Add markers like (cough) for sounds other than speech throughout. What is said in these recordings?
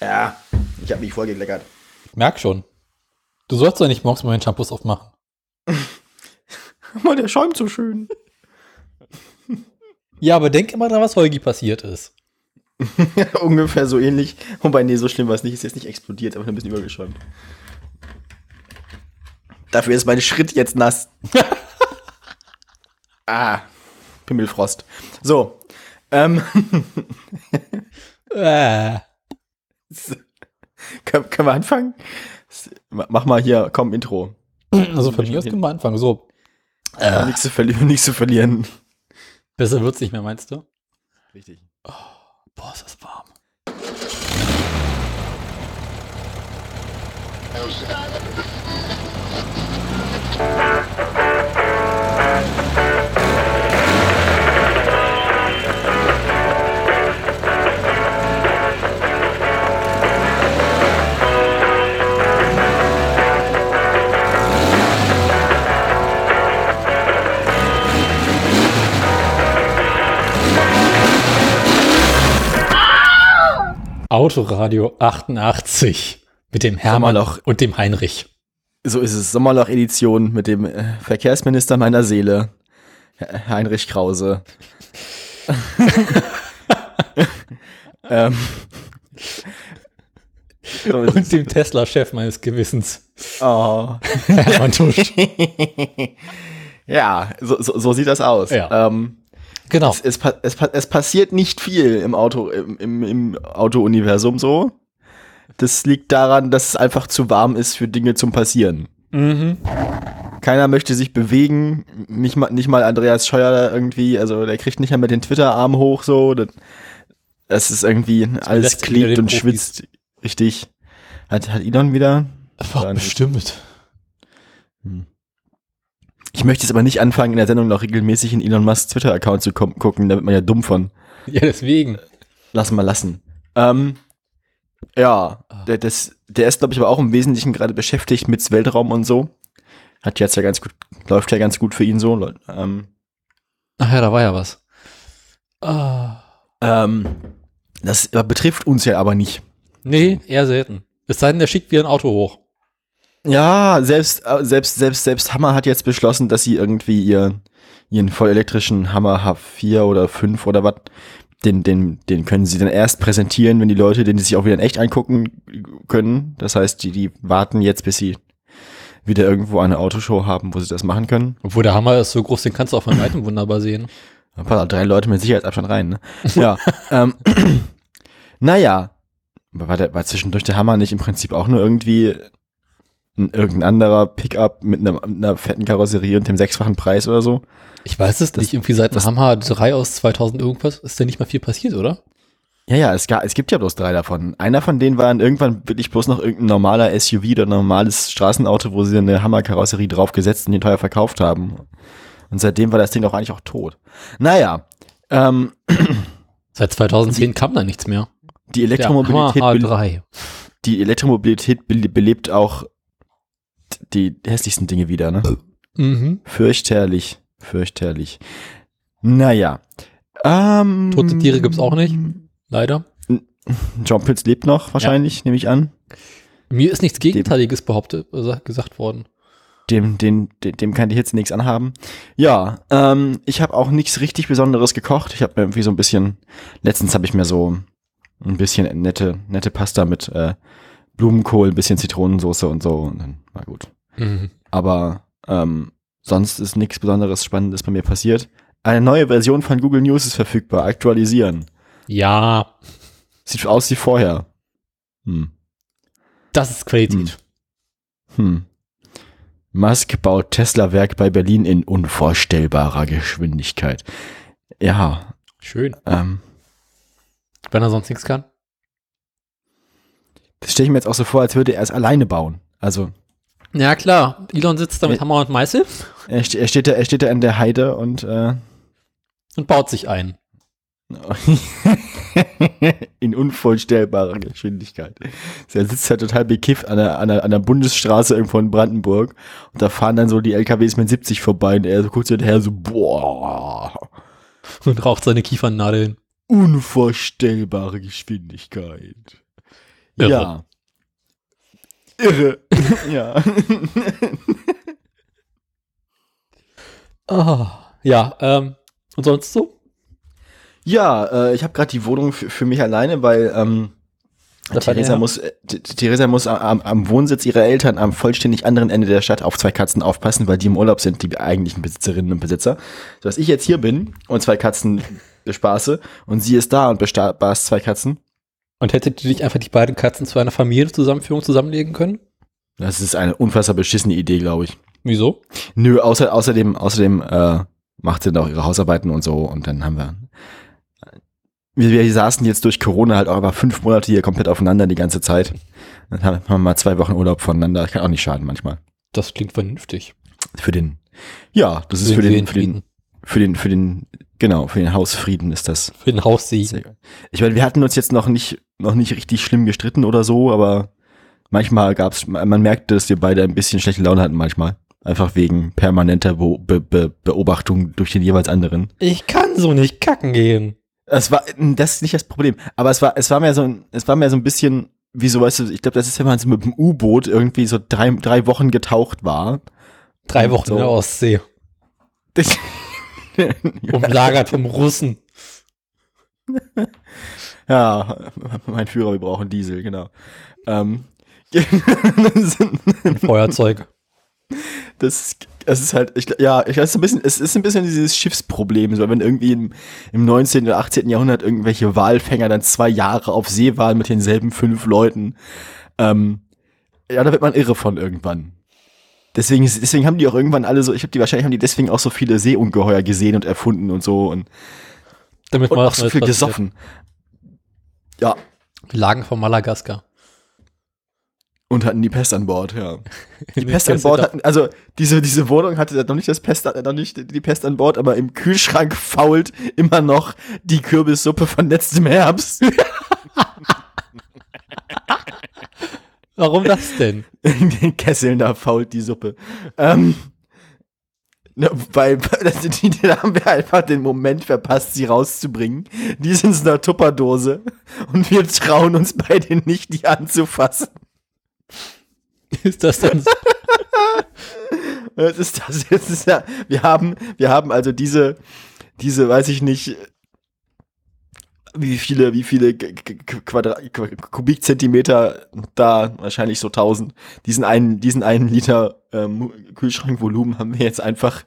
Ja, ich habe mich vorgekleckert. Ich merk schon. Du sollst doch nicht morgens mal meinen Shampoos aufmachen. (laughs) Mann, der schäumt so schön. (laughs) Ja, aber denk immer dran, was Holgi passiert ist. (laughs) Ungefähr so ähnlich. Wobei, nee, so schlimm war es nicht. Ist jetzt nicht explodiert, aber ein bisschen übergeschäumt. Dafür ist mein Schritt jetzt nass. ah, Pimmelfrost. So. Ähm. Äh. (laughs) können, können wir anfangen? Mach mal hier, komm, Intro. Also von mir aus können wir anfangen. So. Äh. Nichts, zu verlieren, (laughs) nichts zu verlieren. Besser wird's nicht mehr, meinst du? Richtig. Oh, boah, ist das warm. Autoradio 88 mit dem Hermann Sommerloch. und dem Heinrich. So ist es. Sommerloch-Edition mit dem äh, Verkehrsminister meiner Seele, Heinrich Krause. (laughs) ähm. So Und dem Tesla-Chef meines Gewissens. Oh. (laughs) Hermann Tusch. (laughs) Ja, so, so, so sieht das aus. Ja. Ähm, Genau. es, es, es, es passiert nicht viel im Auto, im, im, im Auto-Universum so. Das liegt daran, dass es einfach zu warm ist für Dinge zum Passieren. Mhm. Keiner möchte sich bewegen, nicht mal, nicht mal Andreas Scheuer irgendwie, also der kriegt nicht mal mit den Twitter-Arm hoch so. Das, das ist irgendwie alles sich wieder klebt und Profis. schwitzt. Richtig. Hat, hat Elon wieder? War bestimmt. Ich möchte jetzt aber nicht anfangen, in der Sendung noch regelmäßig in Elon Musks Twitter-Account zu gucken, da wird man ja dumm von. Ja, deswegen. Lass mal lassen. Ähm, ja, der, das, der ist, glaube ich, aber auch im Wesentlichen gerade beschäftigt mit Weltraum und so. Hat jetzt ja ganz gut, läuft ja ganz gut für ihn so. Ähm, Ach ja, da war ja was. Ah. ähm, das betrifft uns ja aber nicht. Nee, eher selten. Es sei denn, der schickt wieder ein Auto hoch. Ja, selbst, äh, selbst, selbst, selbst Hammer hat jetzt beschlossen, dass sie irgendwie ihr, ihren vollelektrischen Hammer H4 oder 5 oder was, den, den, den können sie dann erst präsentieren, wenn die Leute den sich auch wieder in echt angucken können. Das heißt, die, die warten jetzt, bis sie wieder irgendwo eine Autoshow haben, wo sie das machen können. Obwohl der Hammer ist so groß, den kannst du auch von weitem wunderbar sehen. Ein paar drei Leute mit Sicherheitsabstand rein, ne? Ja. (laughs) ähm, (clears throat) naja. War, der, war zwischendurch der Hammer nicht im Prinzip auch nur irgendwie ein, irgendein anderer Pickup mit einer, einer fetten Karosserie und dem sechsfachen Preis oder so? Ich weiß es nicht. Irgendwie seit dem Hammer 3 aus 2000 irgendwas ist da nicht mal viel passiert, oder? Ja, ja, es, ga, es gibt ja bloß drei davon. Einer von denen war dann irgendwann wirklich bloß noch irgendein normaler SUV oder normales Straßenauto, wo sie eine Hammerkarosserie draufgesetzt und den teuer verkauft haben. Und seitdem war das Ding auch eigentlich auch tot. Naja, ähm, Seit 2010 kam da nichts mehr. die Elektromobilität, be H3. die Elektromobilität be belebt auch die hässlichsten Dinge wieder, ne? Mhm. Fürchterlich, fürchterlich. Naja. Ähm, Tote Tiere gibt's auch nicht. Leider. John Pitts lebt noch, wahrscheinlich, nehme ich an. Mir ist nichts Gegenteiliges behauptet, äh, gesagt worden. Dem, dem, dem, dem kann die Hitze nichts anhaben. Ja, ähm, ich habe auch nichts richtig Besonderes gekocht. Ich habe mir irgendwie so ein bisschen, letztens habe ich mir so ein bisschen nette, nette Pasta mit äh, Blumenkohl, ein bisschen Zitronensauce und so. Und dann war gut. Mhm. Aber ähm, sonst ist nichts Besonderes Spannendes bei mir passiert. Eine neue Version von Google News ist verfügbar. Aktualisieren. Ja, Sieht aus wie vorher. Hm. das ist Qualität. Hm. Musk baut Tesla-Werk bei Berlin in unvorstellbarer Geschwindigkeit. Ja, Schön. ähm, Wenn er sonst nichts kann. Das stelle ich mir jetzt auch so vor, als würde er es alleine bauen. Also, Ja, klar. Elon sitzt da mit Äh. Hammer und Meißel er, ste er, steht, da, er steht da in der Heide und äh, und baut sich ein. (laughs) in unvorstellbarer Geschwindigkeit. Er sitzt halt total bekifft an der, an, der, an der Bundesstraße irgendwo in Brandenburg und da fahren dann so die LKWs mit 70 vorbei und er so guckt so hinterher so, boah, Und raucht seine Kiefernadeln. unvorstellbare Geschwindigkeit. Irre. Ja. Irre. (laughs) ja. Ah, ja, ähm, und sonst so? Ja, äh, ich habe gerade die Wohnung für, mich alleine, weil ähm, Theresa der- muss, äh, Theresa muss am, am Wohnsitz ihrer Eltern am vollständig anderen Ende der Stadt auf zwei Katzen aufpassen, weil die im Urlaub sind, die eigentlichen Besitzerinnen und Besitzer. Sodass ich jetzt hier bin und zwei Katzen (laughs) bespaße und sie ist da und bespaßt zwei Katzen. Und hättet ihr dich einfach die beiden Katzen zu einer Familienzusammenführung zusammenlegen können? Das ist eine unfassbar beschissene Idee, glaube ich. Wieso? Nö, außer, außerdem, außerdem äh, macht sie dann auch ihre Hausarbeiten und so und dann haben wir. Wir, wir saßen jetzt durch Corona halt auch aber fünf Monate hier komplett aufeinander die ganze Zeit. Dann haben wir mal zwei Wochen Urlaub voneinander. Kann auch nicht schaden manchmal. Das klingt vernünftig. Für den, ja, das ist Für für den den, für den, für den, für den, genau, für den Hausfrieden ist das. Für den Haussieg. Ich meine, wir hatten uns jetzt noch nicht, noch nicht richtig schlimm gestritten oder so, aber manchmal gab's, man merkte, dass wir beide ein bisschen schlechte Laune hatten manchmal. Einfach wegen permanenter Be Be Be Beobachtung durch den jeweils anderen. Ich kann so nicht kacken gehen. Es war, das ist nicht das Problem. Aber es war, es war mehr so ein, es war mehr so ein bisschen, wie so, weißt du, ich glaube, das ist, wenn man so mit dem U-Boot irgendwie so drei, drei Wochen getaucht war. Drei Wochen so. in der Ostsee. (laughs) (laughs) Das- Umlagert vom Russen. (laughs) ja, mein Führer, wir brauchen Diesel, genau. Ähm, (laughs) Feuerzeug. das, es ist halt, ich, ja, ich weiß ein bisschen, es ist ein bisschen dieses Schiffsproblem, so wenn irgendwie im, im 19. oder 18. Jahrhundert irgendwelche Walfänger dann zwei Jahre auf See waren mit denselben fünf Leuten, ähm, ja, da wird man irre von irgendwann. Deswegen, deswegen haben die auch irgendwann alle so, ich habe die wahrscheinlich haben die deswegen auch so viele Seeungeheuer gesehen und erfunden und so und, Damit und man auch so viel gesoffen. Ja, Wir lagen vor Madagaskar. und hatten die Pest an Bord, ja. (laughs) Die Die Pest an Bord hatten, also diese, diese Wohnung hatte noch nicht das Pest, noch nicht die Pest an Bord, aber im Kühlschrank (laughs) fault immer noch die Kürbissuppe von letztem Herbst. (laughs) Warum das denn? (laughs) In den Kesseln da fault die Suppe. Ähm, weil das, die, da haben wir einfach den Moment verpasst, sie rauszubringen. Die sind in einer Tupperdose und wir trauen uns beide nicht, die anzufassen. Ist das denn so? (laughs) Das ist das, das ist ja, wir haben, wir haben also diese, diese, weiß ich nicht, wie viele, wie viele Quadra Qu- Kubikzentimeter da, wahrscheinlich so 1000, diesen einen, diesen einen Liter ähm, Kühlschrankvolumen haben wir jetzt einfach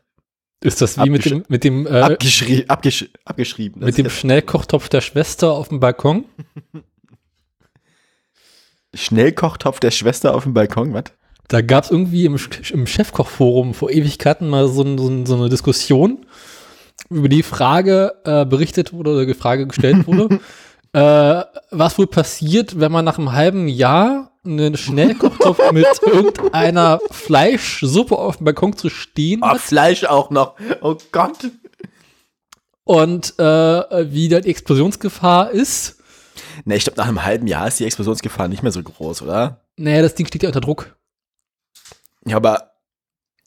Ist das wie mit dem, mit dem, äh, abgeschri abgesch abgeschrieben. Mit dem Schnellkochtopf der Schwester auf dem Balkon? (laughs) Schnellkochtopf der Schwester auf dem Balkon, was? Da gab es irgendwie im, im Chefkochforum vor Ewigkeiten mal so, so, so eine Diskussion, über die Frage äh, berichtet wurde oder die Frage gestellt wurde, (laughs) äh, was wohl passiert, wenn man nach einem halben Jahr einen Schnellkochtopf (laughs) mit irgendeiner Fleischsuppe auf dem Balkon zu stehen Ah, hat Fleisch auch noch. Oh Gott. und äh, wie da die Explosionsgefahr ist. Ne, ich glaube, nach einem halben Jahr ist die Explosionsgefahr nicht mehr so groß, oder? Naja, das Ding steht ja unter Druck. Ja, aber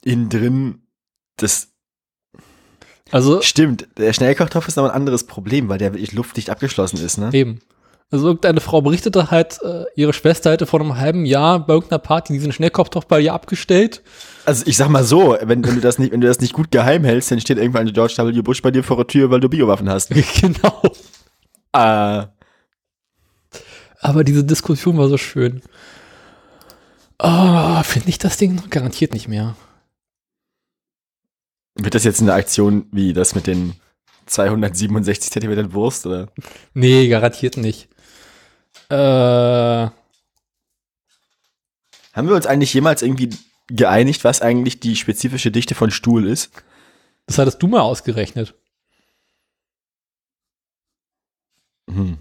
innen drin, das Also stimmt. Der Schnellkochtopf ist noch ein anderes Problem, weil der wirklich luftdicht abgeschlossen ist, ne? Eben. Also irgendeine Frau berichtete halt, äh, ihre Schwester hätte vor einem halben Jahr bei irgendeiner Party diesen Schnellkochtopf bei ihr abgestellt. Also ich sag mal so, wenn, wenn du das nicht, wenn du das nicht gut geheim hältst, dann steht irgendwann George W. Bush bei dir vor der Tür, weil du Biowaffen hast. (laughs) genau. äh, Aber diese Diskussion war so schön. Ah, finde ich das Ding garantiert nicht mehr. Wird das jetzt eine Aktion wie das mit den 267 Zentimetern Wurst, oder? Nee, garantiert nicht. Äh, Haben wir uns eigentlich jemals irgendwie geeinigt, was eigentlich die spezifische Dichte von Stuhl ist? das hattest du mal ausgerechnet. Hm.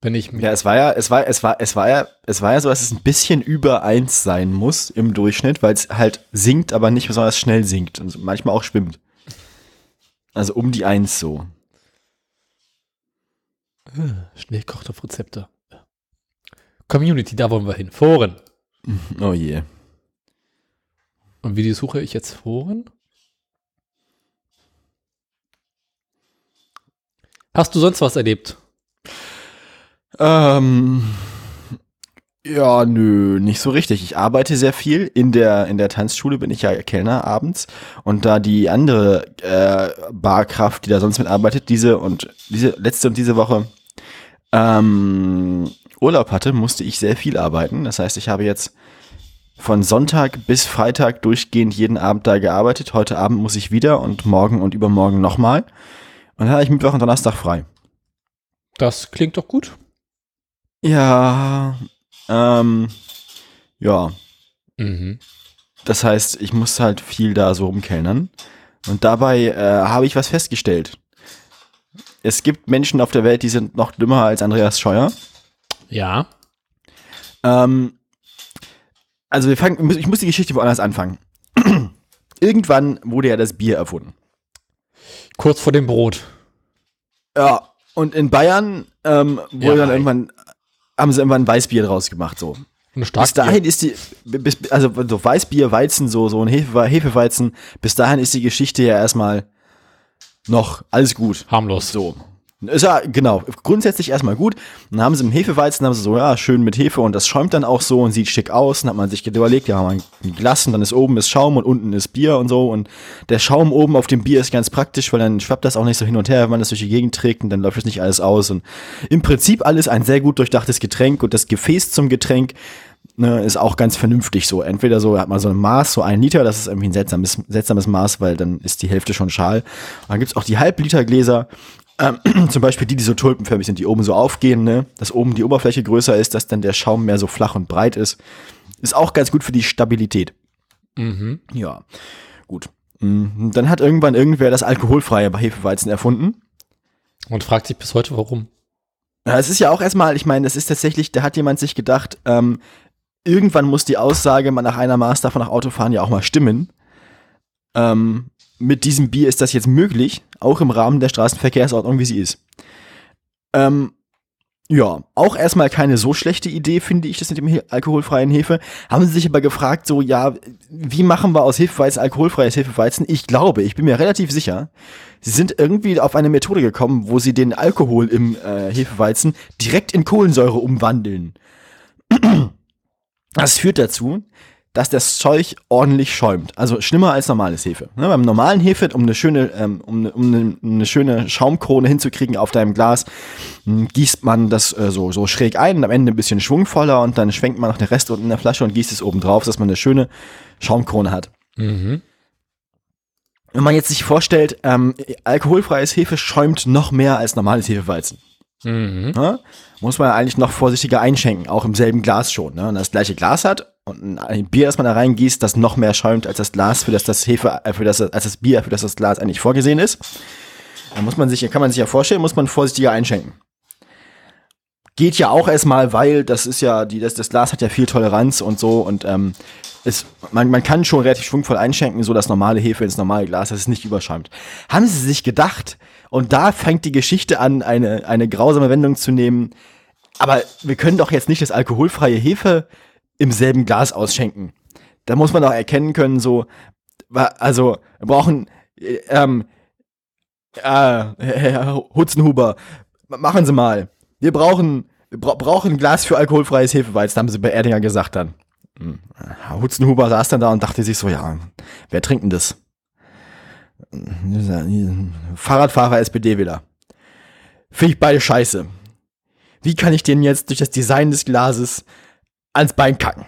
Wenn ich Ja, es war ja, es war, es war, es war ja, es war ja so, dass es ein bisschen über eins sein muss im Durchschnitt, weil es halt sinkt, aber nicht besonders schnell sinkt und manchmal auch schwimmt. Also um die eins so. Schnellkochtopf-Rezepte. Community, da wollen wir hin. Foren. (laughs) Oh je. Und wie die suche ich jetzt Foren? Hast du sonst was erlebt? Ähm, ja, nö, nicht so richtig. Ich arbeite sehr viel. In der, in der Tanzschule bin ich ja Kellner abends. Und da die andere äh, Barkraft, die da sonst mitarbeitet, diese und diese letzte und diese Woche ähm, Urlaub hatte, musste ich sehr viel arbeiten. Das heißt, ich habe jetzt von Sonntag bis Freitag durchgehend jeden Abend da gearbeitet. Heute Abend muss ich wieder und morgen und übermorgen nochmal. Und dann habe ich Mittwoch und Donnerstag frei. Das klingt doch gut. Ja, ähm, ja. Mhm. Das heißt, ich muss halt viel da so rumkellnern. Und dabei äh, habe ich was festgestellt. Es gibt Menschen auf der Welt, die sind noch dümmer als Andreas Scheuer. Ja. Ähm, also wir fangen, ich muss die Geschichte woanders anfangen. (clears throat) Irgendwann wurde ja das Bier erfunden. Kurz vor dem Brot. Ja, und in Bayern ähm, wurde Ja, dann irgendwann, haben sie irgendwann Weißbier draus gemacht, so. Bis dahin ist die, bis, also so Weißbier, Weizen, so, so ein Hefe, Hefeweizen, bis dahin ist die Geschichte ja erstmal noch alles gut. Harmlos. So. Ist ja, genau, grundsätzlich erstmal gut. Dann haben sie im Hefeweizen, haben sie so, ja, schön mit Hefe und das schäumt dann auch so und sieht schick aus. Dann hat man sich überlegt, ja, wir ein Glas und dann ist oben ist Schaum und unten ist Bier und so. Und der Schaum oben auf dem Bier ist ganz praktisch, weil dann schwappt das auch nicht so hin und her, wenn man das durch die Gegend trägt und dann läuft es nicht alles aus. Und im Prinzip alles ein sehr gut durchdachtes Getränk und das Gefäß zum Getränk ne, ist auch ganz vernünftig so. Entweder so hat man so ein Maß, so ein Liter, das ist irgendwie ein seltsames, seltsames Maß, weil dann ist die Hälfte schon Schal. Und dann gibt's auch die Halblitergläser, ähm, (clears throat) zum Beispiel die, die so tulpenförmig sind, die oben so aufgehen, ne? dass oben die Oberfläche größer ist, dass dann der Schaum mehr so flach und breit ist. Ist auch ganz gut für die Stabilität. Mhm. Ja, gut. Mhm. Dann hat irgendwann irgendwer das alkoholfreie Hefeweizen erfunden. Und fragt sich bis heute, warum. Ja, es ist ja auch erstmal, ich meine, das ist tatsächlich, da hat jemand sich gedacht, ähm, irgendwann muss die Aussage mal nach einer Maß davon nach Autofahren ja auch mal stimmen. Ähm, mit diesem Bier ist das jetzt möglich, auch im Rahmen der Straßenverkehrsordnung, wie sie ist. Ähm, ja, auch erstmal keine so schlechte Idee, finde ich, das mit dem alkoholfreien Hefe. Haben sie sich aber gefragt, so, ja, wie machen wir aus Hefeweizen alkoholfreies Hefeweizen? Ich glaube, ich bin mir relativ sicher, sie sind irgendwie auf eine Methode gekommen, wo sie den Alkohol im äh, Hefeweizen direkt in Kohlensäure umwandeln. Das führt dazu, dass das Zeug ordentlich schäumt. Also schlimmer als normales Hefe. Ne, beim normalen Hefe, um eine schöne, ähm, um, eine- um eine, um eine schöne Schaumkrone hinzukriegen auf deinem Glas, mh, gießt man das äh, so, so schräg ein und am Ende ein bisschen schwungvoller und dann schwenkt man noch den Rest unten in der Flasche und gießt es oben drauf, dass man eine schöne Schaumkrone hat. Mhm. Wenn man jetzt sich vorstellt, ähm, alkoholfreies Hefe schäumt noch mehr als normales Hefeweizen. Mhm. Ne? Muss man eigentlich noch vorsichtiger einschenken, auch im selben Glas schon. Ne? Wenn das gleiche Glas hat und ein Bier, das man da reingießt, das noch mehr schäumt als das Glas, für das das Hefe, äh, für das, als das Bier, für das das Glas eigentlich vorgesehen ist. Da muss man sich, kann man sich ja vorstellen, muss man vorsichtiger einschenken. Geht ja auch erstmal, weil das ist ja, die, das, das Glas hat ja viel Toleranz und so und ähm, es, man, man kann schon relativ schwungvoll einschenken, so das normale Hefe ins normale Glas, dass es nicht überschäumt. Haben sie sich gedacht, und da fängt die Geschichte an, eine, eine grausame Wendung zu nehmen, aber wir können doch jetzt nicht das alkoholfreie Hefe im selben Glas ausschenken. Da muss man doch erkennen können, so, also, wir brauchen, äh, ähm, äh, Herr Hutzenhuber, machen Sie mal. Wir brauchen, wir bra brauchen ein Glas für alkoholfreies Hefeweizen, haben sie bei Erdinger gesagt dann. Hm. Herr Hutzenhuber saß dann da und dachte sich so, ja, wer trinkt denn das? Fahrradfahrer, SPD-Wähler. Finde ich beide scheiße. Wie kann ich den jetzt durch das Design des Glases ans Bein kacken?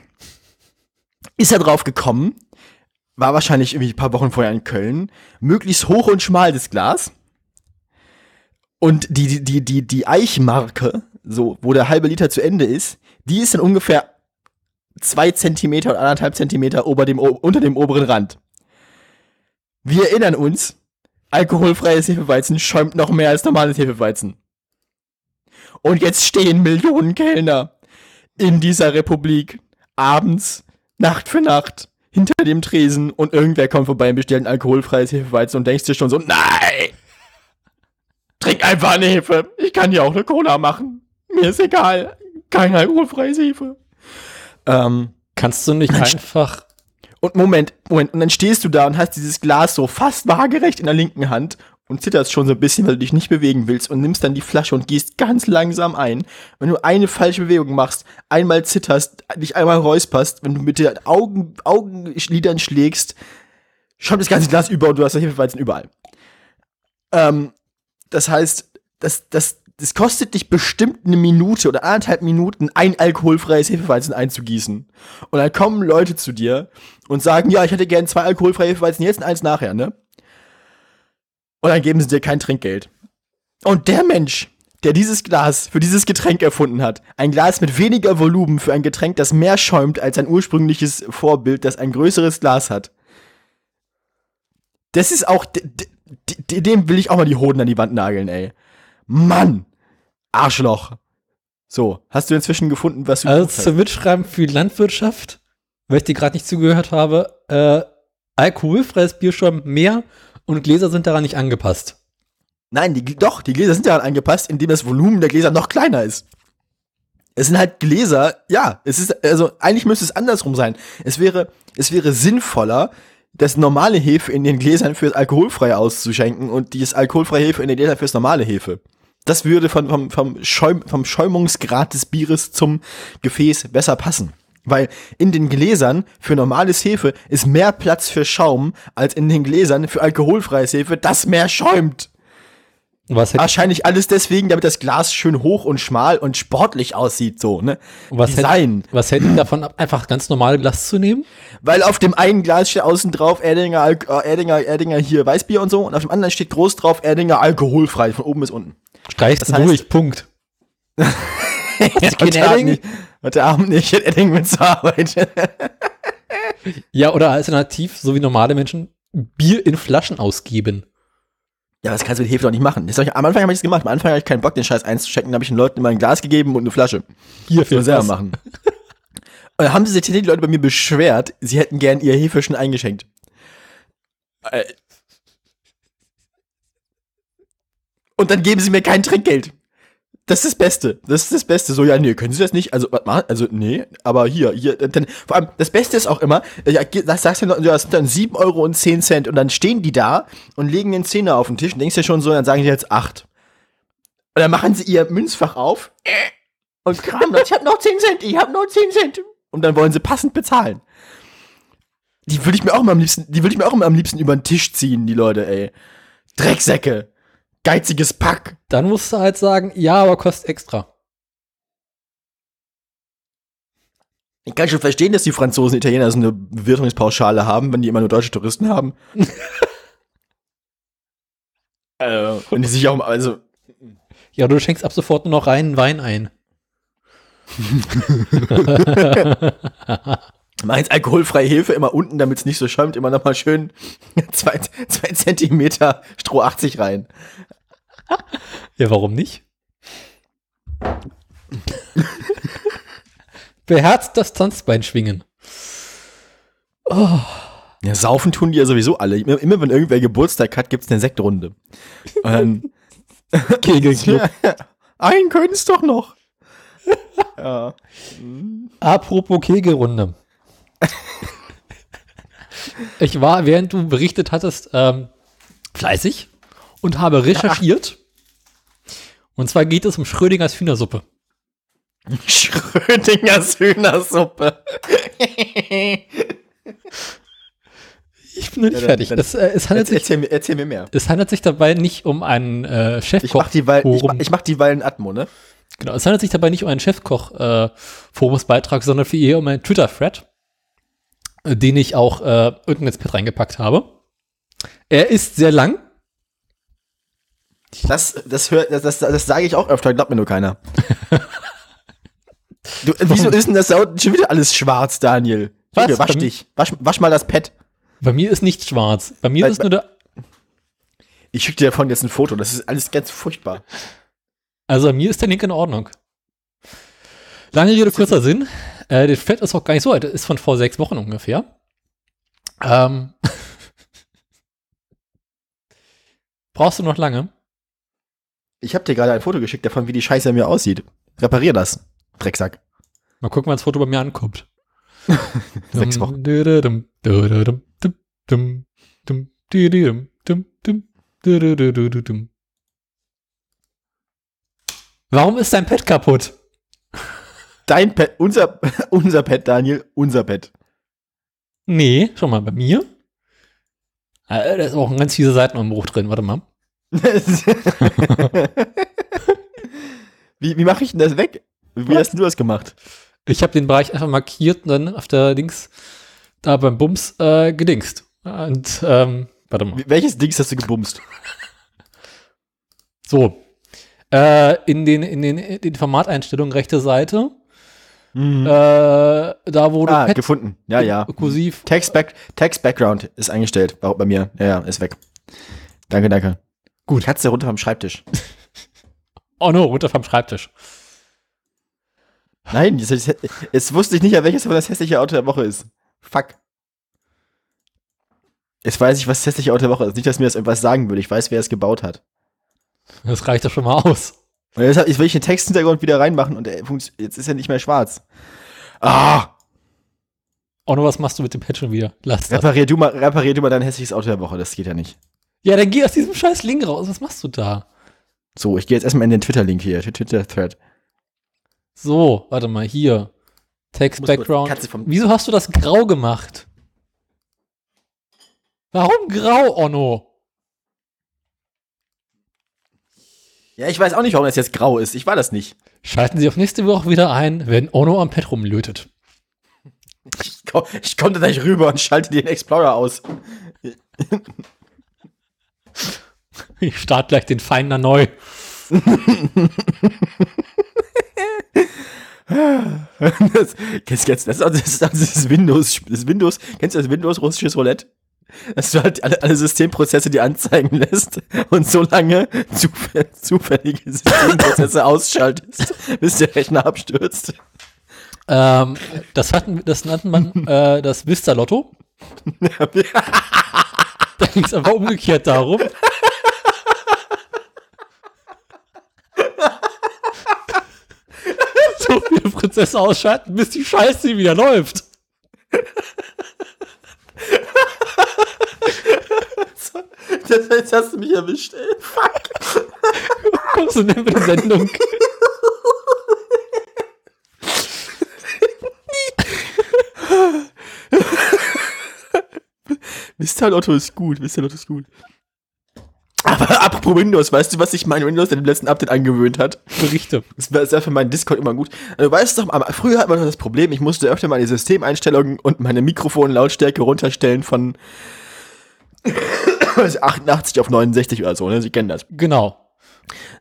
Ist er drauf gekommen, war wahrscheinlich irgendwie ein paar Wochen vorher in Köln, möglichst hoch und schmal das Glas. Und die, die, die, die, Eichmarke, so, wo der halbe Liter zu Ende ist, die ist dann ungefähr zwei Zentimeter oder anderthalb Zentimeter ober dem, unter dem oberen Rand. Wir erinnern uns, alkoholfreies Hefeweizen schäumt noch mehr als normales Hefeweizen. Und jetzt stehen Millionen Kellner in dieser Republik abends, Nacht für Nacht, hinter dem Tresen und irgendwer kommt vorbei und bestellt ein alkoholfreies Hefeweizen und denkst dir schon so, nein! Trink einfach eine Hefe. Ich kann ja auch eine Cola machen. Mir ist egal. Kein alkoholfreies Hefe. Ähm, Kannst du nicht einfach. Und Moment, Moment, und dann stehst du da und hast dieses Glas so fast waagerecht in der linken Hand und zitterst schon so ein bisschen, weil du dich nicht bewegen willst und nimmst dann die Flasche und gehst ganz langsam ein. Wenn du eine falsche Bewegung machst, einmal zitterst, dich einmal räusperst, wenn du mit den Augen, Augenlidern schlägst, schaut das ganze Glas über und du hast Hefeweizen überall. Ähm, das heißt, das, das, das kostet dich bestimmt eine Minute oder anderthalb Minuten, ein alkoholfreies Hefeweizen einzugießen. Und dann kommen Leute zu dir und sagen, ja, ich hätte gern zwei alkoholfreie Hefeweizen, jetzt und eins nachher, ne? Und dann geben sie dir kein Trinkgeld. Und der Mensch, der dieses Glas für dieses Getränk erfunden hat, ein Glas mit weniger Volumen für ein Getränk, das mehr schäumt als ein ursprüngliches Vorbild, das ein größeres Glas hat. Das ist auch, dem will ich auch mal die Hoden an die Wand nageln, ey. Mann! Arschloch. So, hast du inzwischen gefunden, was du Also zum Mitschreiben für die Landwirtschaft, weil ich dir gerade nicht zugehört habe, äh, alkoholfreies Bier schon mehr und Gläser sind daran nicht angepasst. Nein, die, doch, die Gläser sind daran angepasst, indem das Volumen der Gläser noch kleiner ist. Es sind halt Gläser, ja, es ist, also eigentlich müsste es andersrum sein. Es wäre, es wäre sinnvoller, das normale Hefe in den Gläsern fürs alkoholfreie auszuschenken und dieses alkoholfreie Hefe in den Gläsern fürs normale Hefe. Das würde von, vom, vom, Schäum, vom Schäumungsgrad des Bieres zum Gefäß besser passen. Weil in den Gläsern für normales Hefe ist mehr Platz für Schaum als in den Gläsern für alkoholfreies Hefe, das mehr schäumt. Was Wahrscheinlich alles deswegen, damit das Glas schön hoch und schmal und sportlich aussieht, so, ne? was Design. hätte, was hätte davon ab, einfach ganz normale Glas zu nehmen? Weil auf dem einen Glas steht außen drauf Erdinger, Al äh, Erdinger, Erdinger hier Weißbier und so und auf dem anderen steht groß drauf Erdinger alkoholfrei, von oben bis unten. Streichst Das du heißt- durch, Punkt. (laughs) Heute Abend nicht, heute Abend nicht in Edding mit zur Arbeit. Ja, oder alternativ, so wie normale Menschen, Bier in Flaschen ausgeben. Ja, das kannst du mit Hefe doch nicht machen. Hab ich, am Anfang habe ich das gemacht. Am Anfang hatte ich keinen Bock, den Scheiß einzuchecken. Da habe ich den Leuten immer ein Glas gegeben und eine Flasche. Hier Für selber machen. Und dann haben sich die Leute bei mir beschwert, sie hätten gern ihr Hefe schon eingeschenkt. Äh. Und dann geben sie mir kein Trinkgeld. Das ist das Beste. Das ist das Beste. So, ja, nee, können Sie das nicht? Also, was machen? Also, nee, aber hier, hier, dann, vor allem, das Beste ist auch immer, ja, ge- das sagst du ja, das sind dann 7 Euro und 10 Cent und dann stehen die da und legen den Zehner auf den Tisch und denkst dir schon so, dann sagen die jetzt 8. Und dann machen sie ihr Münzfach auf und kramen das. Ich hab noch 10 Cent, ich hab noch 10 Cent. Und dann wollen sie passend bezahlen. Die würde ich mir auch mal am liebsten, die würde ich mir auch mal am liebsten über den Tisch ziehen, die Leute, ey. Drecksäcke. Geiziges Pack. Dann musst du halt sagen, ja, aber kostet extra. Ich kann schon verstehen, dass die Franzosen und Italiener so eine Bewirtungspauschale haben, wenn die immer nur deutsche Touristen haben. (laughs) äh, und die sich auch, also, Ja, du schenkst ab sofort nur noch reinen Wein ein. (laughs) (laughs) jetzt alkoholfreie Hefe immer unten, damit es nicht so schäumt, immer noch mal schön zwei, zwei Zentimeter Stroh 80 rein. Ja, warum nicht? Beherzt das Tanzbein schwingen. Ja, saufen tun die ja sowieso alle. Immer, immer wenn irgendwer Geburtstag hat, gibt's eine Sektrunde. Und (laughs) Kegelclub. (laughs) einen können's doch noch. ja. Apropos Kegelrunde. Ich war, während du berichtet hattest, ähm, fleißig und habe recherchiert. Und zwar geht es um Schrödingers Hühnersuppe. (laughs) Schrödingers Hühnersuppe. Ich bin noch nicht Ja, dann- fertig. dann- es, äh, es, handelt Erzähl, sich, erzähl, mir, erzähl mir mehr. es handelt sich dabei nicht um einen äh, Ich Chefkoch. mach die Weil, ich, mach, ich mach die Weilen Atmo, ne? Genau, es handelt sich dabei nicht um einen Chefkoch-Forumsbeitrag, sondern für eher um einen Twitter-Thread, äh, den ich auch äh, unten ins Pad reingepackt habe. Er ist sehr lang. Das, das, hör, das, das, das sage ich auch öfter, glaubt mir nur keiner. (laughs) Du, wieso ist denn das da unten schon wieder alles schwarz, Daniel? Was? Junge, wasch dich. Wasch, wasch mal das Pad. Bei mir ist nicht schwarz. Bei mir Bei- ist nur der. Ich schicke dir davon jetzt ein Foto. Das ist alles ganz furchtbar. Also bei mir ist der Link in Ordnung. Lange Rede, kurzer Sinn. Äh, das Fett ist auch gar nicht so alt, das ist von vor sechs Wochen ungefähr. Ähm. (laughs) Brauchst du noch lange? Ich habe dir gerade ein Foto geschickt davon, wie die Scheiße an mir aussieht. Reparier das, Drecksack. Mal gucken, wann das Foto bei mir ankommt. Sechs Wochen. Warum ist dein Pad kaputt? Dein Pet, unser, (laughs) unser Pet, Daniel, unser Pet. Nee, schau mal, bei mir. Äh, Da ist auch ein ganz fieser Seitenumbruch drin. Warte mal. (laughs) wie wie mache ich denn das weg? Wie hast du das gemacht? Ich habe den Bereich einfach markiert und dann auf der Dings, da beim Bums, äh, gedingst. Und, ähm, warte mal. Welches Dings hast du gebumst? So. Äh, in den, in den, in den Formateinstellungen rechte Seite, äh, da du ah, gefunden. Ja, ja. kursiv Text, back, Text Background ist eingestellt bei, bei mir. Ja, ja, ist weg. Danke, danke. Gut. Katze runter vom Schreibtisch. (laughs) Oh no, runter vom Schreibtisch. Nein, jetzt, jetzt, wusste ich nicht, ja, welches das hässliche Auto der Woche ist. Fuck. Jetzt weiß ich, was das hässliche Auto der Woche ist. Nicht, dass mir das irgendwas sagen würde. Ich weiß, wer es gebaut hat. Das reicht doch schon mal aus. Und jetzt, hab- jetzt will ich den Texthintergrund wieder reinmachen und er funkt- jetzt ist er nicht mehr schwarz. Ah! Oh no, was machst du mit dem Pad schon wieder? Lass das. Reparier du, mal, reparier du mal dein hässliches Auto der Woche. Das geht ja nicht. Ja, dann geh aus diesem scheiß Link raus. Was machst du da? So, ich gehe jetzt erstmal in den Twitter-Link hier. Twitter-Thread. So, warte mal, hier. Text Background. Wieso hast du das grau gemacht? Warum grau, Onno? Ja, ich weiß auch nicht, warum das jetzt grau ist. Ich war das nicht. Schalten Sie auf nächste Woche wieder ein, wenn Ono am Pad rumlötet. Ich, komm, ich komme da gleich rüber und schalte den Explorer aus. Ich starte gleich den Finder neu. (laughs) das, kennst, kennst, das, auch- das, ist auch das Windows, das Windows, kennst du das Windows russisches Roulette? Dass du halt alle, alle Systemprozesse dir anzeigen lässt und so lange zufä zufällige Systemprozesse ausschaltest, bis der Rechner abstürzt. Ähm, das, hatten, das nannte man äh, das Vista-Lotto. (laughs) Da ging es einfach umgekehrt darum. (laughs) so viele Prozesse ausschalten, bis die Scheiße wieder läuft. (laughs) Das, jetzt hast du mich erwischt, ey. Fuck. Kommst du denn der Sendung? Mr. Lotto ist gut, Mr. Lotto ist gut. Aber apropos Windows, weißt du, was sich mein Windows in dem letzten Update angewöhnt hat? Berichte. Das war, war für meinen Discord immer gut. Du weißt doch, früher hat man doch das Problem, ich musste öfter meine Systemeinstellungen und meine Mikrofonlautstärke runterstellen von (laughs) 88 auf 69 oder so, ne? Sie kennen das. Genau.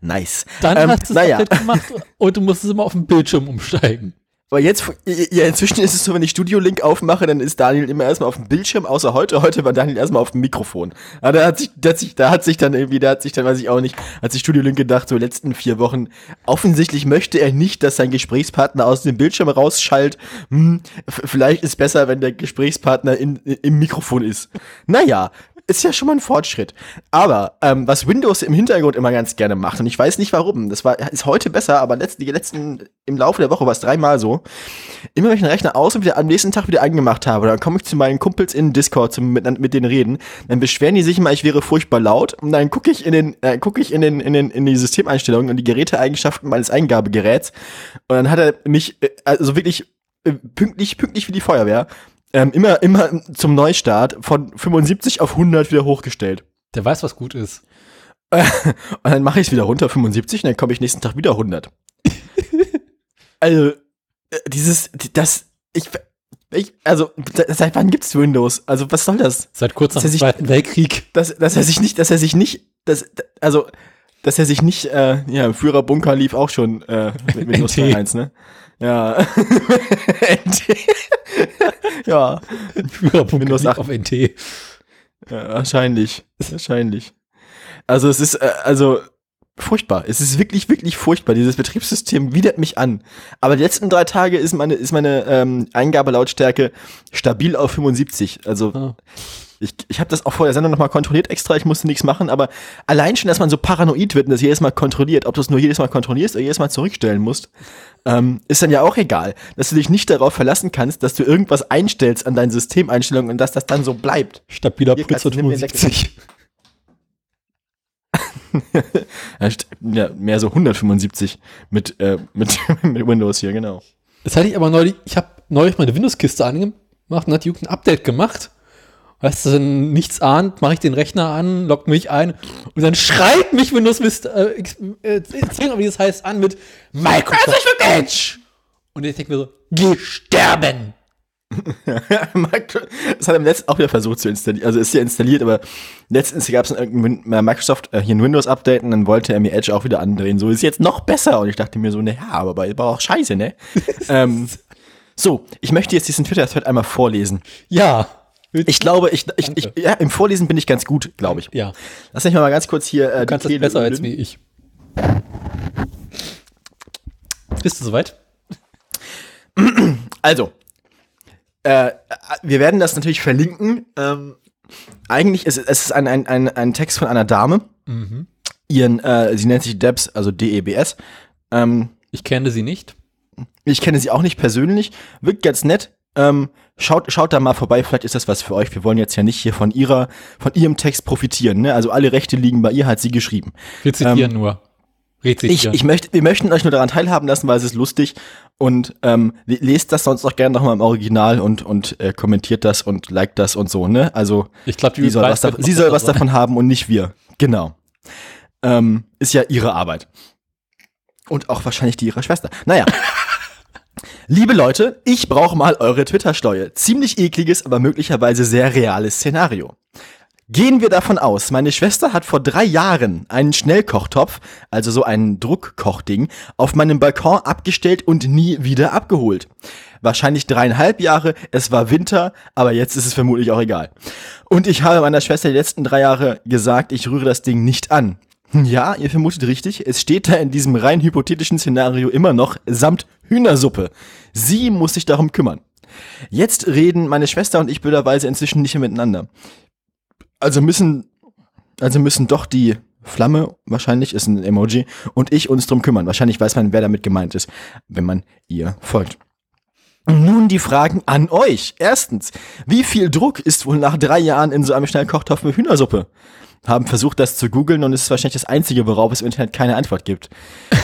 Nice. Dann Ähm, hast du es naja. Gemacht und du musst es immer auf dem Bildschirm umsteigen. Aber jetzt, ja, inzwischen ist es so, wenn ich Studio Link aufmache, dann ist Daniel immer erstmal auf dem Bildschirm, außer heute. Heute war Daniel erstmal auf dem Mikrofon. Aber da hat sich, da hat sich, da hat sich dann irgendwie, da hat sich dann, weiß ich auch nicht, hat sich Studio Link gedacht, so letzten vier Wochen, offensichtlich möchte er nicht, dass sein Gesprächspartner aus dem Bildschirm rausschallt. Hm, vielleicht ist besser, wenn der Gesprächspartner in, im Mikrofon ist. Naja, ist ja schon mal ein Fortschritt. Aber ähm, was Windows im Hintergrund immer ganz gerne macht, und ich weiß nicht warum, das war, ist heute besser, aber letzten, die letzten, im Laufe der Woche war es dreimal so, immer wenn ich den Rechner aus und wieder am nächsten Tag wieder angemacht habe, dann komme ich zu meinen Kumpels in Discord zum, mit, mit denen reden, dann beschweren die sich immer, ich wäre furchtbar laut und dann gucke ich in den, äh, gucke ich in den, in den, in die Systemeinstellungen und die Geräteeigenschaften meines Eingabegeräts und dann hat er mich, äh, also wirklich äh, pünktlich, pünktlich wie die Feuerwehr, ähm, immer, immer zum Neustart von 75 auf 100 wieder hochgestellt. Der weiß, was gut ist. (laughs) Und dann mache ich es wieder runter, 75, und dann komme ich nächsten Tag wieder 100. (laughs) also, äh, dieses, das, ich, ich also, seit wann gibt's Windows? Also, was soll das? Seit kurz nach dem Zweiten Weltkrieg. Dass, dass er sich nicht, dass er sich nicht, dass, also, dass er sich nicht, äh, ja, Führerbunker lief auch schon, äh, mit Windows NT. 1, ne? Ja. (laughs) NT. ja. Führerpunkt Windows lief 8. auf NT. Ja, wahrscheinlich. Wahrscheinlich. Also es ist, äh, also furchtbar. Es ist wirklich, wirklich furchtbar. Dieses Betriebssystem widert mich an. Aber die letzten drei Tage ist meine, ist meine ähm, Eingabelautstärke stabil auf 75. Also Ah. Ich, ich habe das auch vor der Sendung nochmal kontrolliert extra. Ich musste nichts machen. Aber allein schon, dass man so paranoid wird und das jedes Mal kontrolliert, ob du es nur jedes Mal kontrollierst oder jedes Mal zurückstellen musst, ähm, ist dann ja auch egal. Dass du dich nicht darauf verlassen kannst, dass du irgendwas einstellst an deinen Systemeinstellungen und dass das dann so bleibt. Stabiler den 75. (laughs) ja, mehr so 175 mit, äh, mit, (laughs) mit Windows hier, genau. Das hatte ich aber neulich, ich habe neulich meine Windows-Kiste angemacht und hat die ein Update gemacht. Weißt du, wenn nichts ahnt, mache ich den Rechner an, loggt mich ein und dann schreit mich Windows Vista, äh, äh, wie das heißt, an mit Microsoft Edge. Und ich denke mir so, geh sterben. (laughs) das hat im letzten auch wieder versucht zu installieren. Also ist ja installiert, aber letztens gab es irgendein Microsoft äh, hier ein Windows-Update und dann wollte er mir Edge auch wieder andrehen. So ist jetzt noch besser. Und ich dachte mir so, ne, ja, aber war auch scheiße, ne? (laughs) ähm, so, ich möchte jetzt diesen Twitter-Thread einmal vorlesen. Ja. Ich glaube, ich, ich, ich, ja, im Vorlesen bin ich ganz gut, glaube ich. Ja. Lass mich mal ganz kurz hier. Äh, du kannst das besser als wie ich. Bist du soweit? (clears throat) Also, äh, wir werden das natürlich verlinken. Ähm, eigentlich ist es ein, ein, ein, ein Text von einer Dame. Mhm. Ihren, äh, sie nennt sich Debs, also D-E-B-S. Ähm, ich kenne sie nicht. Ich kenne sie auch nicht persönlich. Wirkt ganz nett. Ähm, schaut, schaut da mal vorbei, vielleicht ist das was für euch. Wir wollen jetzt ja nicht hier von ihrer, von ihrem Text profitieren. Ne? Also alle Rechte liegen bei ihr, hat sie geschrieben. Wir zitieren ähm, nur. Ich, ich möchte, wir möchten euch nur daran teilhaben lassen, weil es ist lustig und ähm, lest das sonst auch gerne nochmal im Original und und äh, kommentiert das und liked das und so, ne? Also ich glaube, sie soll was, davon, sie soll was davon haben und nicht wir. Genau. Ähm, ist ja ihre Arbeit. Und auch wahrscheinlich die ihrer Schwester. Naja. Liebe Leute, ich brauche mal eure Twitter-Steuer. Ziemlich ekliges, aber möglicherweise sehr reales Szenario. Gehen wir davon aus, meine Schwester hat vor drei Jahren einen Schnellkochtopf, also so ein Druckkochding, auf meinem Balkon abgestellt und nie wieder abgeholt. Wahrscheinlich dreieinhalb Jahre, es war Winter, aber jetzt ist es vermutlich auch egal. Und ich habe meiner Schwester die letzten drei Jahre gesagt, ich rühre das Ding nicht an. Ja, ihr vermutet richtig, es steht da in diesem rein hypothetischen Szenario immer noch samt Hühnersuppe. Sie muss sich darum kümmern. Jetzt reden meine Schwester und ich blöderweise inzwischen nicht mehr miteinander. Also müssen, also müssen doch die Flamme, wahrscheinlich ist ein Emoji, und ich uns drum kümmern. Wahrscheinlich weiß man, wer damit gemeint ist, wenn man ihr folgt. Nun die Fragen an euch. Erstens, wie viel Druck ist wohl nach drei Jahren in so einem Schnellkochtopf mit Hühnersuppe? Haben versucht, das zu googeln und es ist wahrscheinlich das einzige, worauf es im Internet keine Antwort gibt.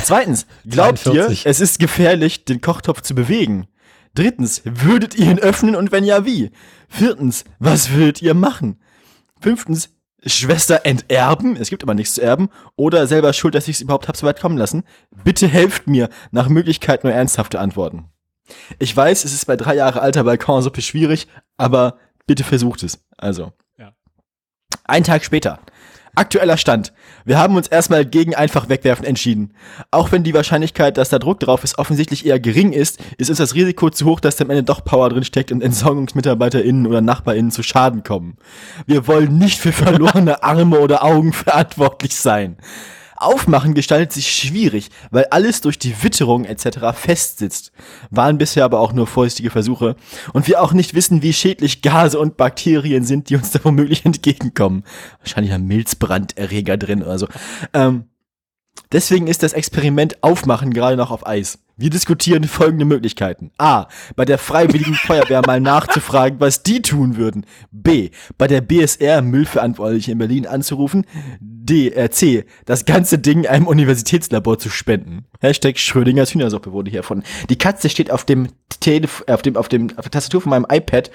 Zweitens, (laughs) glaubt ihr, es ist gefährlich, den Kochtopf zu bewegen? Drittens, würdet ihr ihn öffnen und wenn ja, wie? Viertens, was würdet ihr machen? Fünftens, Schwester enterben, es gibt aber nichts zu erben, oder selber schuld, dass ich es überhaupt hab so weit kommen lassen. Bitte helft mir, nach Möglichkeit nur ernsthafte Antworten. Ich weiß, es ist bei drei Jahre alter Balkonsuppe schwierig, aber bitte versucht es. Also. Ein Tag später. Aktueller Stand. Wir haben uns erstmal gegen einfach wegwerfen entschieden. Auch wenn die Wahrscheinlichkeit, dass da Druck drauf ist, offensichtlich eher gering ist, ist uns das Risiko zu hoch, dass da am Ende doch Power drin steckt und EntsorgungsmitarbeiterInnen oder NachbarInnen zu Schaden kommen. Wir wollen nicht für verlorene Arme oder Augen verantwortlich sein. Aufmachen gestaltet sich schwierig, weil alles durch die Witterung etc. festsitzt. Waren bisher aber auch nur vorsichtige Versuche und wir auch nicht wissen, wie schädlich Gase und Bakterien sind, die uns da womöglich entgegenkommen. Wahrscheinlich ein Milzbranderreger drin oder so. Ähm, deswegen ist das Experiment Aufmachen gerade noch auf Eis. Wir diskutieren folgende Möglichkeiten. A. Bei der Freiwilligen (laughs) Feuerwehr mal nachzufragen, was die tun würden. B. Bei der BSR Müllverantwortliche in Berlin anzurufen. D. Äh, C. Das ganze Ding einem Universitätslabor zu spenden. Hashtag Schrödingers Hühnersuppe wurde hier erfunden. Die Katze steht auf dem Telef auf dem, auf dem, auf der Tastatur von meinem iPad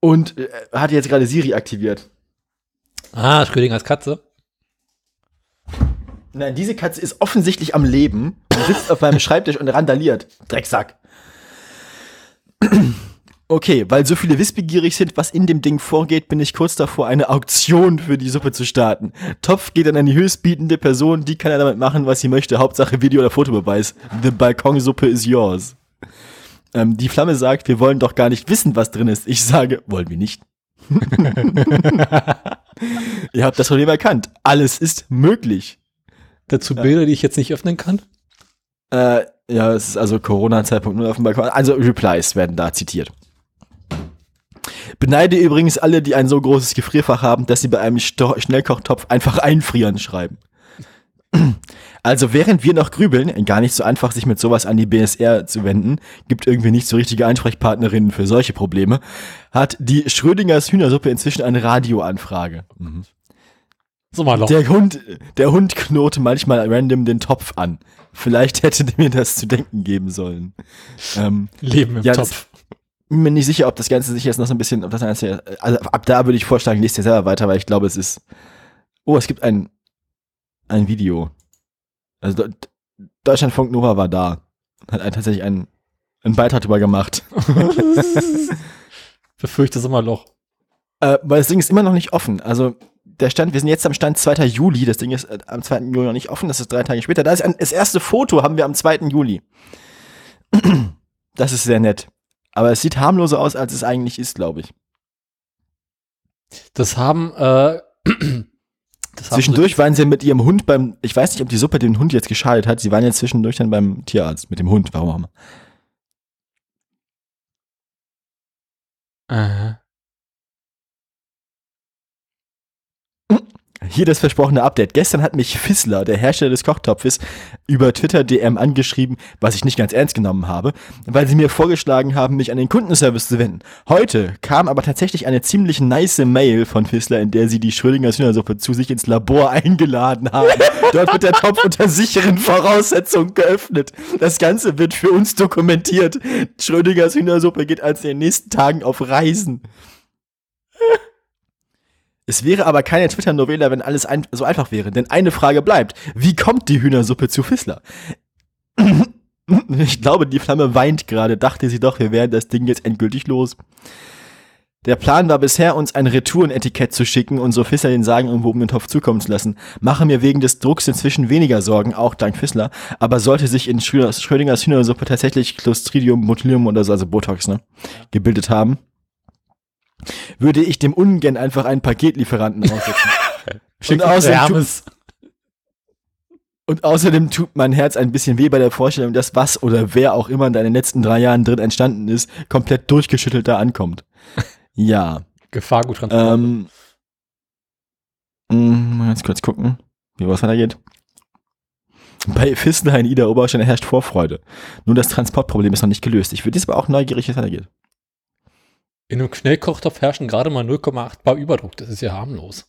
und äh, hat jetzt gerade Siri aktiviert. Ah, Schrödingers Katze. Nein, diese Katze ist offensichtlich am Leben und sitzt auf meinem Schreibtisch und randaliert. Drecksack. Okay, weil so viele wissbegierig sind, was in dem Ding vorgeht, bin ich kurz davor, eine Auktion für die Suppe zu starten. Topf geht dann an die höchstbietende Person, die kann er damit machen, was sie möchte. Hauptsache Video- oder Fotobeweis. The Balkonsuppe is yours. Ähm, die Flamme sagt, wir wollen doch gar nicht wissen, was drin ist. Ich sage, wollen wir nicht. (laughs) Ihr habt das Problem erkannt. Alles ist möglich. Dazu Bilder, die ich jetzt nicht öffnen kann? Äh, ja, es ist also auf dem Balkon. Also Replies werden da zitiert. Beneide übrigens alle, die ein so großes Gefrierfach haben, dass sie bei einem Sto Schnellkochtopf einfach einfrieren schreiben. Also während wir noch grübeln, gar nicht so einfach, sich mit sowas an die BSR zu wenden, gibt irgendwie nicht so richtige Ansprechpartnerinnen für solche Probleme, hat die Schrödingers Hühnersuppe inzwischen eine Radioanfrage. Mhm. Sommerloch. Der Hund, der Hund knurrt manchmal random den Topf an. Vielleicht hätte mir das zu denken geben sollen. Ähm, Leben im ja, Topf. bin mir nicht sicher, ob das Ganze sich jetzt noch so ein bisschen, ob das Ganze, also ab da würde ich vorschlagen, lest dir selber weiter, weil ich glaube, es ist. Oh, es gibt ein, ein Video. Also De- Deutschlandfunk Nova war da. Hat ein, tatsächlich einen, einen Beitrag drüber gemacht. (laughs) (laughs) Befürchte Sommerloch. Äh, weil das Ding ist immer noch nicht offen. Also der Stand, wir sind jetzt am Stand 2. Juli. Das Ding ist äh, am 2. Juli noch nicht offen. Das ist drei Tage später. Da ist ein, das erste Foto haben wir am 2. Juli. Das ist sehr nett. Aber es sieht harmloser aus, als es eigentlich ist, glaube ich. Das haben, äh, (clears throat) das haben Zwischendurch waren sie mit ihrem Hund beim, ich weiß nicht, ob die Suppe den Hund jetzt geschadet hat. Sie waren jetzt zwischendurch dann beim Tierarzt mit dem Hund, warum auch immer. Äh, Hier das versprochene Update. Gestern hat mich Fissler, der Hersteller des Kochtopfes, über Twitter DM angeschrieben, was ich nicht ganz ernst genommen habe, weil sie mir vorgeschlagen haben, mich an den Kundenservice zu wenden. Heute kam aber tatsächlich eine ziemlich nice Mail von Fissler, in der sie die Schrödingers Hühnersuppe zu sich ins Labor (laughs) eingeladen haben. Dort wird der Topf unter sicheren Voraussetzungen geöffnet. Das Ganze wird für uns dokumentiert. Schrödingers Hühnersuppe geht als in den nächsten Tagen auf Reisen. Es wäre aber keine Twitter-Novela, wenn alles ein so einfach wäre. Denn eine Frage bleibt. Wie kommt die Hühnersuppe zu Fissler? Ich glaube, die Flamme weint gerade. Dachte sie doch, wir wären das Ding jetzt endgültig los. Der Plan war bisher, uns ein Retourenetikett zu schicken und so Fissler den Sagen irgendwo um den Topf zukommen zu lassen. Mache mir wegen des Drucks inzwischen weniger Sorgen, auch dank Fissler. Aber sollte sich in Schrödingers, Schrödingers Hühnersuppe tatsächlich Clostridium botulinum oder so, also Botox, ne, gebildet haben, würde ich dem ungern einfach einen Paketlieferanten aussetzen. (laughs) Und außerdem Hermes. Und außerdem tut mein Herz ein bisschen weh bei der Vorstellung, dass was oder wer auch immer in deinen letzten drei Jahren drin entstanden ist, komplett durchgeschüttelt da ankommt. (laughs) Ja. Gefahrguttransport. Ähm, mh, mal ganz kurz gucken, wie was weitergeht. Bei Fissler in Ida Oberstein herrscht Vorfreude. Nur das Transportproblem ist noch nicht gelöst. Ich würde jetzt aber auch neugierig, wie es weitergeht. In einem Schnellkochtopf herrschen gerade mal 0,8 Bar Überdruck. Das ist ja harmlos.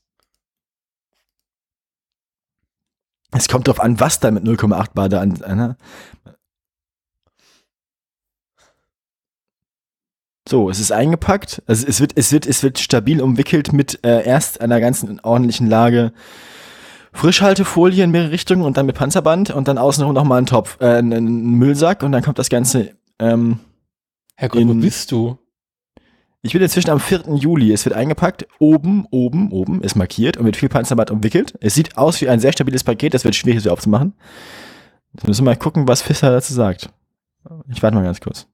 Es kommt drauf an, was da mit 0,8 Bar da an. Ne? So, es ist eingepackt. Also es wird, es wird, es wird stabil umwickelt mit äh, erst einer ganzen ordentlichen Lage Frischhaltefolie in mehrere Richtungen und dann mit Panzerband und dann außenrum nochmal ein Topf, äh, ein, ein Müllsack und dann kommt das Ganze. Ähm, Herrgott, wo In- bist du? Ich bin inzwischen am 4. Juli. Es wird eingepackt. Oben, oben, oben ist markiert und mit viel Panzerband umwickelt. Es sieht aus wie ein sehr stabiles Paket. Das wird schwierig, so aufzumachen. Jetzt müssen wir mal gucken, was Fischer dazu sagt. Ich warte mal ganz kurz.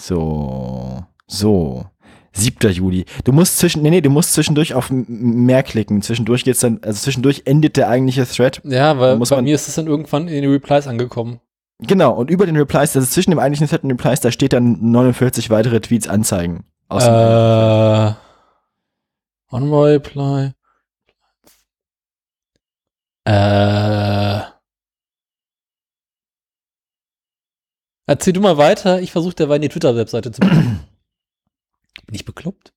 So, so. 7. Juli. Du musst zwischen, nee, nee, du musst zwischendurch auf mehr klicken. Zwischendurch geht's dann, also zwischendurch endet der eigentliche Thread. Ja, weil bei man- mir ist es dann irgendwann in den Replies angekommen. Genau, und über den Replies, also zwischen dem eigentlichen Thread und den Replies, da steht dann 49 weitere Tweets anzeigen. Aus dem- Äh, on my reply. Äh. Erzähl du mal weiter. Ich versuche derweil die Twitter-Webseite zu bekommen. (clears throat) Bin ich bekloppt?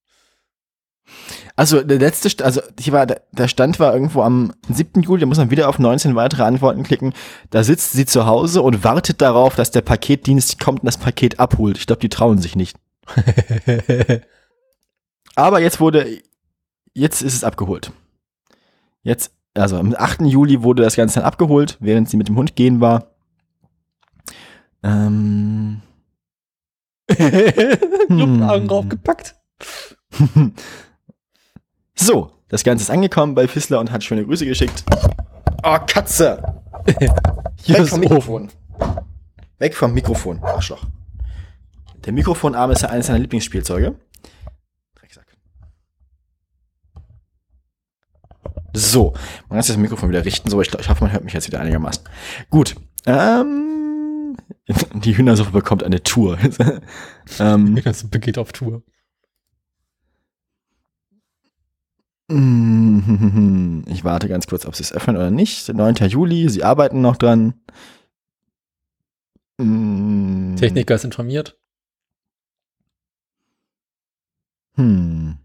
Also der letzte, also hier war, der- Stand war irgendwo am 7. Juli, da muss man wieder auf 19 weitere Antworten klicken. Da sitzt sie zu Hause und wartet darauf, dass der Paketdienst kommt und das Paket abholt. Ich glaube, die trauen sich nicht. (laughs) Aber jetzt wurde, jetzt ist es abgeholt. Jetzt, also am 8. Juli wurde das Ganze dann abgeholt, während sie mit dem Hund gehen war. Ähm, (laughs) Luftaugen draufgepackt. (laughs) So, das Ganze ist angekommen bei Fissler und hat schöne Grüße geschickt. Oh, Katze! (laughs) Hier Weg ist vom Mikrofon. Weg vom Mikrofon, Arschloch. Der Mikrofonarm ist ja eines seiner Lieblingsspielzeuge. Drecksack. So, man kann das Mikrofon wieder richten. So, ich, glaub- ich hoffe, man hört mich jetzt wieder einigermaßen. Gut. Ähm, (laughs) die Hühnersuppe bekommt eine Tour. (laughs) ähm, Das geht auf Tour. Mm, Ich warte ganz kurz, ob sie es öffnen oder nicht. 9. Juli, sie arbeiten noch dran. Mm, Techniker ist informiert. Hm.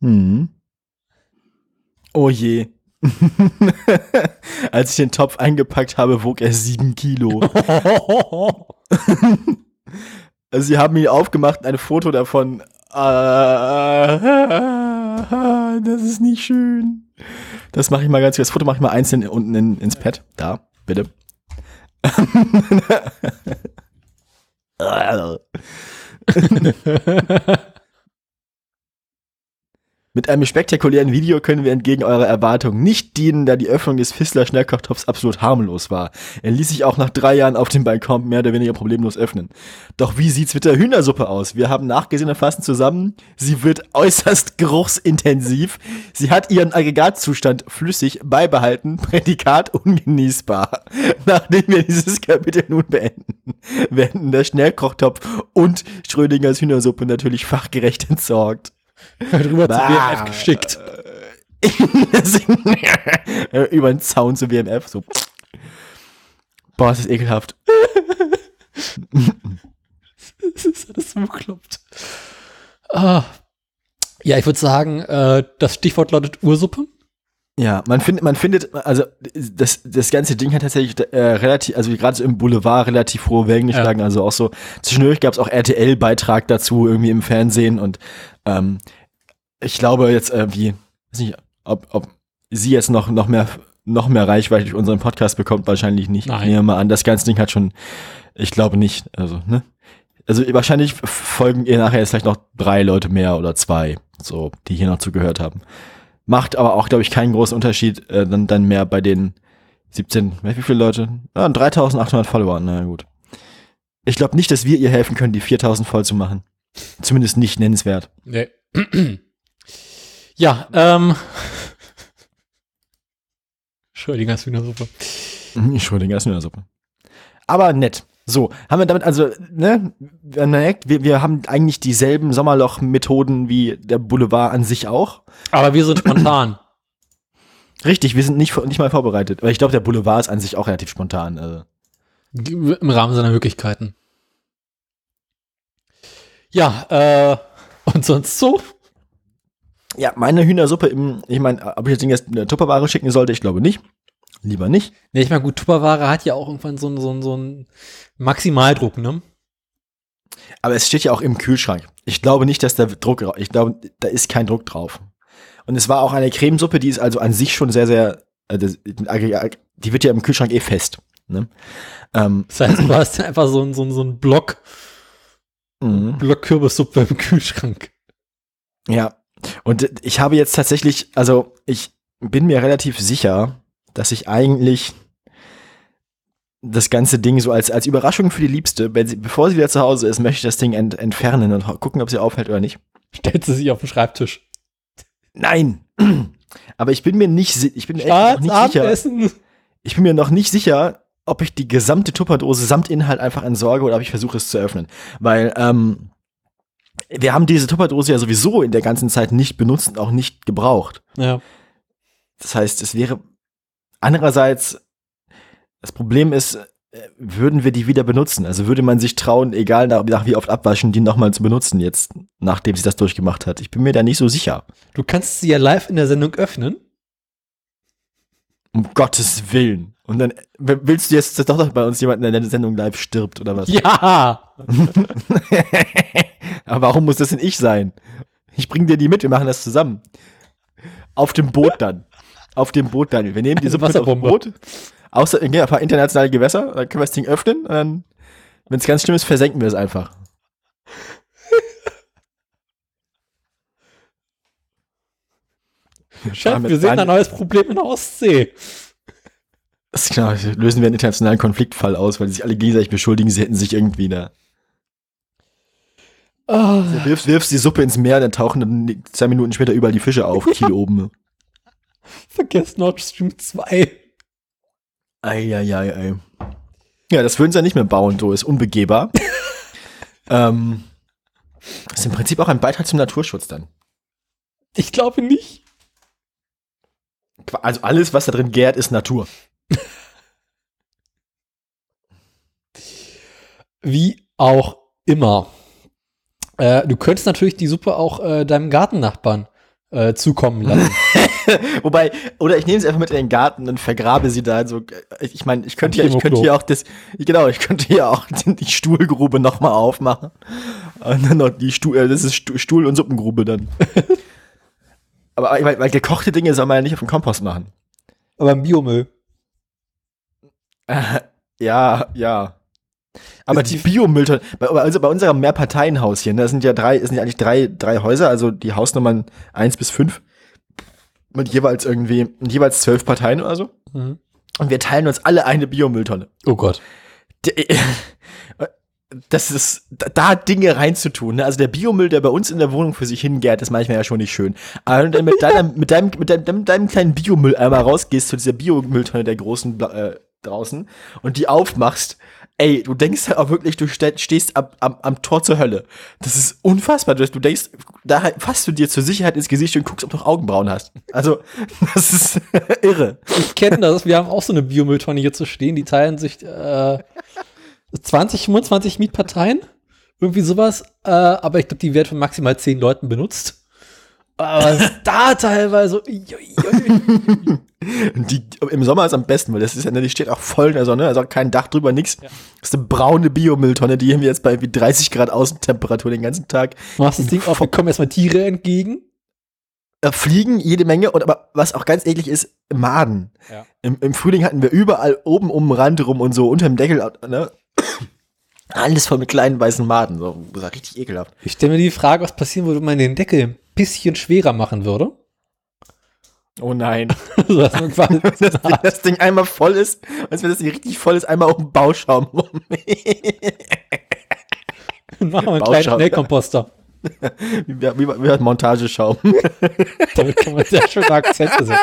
Hm. Oh je. (laughs) Als ich den Topf eingepackt habe, wog er sieben Kilo. also (laughs) (laughs) sie haben ihn aufgemacht und ein Foto davon. Ah, das ist nicht schön. Das mache ich mal ganz. Das Foto mache ich mal einzeln unten in, ins Pad. Da, bitte. (laughs) (laughs) Mit einem spektakulären Video können wir entgegen eurer Erwartungen nicht dienen, da die Öffnung des Fissler Schnellkochtopfs absolut harmlos war. Er ließ sich auch nach drei Jahren auf dem Balkon mehr oder weniger problemlos öffnen. Doch wie sieht's mit der Hühnersuppe aus? Wir haben nachgesehen und fassen zusammen. Sie wird äußerst geruchsintensiv. Sie hat ihren Aggregatzustand flüssig beibehalten. Prädikat ungenießbar. (laughs) Nachdem wir dieses Kapitel nun beenden, werden der Schnellkochtopf und Schrödingers Hühnersuppe natürlich fachgerecht entsorgt. Drüber zu WMF geschickt. (laughs) Über den Zaun zu WMF, so. Boah, das ist ekelhaft. (laughs) das ist alles so bekloppt. Ah. Ja, ich würde sagen, äh, das Stichwort lautet Ursuppe. Ja, man findet, man findet, also das, das ganze Ding hat tatsächlich äh, relativ, also gerade so im Boulevard relativ hohe Wellen geschlagen. Ja. Also auch so, zwischendurch gab es auch RTL-Beitrag dazu, irgendwie im Fernsehen und ähm, ich glaube jetzt irgendwie, weiß nicht, ob, ob sie jetzt noch, noch mehr noch mehr Reichweite durch unseren Podcast bekommt, wahrscheinlich nicht. Nein. Ich nehme mal an, das ganze Ding hat schon, ich glaube nicht, also, ne? Also wahrscheinlich folgen ihr nachher jetzt vielleicht noch drei Leute mehr oder zwei, so, die hier noch zugehört haben. Macht aber auch, glaube ich, keinen großen Unterschied äh, dann, dann mehr bei den 17, wie viele Leute? Ah, 3800 Follower, na gut. Ich glaube nicht, dass wir ihr helfen können, die 4000 voll zu machen. Zumindest nicht nennenswert. Nee. (clears throat) ja, ähm. (laughs) Schrödingers Hühnersuppe. Schrödingers Hühnersuppe. Aber nett. So, haben wir damit also, ne, merkt, wir, wir haben eigentlich dieselben Sommerloch-Methoden wie der Boulevard an sich auch. Aber wir sind spontan. (clears throat) Richtig, wir sind nicht, nicht mal vorbereitet. Aber ich glaube, der Boulevard ist an sich auch relativ spontan. Also. Im Rahmen seiner Möglichkeiten. Ja, äh, und sonst so? Ja, meine Hühnersuppe im, ich meine, ob ich jetzt jetzt eine Tupperware schicken sollte, ich glaube nicht. Lieber nicht. Nee, ich meine, gut, Tupperware hat ja auch irgendwann so einen so so ein Maximaldruck, ne? Aber es steht ja auch im Kühlschrank. Ich glaube nicht, dass der Druck, ich glaube, da ist kein Druck drauf. Und es war auch eine Cremesuppe, die ist also an sich schon sehr, sehr, äh, die wird ja im Kühlschrank eh fest. Ne? Ähm, das heißt, du hast einfach so, so, so einen Block, mhm. Block Kürbissuppe im Kühlschrank. Ja, und ich habe jetzt tatsächlich, also ich bin mir relativ sicher, dass ich eigentlich das ganze Ding so als, als Überraschung für die Liebste, wenn sie, bevor sie wieder zu Hause ist, möchte ich das Ding ent, entfernen und gucken, ob sie aufhält oder nicht. Stellt sie sich auf den Schreibtisch. Nein. (clears throat) Aber ich bin mir nicht, ich bin echt noch nicht sicher. Ich bin mir noch nicht sicher, ob ich die gesamte Tupperdose samt Inhalt einfach entsorge oder ob ich versuche es zu öffnen. Weil, ähm, wir haben diese Tupperdose ja sowieso in der ganzen Zeit nicht benutzt und auch nicht gebraucht. Ja. Das heißt, es wäre andererseits, das Problem ist, äh, würden wir die wieder benutzen? Also würde man sich trauen, egal nach, nach wie oft abwaschen, die nochmal zu benutzen jetzt, nachdem sie das durchgemacht hat? Ich bin mir da nicht so sicher. Du kannst sie ja live in der Sendung öffnen. Um Gottes Willen. Und dann willst du jetzt doch, dass bei uns jemand in der Sendung live stirbt oder was? Ja! (laughs) Aber warum muss das denn ich sein? Ich bring dir die mit, wir machen das zusammen. Auf dem Boot dann. Auf dem Boot, Daniel. Wir nehmen die Suppe auf dem Boot. Außer in ein paar internationale Gewässer, dann können wir das Ding öffnen und dann, wenn es ganz schlimm ist, versenken wir es einfach. Chef, wir sehen ein neues Problem in der Ostsee. Das ist klar, lösen wir einen internationalen Konfliktfall aus, weil sich alle gegenseitig beschuldigen, sie hätten sich irgendwie da. Oh. Du wirfst, wirfst die Suppe ins Meer, dann tauchen dann zwei Minuten später überall die Fische auf, (laughs) Kiel oben. Vergesst Nord Stream 2. Eieiei. Ei. Ja, das würden sie ja nicht mehr bauen, so ist unbegehbar. (laughs) ähm, ist im Prinzip auch ein Beitrag zum Naturschutz dann. Ich glaube nicht. Also alles, was da drin gärt, ist Natur. (laughs) Wie auch immer. Äh, du könntest natürlich die Suppe auch äh, deinem Gartennachbarn äh, zukommen lassen. (laughs) Wobei, oder ich nehme sie einfach mit in den Garten und vergrabe sie da. So, ich meine, ich könnte ja, ich könnte hier auch das, genau, ich könnte hier auch (laughs) die Stuhlgrube nochmal aufmachen. Und dann noch die Stuhl, äh, das ist Stuhl- und Suppengrube dann. (laughs) Aber weil, weil gekochte Dinge soll man ja nicht auf dem Kompost machen. Aber im Biomüll. Äh, ja, ja. Aber die Biomülltonnen, also bei unserem Mehrparteienhaus hier, ne, das sind ja drei, das sind ja eigentlich drei, drei Häuser, also die Hausnummern eins bis fünf mit jeweils irgendwie, mit jeweils zwölf Parteien oder so. Mhm. Und wir teilen uns alle eine Biomülltonne. Oh Gott. (laughs) Das ist, da Dinge reinzutun. Ne? Also der Biomüll, der bei uns in der Wohnung für sich hingärt, ist manchmal ja schon nicht schön. Aber wenn du mit, deiner, (laughs) mit, deinem, mit, deinem, mit deinem kleinen Biomülleimer rausgehst zu dieser Biomülltonne der großen äh, draußen und die aufmachst, ey, du denkst halt auch wirklich, du stehst am, am, am Tor zur Hölle. Das ist unfassbar. Du denkst, da fasst du dir zur Sicherheit ins Gesicht und guckst, ob du noch Augenbrauen hast. Also, (laughs) das ist (laughs) irre. Ich kenne das. Wir haben auch so eine Biomülltonne hier zu stehen. Die teilen sich äh, 20, 25 Mietparteien. Irgendwie sowas. Äh, aber ich glaube, die wird von maximal 10 Leuten benutzt. Aber da teilweise. (laughs) die, Im Sommer ist am besten, weil das ist ja, die steht auch voll in der Sonne, also kein Dach drüber, nix. Ja. Das ist eine braune Biomülltonne, die haben wir jetzt bei wie 30 Grad Außentemperatur den ganzen Tag. Du machst das Ding auf, kommen erstmal Tiere entgegen. Äh, fliegen jede Menge und aber was auch ganz eklig ist, Maden. Ja. Im, Im, Frühling hatten wir überall oben um den Rand rum und so unter dem Deckel, ne? Alles voll mit kleinen weißen Maden. So, das war richtig ekelhaft. Ich stelle mir die Frage, was passieren würde, wenn man den Deckel bisschen schwerer machen würde. Oh nein. (laughs) so, (laughs) dass man quasi das, das, Ding einmal voll ist, als wenn das Ding richtig voll ist, einmal auf dem Bauschaum rum. (laughs) Machen wir einen kleinen Schnellkomposter. wie, wie, wie, wie Montageschaum. Damit kann man sehr schöne Akzente setzen.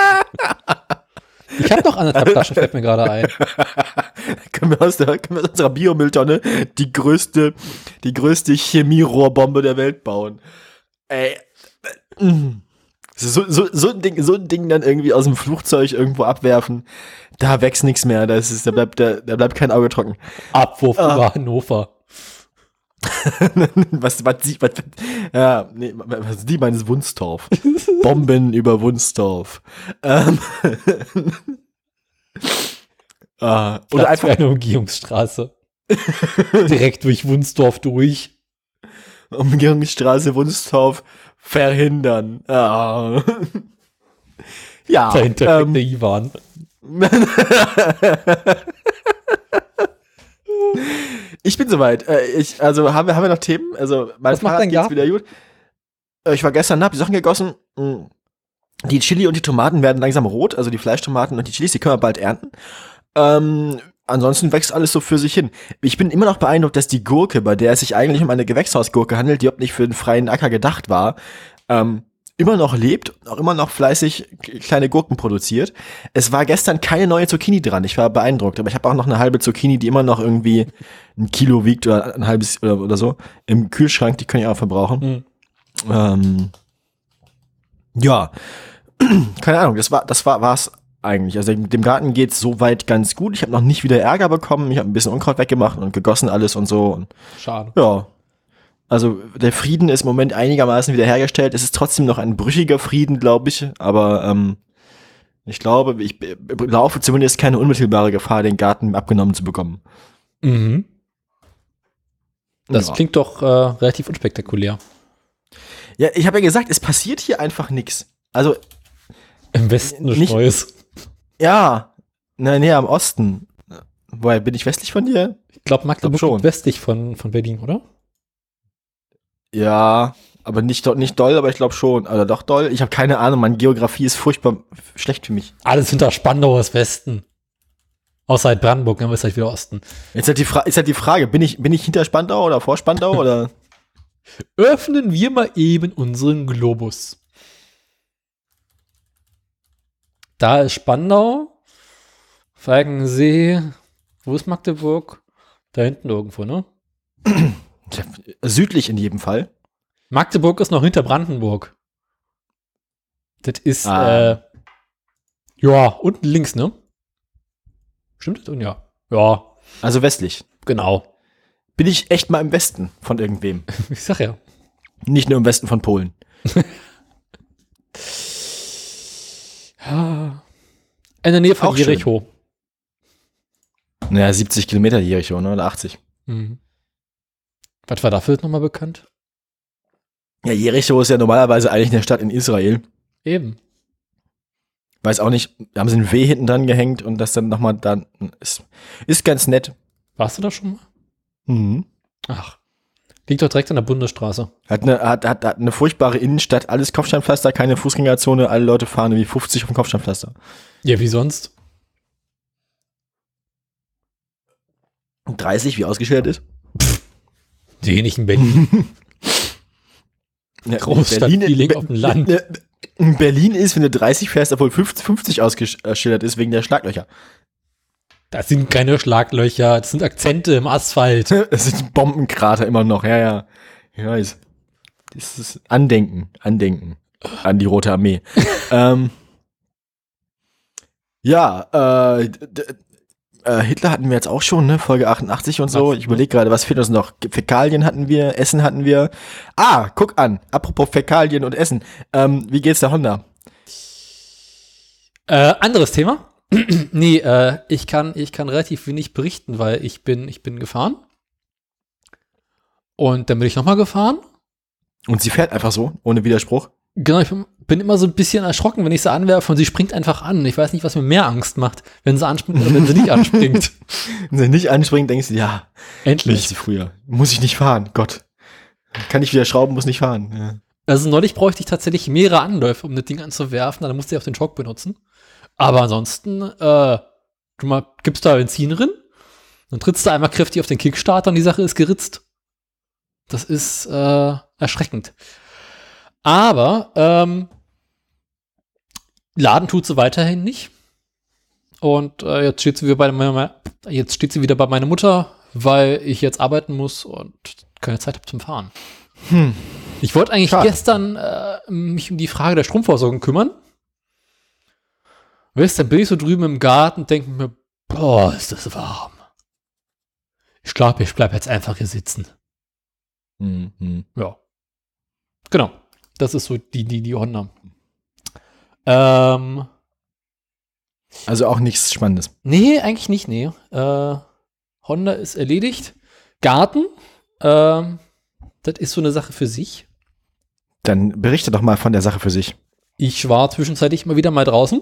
Ich habe noch anderthalb Flaschen, fällt mir gerade ein. können, wir aus der, können wir aus unserer Biomülltonne die größte, die größte Chemierohrbombe der Welt bauen. Ey. So, so, so, ein Ding, so ein Ding dann irgendwie aus dem Flugzeug irgendwo abwerfen, da wächst nichts mehr. Da, ist, da, bleibt, da, da bleibt kein Auge trocken. Abwurf ah. über Hannover. (laughs) was, was, was, was, ja, nee, was die meines Wunstorf. Bomben (laughs) über Wunstorf. Ähm, (laughs) äh, oder einfach eine Umgehungsstraße. Direkt durch Wunstorf durch. Umgehungsstraße Wunstorf verhindern. Ah. (laughs) ja. Dahinter ähm, der Ivan. (laughs) ich bin soweit. Äh, ich, also haben wir, haben wir noch Themen? Also mein Was Fahrrad geht's wieder gut. Äh, ich war gestern, hab die Sachen gegossen. Mm. Die Chili und die Tomaten werden langsam rot, also die Fleischtomaten und die Chilis, die können wir bald ernten. Ähm, ansonsten wächst alles so für sich hin. Ich bin immer noch beeindruckt, dass die Gurke, bei der es sich eigentlich um eine Gewächshausgurke handelt, die überhaupt nicht für den freien Acker gedacht war, ähm, immer noch lebt, auch immer noch fleißig kleine Gurken produziert. Es war gestern keine neue Zucchini dran. Ich war beeindruckt, aber ich habe auch noch eine halbe Zucchini, die immer noch irgendwie ein Kilo wiegt oder ein halbes oder, oder so im Kühlschrank. Die kann ich auch verbrauchen. Mhm. Ähm, ja, (clears throat) keine Ahnung. Das war, das war, war's eigentlich. Also dem Garten geht's soweit ganz gut. Ich habe noch nicht wieder Ärger bekommen. Ich habe ein bisschen Unkraut weggemacht und gegossen alles und so. Und Schade. Ja. Also der Frieden ist im Moment einigermaßen wiederhergestellt. Es ist trotzdem noch ein brüchiger Frieden, glaube ich. Aber ähm, ich glaube, ich laufe zumindest keine unmittelbare Gefahr, den Garten abgenommen zu bekommen. Mhm. Das ja. klingt doch äh, relativ unspektakulär. Ja, ich habe ja gesagt, es passiert hier einfach nichts. Also im Westen nichts Neues. Ja, nein, nee, am Osten. Woher bin ich westlich von dir? Ich glaube, Magdeburg glaub schon. westlich von, von Berlin, oder? Ja, aber nicht, nicht doll, aber ich glaube schon. Oder doch doll. Ich habe keine Ahnung, meine Geografie ist furchtbar schlecht für mich. Alles hinter Spandau ist Westen. Außer halt Brandenburg, dann ist halt wieder Osten. Jetzt halt die, Fra ist halt die Frage, bin ich, bin ich hinter Spandau oder vor Spandau oder? (laughs) Öffnen wir mal eben unseren Globus. Da ist Spandau, Falkensee, wo ist Magdeburg? Da hinten irgendwo, ne? (clears throat) Südlich in jedem Fall. Magdeburg ist noch hinter Brandenburg. Das ist, ah. äh, ja, unten links, ne? Stimmt das? Ja. Ja. Also westlich. Genau. Bin ich echt mal im Westen von irgendwem. (laughs) ich sag ja. Nicht nur im Westen von Polen. (laughs) In der Nähe von Auch schön. Jericho. Naja, 70 Kilometer Jericho, ne? Oder 80. Mhm. Was war dafür nochmal bekannt? Ja, Jericho ist ja normalerweise eigentlich eine Stadt in Israel. Eben. Weiß auch nicht, haben sie ein W hinten dran gehängt und das dann nochmal dann ist, ist ganz nett. Warst du da schon mal? Mhm. Ach. Liegt doch direkt an der Bundesstraße. Hat eine, hat, hat, hat eine furchtbare Innenstadt, alles Kopfsteinpflaster, keine Fußgängerzone, alle Leute fahren wie 50 auf dem Kopfsteinpflaster. Ja, wie sonst? 30, wie ausgeschildert ist. Nee, nicht in Berlin. (laughs) Ja, Großstadtfeeling auf dem Land. Ne, in Berlin ist, wenn du 30 fährst, obwohl 50, 50 ausgeschildert ist, wegen der Schlaglöcher. Das sind keine Schlaglöcher, das sind Akzente im Asphalt. (laughs) Es sind Bombenkrater immer noch, ja, ja. Ich weiß. Das ist Andenken, Andenken an die Rote Armee. (laughs) ähm, ja, äh, äh, Hitler hatten wir jetzt auch schon, ne? Folge 88 und so. Ich überlege gerade, was fehlt uns noch? Fäkalien hatten wir, Essen hatten wir. Ah, guck an. Apropos Fäkalien und Essen. Ähm, wie geht's der Honda? Äh, anderes Thema. (clears throat) nee, äh, ich kann, ich kann relativ wenig berichten, weil ich bin, ich bin gefahren. Und dann bin ich nochmal gefahren. Und sie fährt einfach so, ohne Widerspruch. Genau, ich bin, bin immer so ein bisschen erschrocken, wenn ich sie anwerfe und sie springt einfach an. Ich weiß nicht, was mir mehr Angst macht, wenn sie anspringt oder wenn sie nicht anspringt. (laughs) (laughs) Wenn sie nicht anspringt, denkst du, ja, Endlich. wie früher. Muss ich nicht fahren, Gott. Kann ich wieder schrauben, muss nicht fahren. Ja. Also neulich bräuchte ich tatsächlich mehrere Anläufe, um das Ding anzuwerfen, dann musste ich auch den Schock benutzen. Aber ansonsten, äh, du mal, gibst da Benzin drin, dann trittst du einmal kräftig auf den Kickstarter und die Sache ist geritzt. Das ist äh, erschreckend. Aber ähm, Laden tut sie weiterhin nicht. Und äh, jetzt steht sie wieder bei meiner, jetzt steht sie wieder bei meiner Mutter, weil ich jetzt arbeiten muss und keine Zeit habe zum Fahren. Hm. Ich wollte eigentlich Schade. gestern äh, mich um die Frage der Stromversorgung kümmern. Weißt du, dann bin ich so drüben im Garten denke mir, boah, ist das warm. Ich glaube, ich bleibe jetzt einfach hier sitzen. Hm, hm. Ja. Genau. Das ist so die, die, die Honda. Ähm, Also auch nichts Spannendes. nee, eigentlich nicht, nee. Äh, Honda ist erledigt. Garten, ähm, das ist so eine Sache für sich. Dann berichte doch mal von der Sache für sich. Ich war zwischenzeitlich immer wieder mal draußen,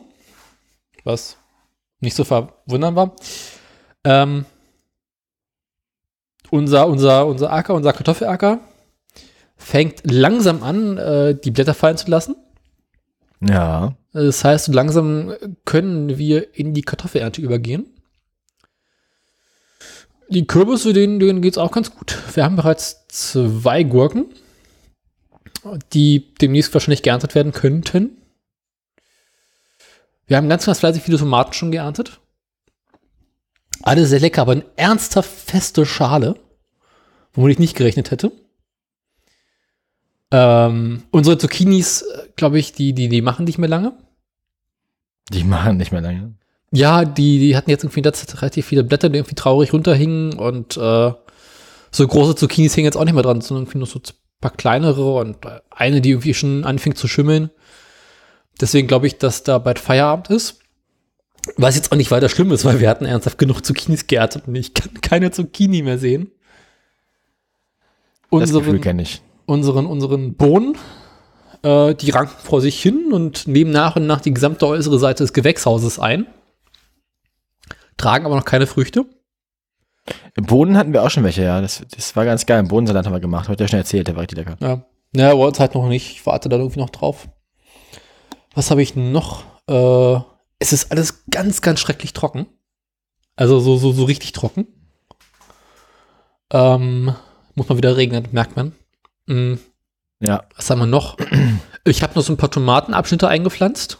was nicht so verwundern war. Ähm, unser, unser, unser Acker, unser Kartoffelacker fängt langsam an, äh, die Blätter fallen zu lassen. Ja. Das heißt, so langsam können wir in die Kartoffelernte übergehen. Die Kürbisse, denen, denen geht es auch ganz gut. Wir haben bereits zwei Gurken, die demnächst wahrscheinlich geerntet werden könnten. Wir haben ganz, ganz fleißig viele Tomaten schon geerntet. Alle sehr lecker, aber eine ernsthaft feste Schale, womit ich nicht gerechnet hätte. Ähm, unsere Zucchinis, glaube ich, die, die, die machen nicht mehr lange. Die machen nicht mehr lange. Ja, die, die hatten jetzt irgendwie in der Zeit relativ viele Blätter, die irgendwie traurig runterhingen und äh, so große Zucchinis hingen jetzt auch nicht mehr dran, sondern irgendwie nur so ein paar kleinere und äh, eine, die irgendwie schon anfing zu schimmeln. Deswegen glaube ich, dass da bald Feierabend ist. Was jetzt auch nicht weiter schlimm ist, weil wir hatten ernsthaft genug Zucchinis geerntet und ich kann (laughs) keine Zucchini mehr sehen. Unseren, kenne ich. unseren, unseren Bohnen, äh, die ranken vor sich hin und nehmen nach und nach die gesamte äußere Seite des Gewächshauses ein. Tragen aber noch keine Früchte. Im Boden hatten wir auch schon welche, ja. Das, das war ganz geil. Im Bodensalat haben wir gemacht. Heute ja schon erzählt, der war richtig lecker. Ja, ja bei uns halt noch nicht. Ich warte da irgendwie noch drauf. Was habe ich noch? Äh, es ist alles ganz, ganz schrecklich trocken. Also so, so, so richtig trocken. Ähm, muss mal wieder regnen, merkt man. Mm, Ja. was haben wir noch? (clears throat) Ich habe noch so ein paar Tomatenabschnitte eingepflanzt.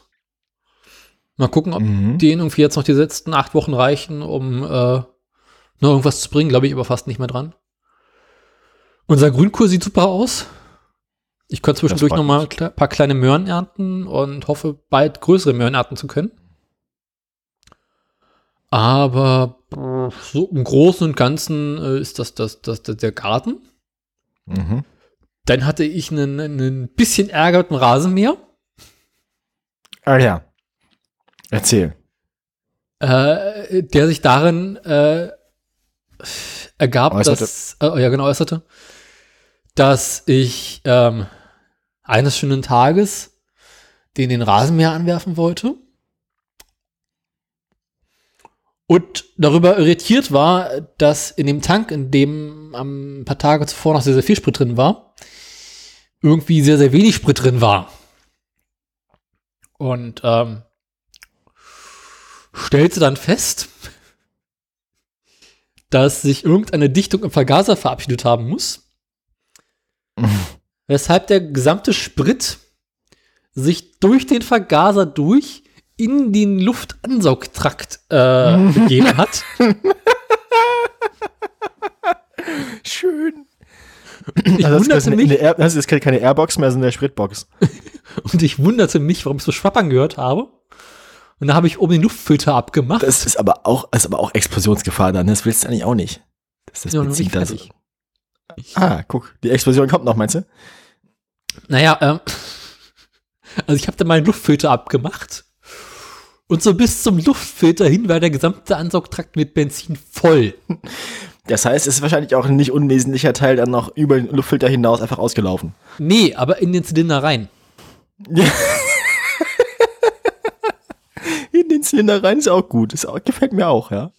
Mal gucken, ob Mhm. denen irgendwie jetzt noch die letzten acht Wochen reichen, um äh, noch irgendwas zu bringen. Glaube ich aber fast nicht mehr dran. Unser Grünkohl sieht super aus. Ich könnte zwischendurch noch mal ein paar kleine Möhren ernten und hoffe, bald größere Möhren ernten zu können. Aber so im Großen und Ganzen äh, ist das, das, das, das der Garten. Mhm. Dann hatte ich einen, einen bisschen Ärger mit dem Rasenmäher. Ah ja. Erzähl. äh, der sich darin äh, ergab, Äußerte. dass, äh, ja genau, äußerte, dass ich ähm, eines schönen Tages den den Rasenmäher anwerfen wollte und darüber irritiert war, dass in dem Tank, in dem ein paar Tage zuvor noch sehr, sehr viel Sprit drin war, irgendwie sehr, sehr wenig Sprit drin war. Und ähm, stellte dann fest, dass sich irgendeine Dichtung im Vergaser verabschiedet haben muss, (laughs) weshalb der gesamte Sprit sich durch den Vergaser durch in den Luftansaugtrakt äh, (laughs) begeben hat. Schön. Ich Also das, ist wunderte mich, Air, das ist keine Airbox mehr, sondern eine Spritbox. (laughs) und ich wunderte mich, warum ich so schwappern gehört habe. Und da habe ich oben den Luftfilter abgemacht. Das ist aber auch, ist aber auch Explosionsgefahr dann. Das willst du eigentlich auch nicht. Das ist Ja, das da fertig. so. Ah, guck, die Explosion kommt noch, meinst du? Naja, ähm, (laughs) also ich habe da meinen Luftfilter abgemacht. Und so bis zum Luftfilter hin war der gesamte Ansaugtrakt mit Benzin voll. Das heißt, es ist wahrscheinlich auch ein nicht unwesentlicher Teil dann noch über den Luftfilter hinaus einfach ausgelaufen. Nee, aber in den Zylinder rein. (laughs) In den Zylinder rein ist auch gut. Ist auch, gefällt mir auch, ja.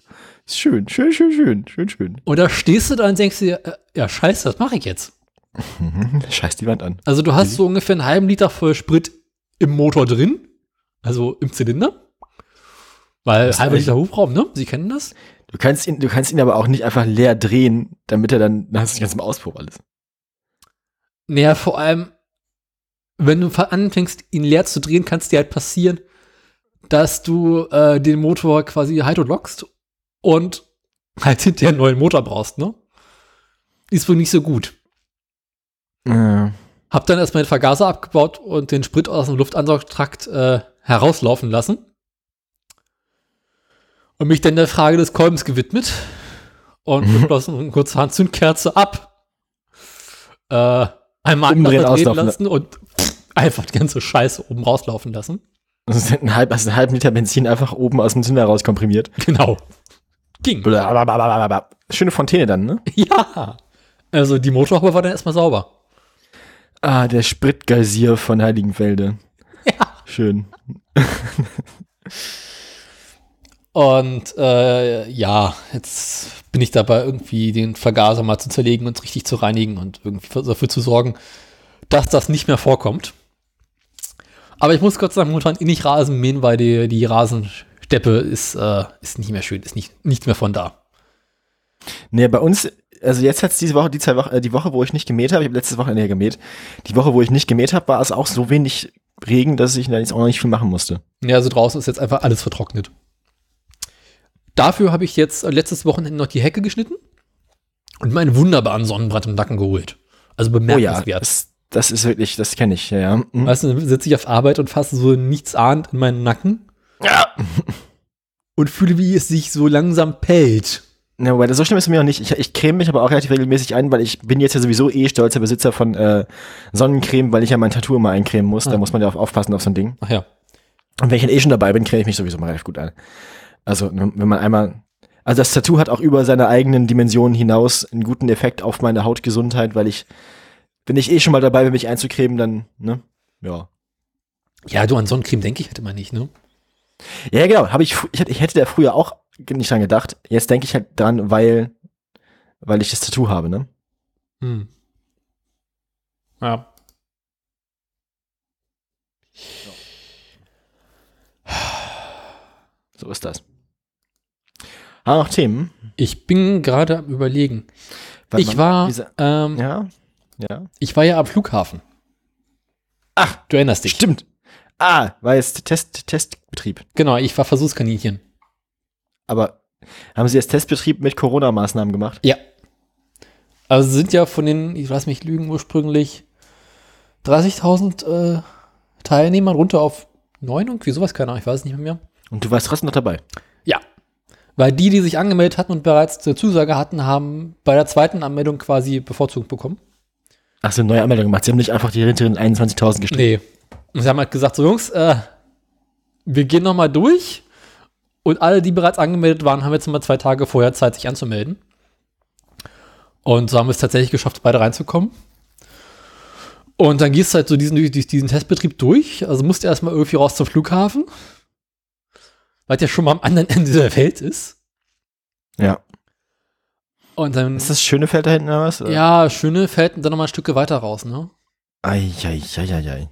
Ist schön, schön, schön, schön, schön, schön. Und da stehst du da und denkst dir, äh, ja scheiße, was mache ich jetzt? Scheiß die Wand an. Also du hast so ungefähr einen halben Liter voll Sprit im Motor drin, also im Zylinder. Weil halber Liter Hubraum, ne? Sie kennen das? Du kannst ihn, du kannst ihn aber auch nicht einfach leer drehen, damit er dann, dann hast du das ganze Auspuff alles. Naja, vor allem, wenn du anfängst, ihn leer zu drehen, kann es dir halt passieren, dass du äh, den Motor quasi hydro lockst und halt hinterher einen neuen Motor brauchst, ne? Ist wohl nicht so gut. Ja. Hab dann erstmal den Vergaser abgebaut und den Sprit aus dem Luftansaugtrakt äh, herauslaufen lassen. Und mich dann der Frage des Kolbens gewidmet. Und Mhm. beschlossen, kurzerhand Zündkerze ab. Äh, einmal Umdrehen, auslaufen lassen und einfach die ganze Scheiße oben rauslaufen lassen. Ist ein halb, also ein halb Liter Benzin einfach oben aus dem Zünder raus komprimiert. Genau. Ging. Blablabla. Schöne Fontäne dann, ne? Ja. Also die Motorhaube war dann erstmal sauber. Ah, der Spritgeysir von Heiligenfelde. Ja. Schön. Und äh, ja, jetzt bin ich dabei, irgendwie den Vergaser mal zu zerlegen und richtig zu reinigen und irgendwie für- dafür zu sorgen, dass das nicht mehr vorkommt. Aber ich muss Gott sei Dank momentan eh nicht Rasen mähen, weil die, die Rasensteppe ist, äh, ist nicht mehr schön, ist nicht, nicht mehr von da. Nee, bei uns, also jetzt hat's diese Woche, die zwei Wochen, äh, die Woche, wo ich nicht gemäht habe, ich habe letztes Wochenende gemäht. Die Woche, wo ich nicht gemäht habe, war es auch so wenig Regen, dass ich da jetzt auch noch nicht viel machen musste. Ja, also draußen ist jetzt einfach alles vertrocknet. Dafür habe ich jetzt äh, letztes Wochenende noch die Hecke geschnitten und meinen wunderbaren Sonnenbrand im Nacken geholt. Also Oh ja, bemerkenswert. das, das ist wirklich, das kenne ich, ja, ja. Mhm. Weißt du, dann sitze ich auf Arbeit und fasse so nichts ahnt in meinen Nacken Ja. und fühle, wie es sich so langsam pellt. Wobei, das so schlimm ist es mir noch nicht. Ich, ich creme mich aber auch relativ regelmäßig ein, weil ich bin jetzt ja sowieso eh stolzer Besitzer von äh, Sonnencreme, weil ich ja mein Tattoo immer eincremen muss. Ah. Da muss man ja auf, aufpassen auf so ein Ding. Ach ja. Und wenn ich dann eh schon dabei bin, creme ich mich sowieso mal relativ gut ein. Also, wenn man einmal. Also das Tattoo hat auch über seine eigenen Dimensionen hinaus einen guten Effekt auf meine Hautgesundheit, weil ich, wenn ich eh schon mal dabei bin, mich einzucremen, dann, ne? Ja. Ja, du an Sonnencreme denke ich halt immer nicht, ne? Ja, genau. Hab ich, ich, hätte- ich hätte da früher auch nicht dran gedacht. Jetzt denke ich halt dran, weil, weil ich das Tattoo habe, ne? Hm. Ja. So ist das. Haben wir noch Themen? Ich bin gerade am überlegen. Weil ich war, diese- ähm, Ja, ja. ich war ja am Flughafen. Ach, Du erinnerst dich. stimmt. Ah, war jetzt Test, Testbetrieb. Genau, ich war Versuchskaninchen. Aber haben Sie jetzt Testbetrieb mit Corona-Maßnahmen gemacht? Ja. Also sind ja von den, ich lass mich lügen, ursprünglich 30.000 äh, Teilnehmern runter auf 9 irgendwie sowas, keine Ahnung, ich weiß es nicht mehr. Und du warst trotzdem noch dabei. Ja. Weil die, die sich angemeldet hatten und bereits eine Zusage hatten, haben bei der zweiten Anmeldung quasi bevorzugt bekommen. Ach, so eine neue Anmeldung gemacht. Sie haben nicht einfach die hinteren 21.000 gestrichen. Nee. Und sie haben halt gesagt, so Jungs, äh, wir gehen noch mal durch Und alle, die bereits angemeldet waren, haben jetzt mal zwei Tage vorher Zeit, sich anzumelden. Und so haben wir es tatsächlich geschafft, beide reinzukommen. Und dann gehst du halt so diesen, diesen Testbetrieb durch. Also musst du erstmal irgendwie raus zum Flughafen. Weil der schon mal am anderen (laughs) Ende der Welt ist. Ja. Und dann. Ist das Schönefeld da hinten oder was? Ja, Schönefeld und dann nochmal ein Stück weiter raus, ne? Eieieiei.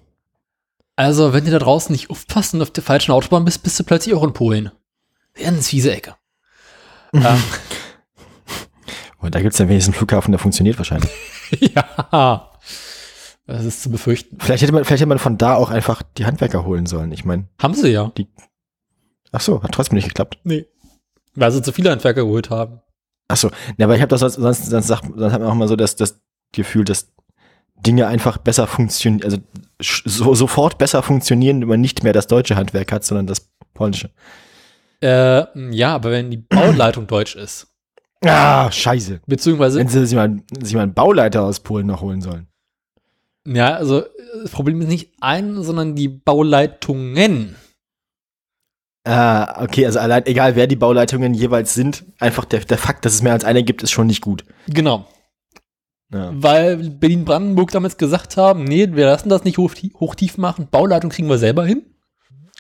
Also, wenn du da draußen nicht aufpasst und auf der falschen Autobahn bist, bist du plötzlich auch in Polen. Ganz fiese Ecke. ähm, (laughs) Und da gibt es ja wenigstens einen Flughafen, der funktioniert wahrscheinlich. (laughs) ja. Das ist zu befürchten. Vielleicht hätte man, vielleicht hätte man von da auch einfach die Handwerker holen sollen. Ich meine, Haben sie ja. ach so, hat trotzdem nicht geklappt. Nee. Weil sie zu viele Handwerker geholt haben. Ach so, ne, aber ich habe das sonst, sonst, sonst, sagt, sonst hat man auch mal so das, das Gefühl, dass Dinge einfach besser funktionieren, also so, sofort besser funktionieren, wenn man nicht mehr das deutsche Handwerk hat, sondern das polnische. Äh, ja, aber wenn die Bauleitung deutsch ist, Ah, scheiße. beziehungsweise, Wenn sie sich mal, sich mal einen Bauleiter aus Polen noch holen sollen. ja, also das Problem ist nicht ein, sondern die Bauleitungen. Ah, okay, also allein, egal wer die Bauleitungen jeweils sind, einfach der, der Fakt, dass es mehr als eine gibt, ist schon nicht gut. Genau. Ja. Weil Berlin-Brandenburg damals gesagt haben, nee, wir lassen das nicht hoch, hochtief machen, Bauleitung kriegen wir selber hin.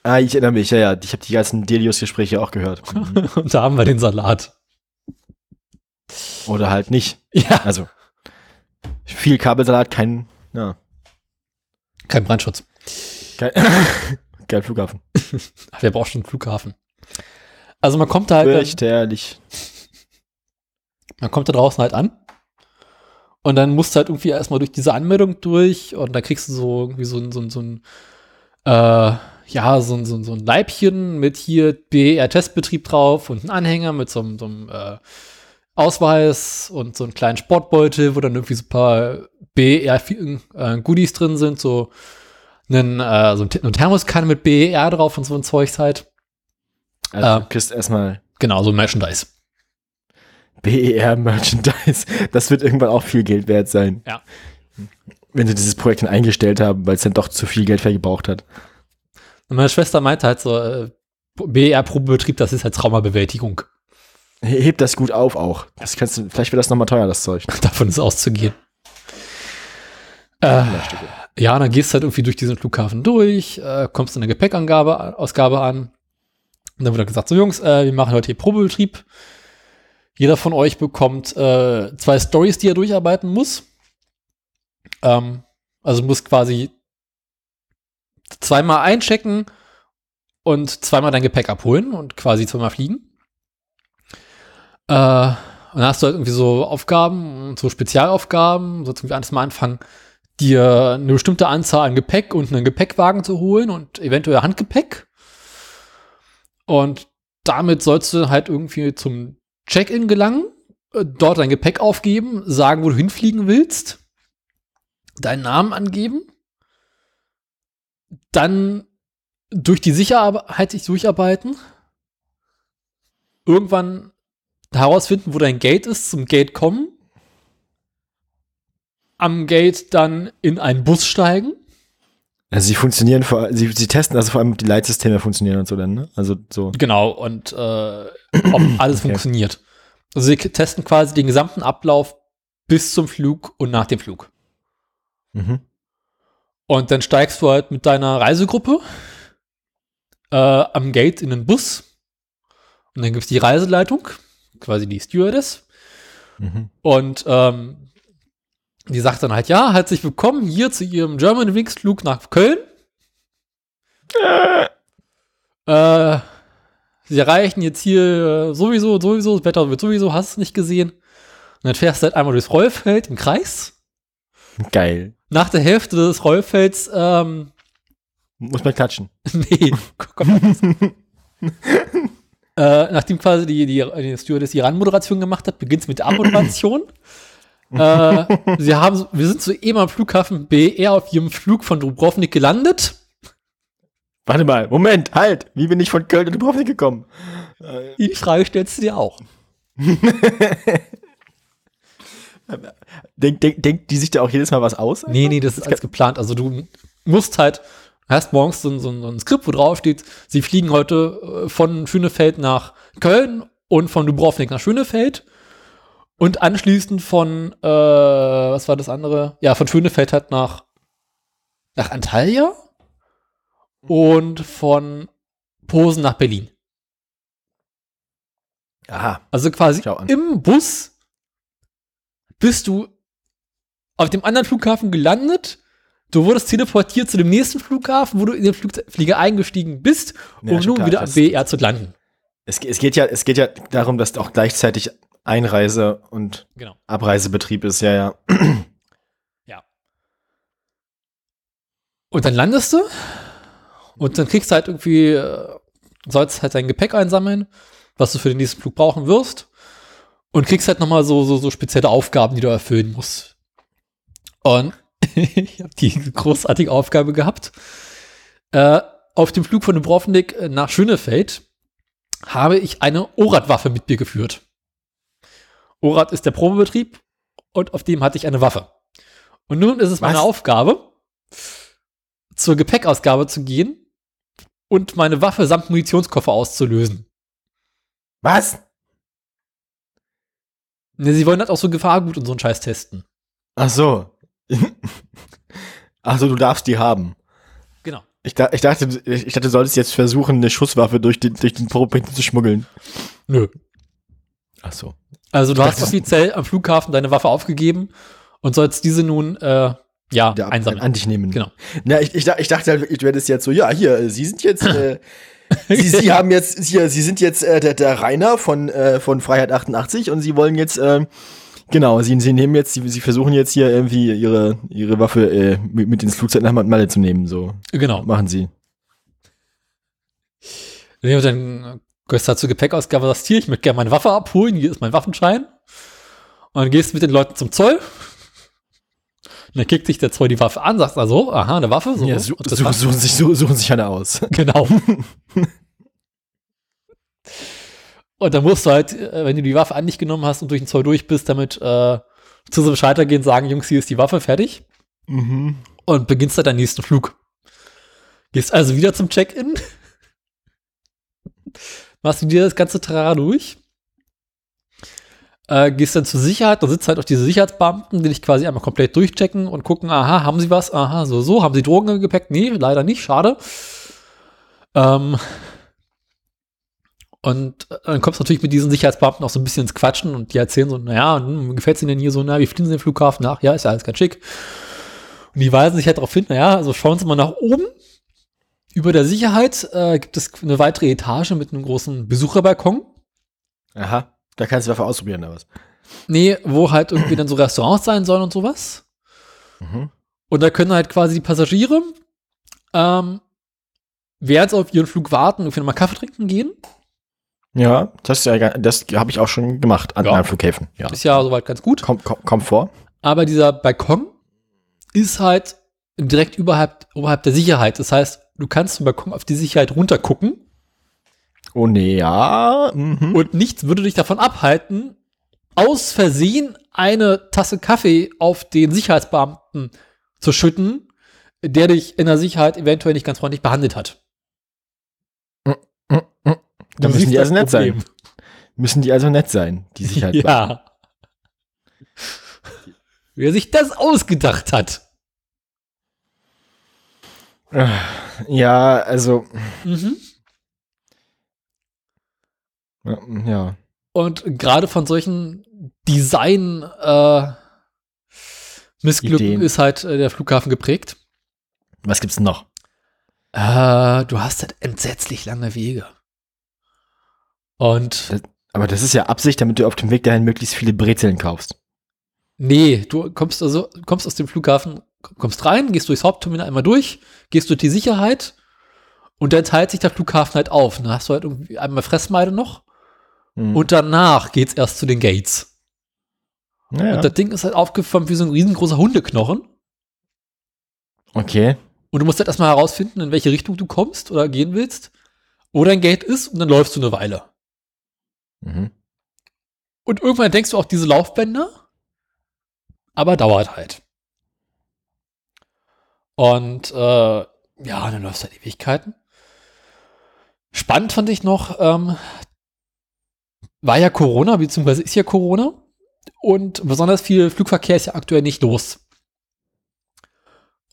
Ah, ich erinnere mich, ja, ja. Ich habe die ganzen Delius-Gespräche auch gehört. (laughs) Und da haben wir den Salat. Oder halt nicht. Ja. Also, viel Kabelsalat, kein, ja, Kein Brandschutz. kein, (laughs) kein Flughafen. (laughs) Ach, wer braucht schon einen Flughafen? Also man kommt da halt, Fürchterlich. man kommt da draußen halt an. Und dann musst du halt irgendwie erstmal durch diese Anmeldung durch und da kriegst du so irgendwie so ein, so ein, so ein äh, ja, so ein, so ein, so ein Leibchen mit hier BR-Testbetrieb drauf und ein Anhänger mit so einem, so einem äh, Ausweis und so einen kleinen Sportbeutel, wo dann irgendwie so ein paar BR-Goodies drin sind, so einen, äh, so ein eine Thermoskanne mit BER drauf und so ein Zeugs halt. Also, Äh. du kriegst erstmal Genau, so Merchandise. BER Merchandise. Das wird irgendwann auch viel Geld wert sein. Ja. Wenn sie dieses Projekt dann eingestellt haben, weil es dann doch zu viel Geld vergebraucht hat. Und meine Schwester meinte halt so, äh, BR-Probebetrieb, das ist halt Traumabewältigung. He- Hebt das gut auf auch. Das kannst du, vielleicht wird das nochmal teuer, das Zeug. (laughs) Davon ist auszugehen. Äh, ja, dann gehst du halt irgendwie durch diesen Flughafen durch, äh, kommst in eine Gepäckangabe, Ausgabe an. Und dann wird halt gesagt, so Jungs, äh, wir machen heute hier Probebetrieb. Jeder von euch bekommt äh, zwei Stories, die er durcharbeiten muss. Ähm, also muss quasi zweimal einchecken und zweimal dein Gepäck abholen und quasi zweimal fliegen. Äh, und dann hast du halt irgendwie so Aufgaben, so Spezialaufgaben, so irgendwie alles mal anfangen, dir eine bestimmte Anzahl an Gepäck und einen Gepäckwagen zu holen und eventuell Handgepäck. Und damit sollst du halt irgendwie zum Check-in gelangen, äh, dort dein Gepäck aufgeben, sagen, wo du hinfliegen willst, deinen Namen angeben, dann durch die Sicherheit sich durcharbeiten, irgendwann herausfinden, wo dein Gate ist, zum Gate kommen, am Gate dann in einen Bus steigen. Also sie funktionieren vor, sie, sie testen also vor allem, ob die Leitsysteme funktionieren und so dann, ne? Also so. Genau, und äh, ob (clears throat) alles Okay. funktioniert. Also sie testen quasi den gesamten Ablauf bis zum Flug und nach dem Flug. Mhm. Und dann steigst du halt mit deiner Reisegruppe äh, am Gate in den Bus. Und dann gibt es die Reiseleitung, quasi die Stewardess. Mhm. Und ähm, die sagt dann halt, ja, herzlich willkommen hier zu ihrem German Wings Flug nach Köln. Äh, sie erreichen jetzt hier äh, sowieso, sowieso, das Wetter wird sowieso, hast du nicht gesehen. Und dann fährst du halt einmal durchs Rollfeld im Kreis. Geil. Nach der Hälfte des Rollfelds, ähm, Muss man klatschen. (laughs) nee, komm, (laughs) äh, nachdem quasi die, die, die Stewardess die Anmoderation gemacht hat, beginnt es mit der Abmoderation. (clears throat) äh, sie haben, wir sind soeben am Flughafen BR auf ihrem Flug von Dubrovnik gelandet. Warte mal, Moment, halt! Wie bin ich von Köln in Dubrovnik gekommen? Die Frage stellst du dir auch. (laughs) Denkt denk, denkt die sich da auch jedes Mal was aus? Nee, nee, das ist alles geplant. Also du musst halt Hast morgens so, ein- so, so ein Skript, wo drauf steht, sie fliegen heute äh, von Schönefeld nach Köln und von Dubrovnik nach Schönefeld. Und anschließend von, äh, was war das andere? Ja, von Schönefeld halt nach, nach Antalya und von Posen nach Berlin. Aha. Also quasi im Bus bist du auf dem anderen Flughafen gelandet. Du wurdest teleportiert zu dem nächsten Flughafen, wo du in den Flug Flieger eingestiegen bist, Ja, um schon nun klar, wieder am BR zu landen. Es, es, geht ja, es geht ja darum, dass auch gleichzeitig Einreise und Genau. Abreisebetrieb ist, ja, ja. Und dann landest du und dann kriegst du halt irgendwie, äh, sollst halt dein Gepäck einsammeln, was du für den nächsten Flug brauchen wirst. Und kriegst halt nochmal so, so, so spezielle Aufgaben, die du erfüllen musst. Und (laughs) ich habe die großartige Aufgabe gehabt. Äh, auf dem Flug von Dubrovnik äh, nach Schönefeld habe ich eine Orat-Waffe mit mir geführt. Orat ist der Probebetrieb und auf dem hatte ich eine Waffe. Und nun ist es meine Was? Aufgabe, zur Gepäckausgabe zu gehen und meine Waffe samt Munitionskoffer auszulösen. Was? Ne, sie wollen halt auch so Gefahrgut und so einen Scheiß testen. Ach so. Ach (laughs) so, du darfst die haben. Genau. Ich, da, ich, dachte, ich dachte, du solltest jetzt versuchen, eine Schusswaffe durch den, durch den Probebetrieb zu schmuggeln. Nö. Ach so. Also du Das hast offiziell am Flughafen deine Waffe aufgegeben und sollst diese nun äh, ja Der einsammeln. an dich nehmen. Genau. Na, ich, ich, ich dachte halt, du hättest jetzt so, ja, hier, äh, Sie sind jetzt, äh, (laughs) Sie, Sie haben jetzt, hier, Sie sind jetzt äh, der, der Rainer von, äh, von Freiheit 88 und Sie wollen jetzt, äh, genau, Sie, Sie nehmen jetzt, Sie, Sie versuchen jetzt hier irgendwie Ihre, Ihre Waffe äh, mit, mit ins Flugzeug nach Malle zu nehmen, so. Genau. Machen Sie. Und dann gehst du zur Gepäckausgabe, sagst hier, ich möchte gerne meine Waffe abholen, hier ist mein Waffenschein. Und dann gehst du mit den Leuten zum Zoll. Und dann kickt sich der Zoll die Waffe an, sagst also, aha, eine Waffe. So, Ja, und su war's. suchen, sich, su suchen sich eine aus. Genau. (laughs) und dann musst du halt, äh, wenn du die Waffe an dich genommen hast und durch den Zoll durch bist, damit äh, zu so einem Schalter gehen, sagen, Jungs, hier ist die Waffe, fertig. Mhm. Und beginnst dann deinen nächsten Flug. Gehst also wieder zum Check-in. (laughs) Machst du dir das ganze Trara durch. Äh, gehst dann zur Sicherheit, da sitzen halt auch diese Sicherheitsbeamten, die dich quasi einmal komplett durchchecken und gucken, aha, haben sie was? Aha, so, so. Haben sie Drogen im Gepäck? Nee, leider nicht, schade. Ähm, und äh, dann kommst du natürlich mit diesen Sicherheitsbeamten auch so ein bisschen ins Quatschen und die erzählen so, naja, hm, gefällt es ihnen denn hier so, na, wie fliegen sie den Flughafen nach? Ja, ist ja alles ganz schick. Und die weisen sich halt darauf hin, naja, also schauen Sie mal nach oben. Über der Sicherheit äh, gibt es eine weitere Etage mit einem großen Besucherbalkon. Aha. Da kannst du Waffe ausprobieren, oder was? Nee, wo halt irgendwie dann so Restaurants sein sollen und sowas. Mhm. Und da können halt quasi die Passagiere, ähm, während sie auf ihren Flug warten, irgendwie nochmal Kaffee trinken gehen. Ja, das, ja, das habe ich auch schon gemacht an Ja. einem Flughäfen. Ja. Ist ja soweit ganz gut. Komm, komm, komm vor. Aber dieser Balkon ist halt direkt überhalb, oberhalb der Sicherheit. Das heißt, du kannst vom Balkon auf die Sicherheit runtergucken Oh nee, ja. Mhm. und nichts würde dich davon abhalten, aus Versehen eine Tasse Kaffee auf den Sicherheitsbeamten zu schütten, der dich in der Sicherheit eventuell nicht ganz freundlich behandelt hat. Da müssen die also nett sein. Müssen die also nett sein, die Sicherheit. (laughs) Ja. Wer sich das ausgedacht hat. Ja, also, Mhm. ja. Und gerade von solchen Design äh, ist halt äh, der Flughafen geprägt. Was gibt's noch? Äh, du hast halt entsetzlich lange Wege. Und Aber das ist ja Absicht, damit du auf dem Weg dahin möglichst viele Brezeln kaufst. nee, du kommst also kommst aus dem Flughafen, kommst rein, gehst durchs Hauptterminal einmal durch, gehst durch die Sicherheit und dann teilt sich der Flughafen halt auf. Dann hast du halt irgendwie einmal Fressmeile noch Hm. und danach geht's erst zu den Gates. ja, Und das Ding ist halt aufgeformt wie so ein riesengroßer Hundeknochen. okay. Und du musst halt erstmal herausfinden, in welche Richtung du kommst oder gehen willst. Wo dein Gate ist und dann läufst du eine Weile. Mhm. Und irgendwann denkst du auch diese Laufbänder, aber dauert halt. Und äh, ja, dann läuft es halt Ewigkeiten. Spannend fand ich noch, ähm, war ja Corona, beziehungsweise ist ja Corona. Und besonders viel Flugverkehr ist ja aktuell nicht los.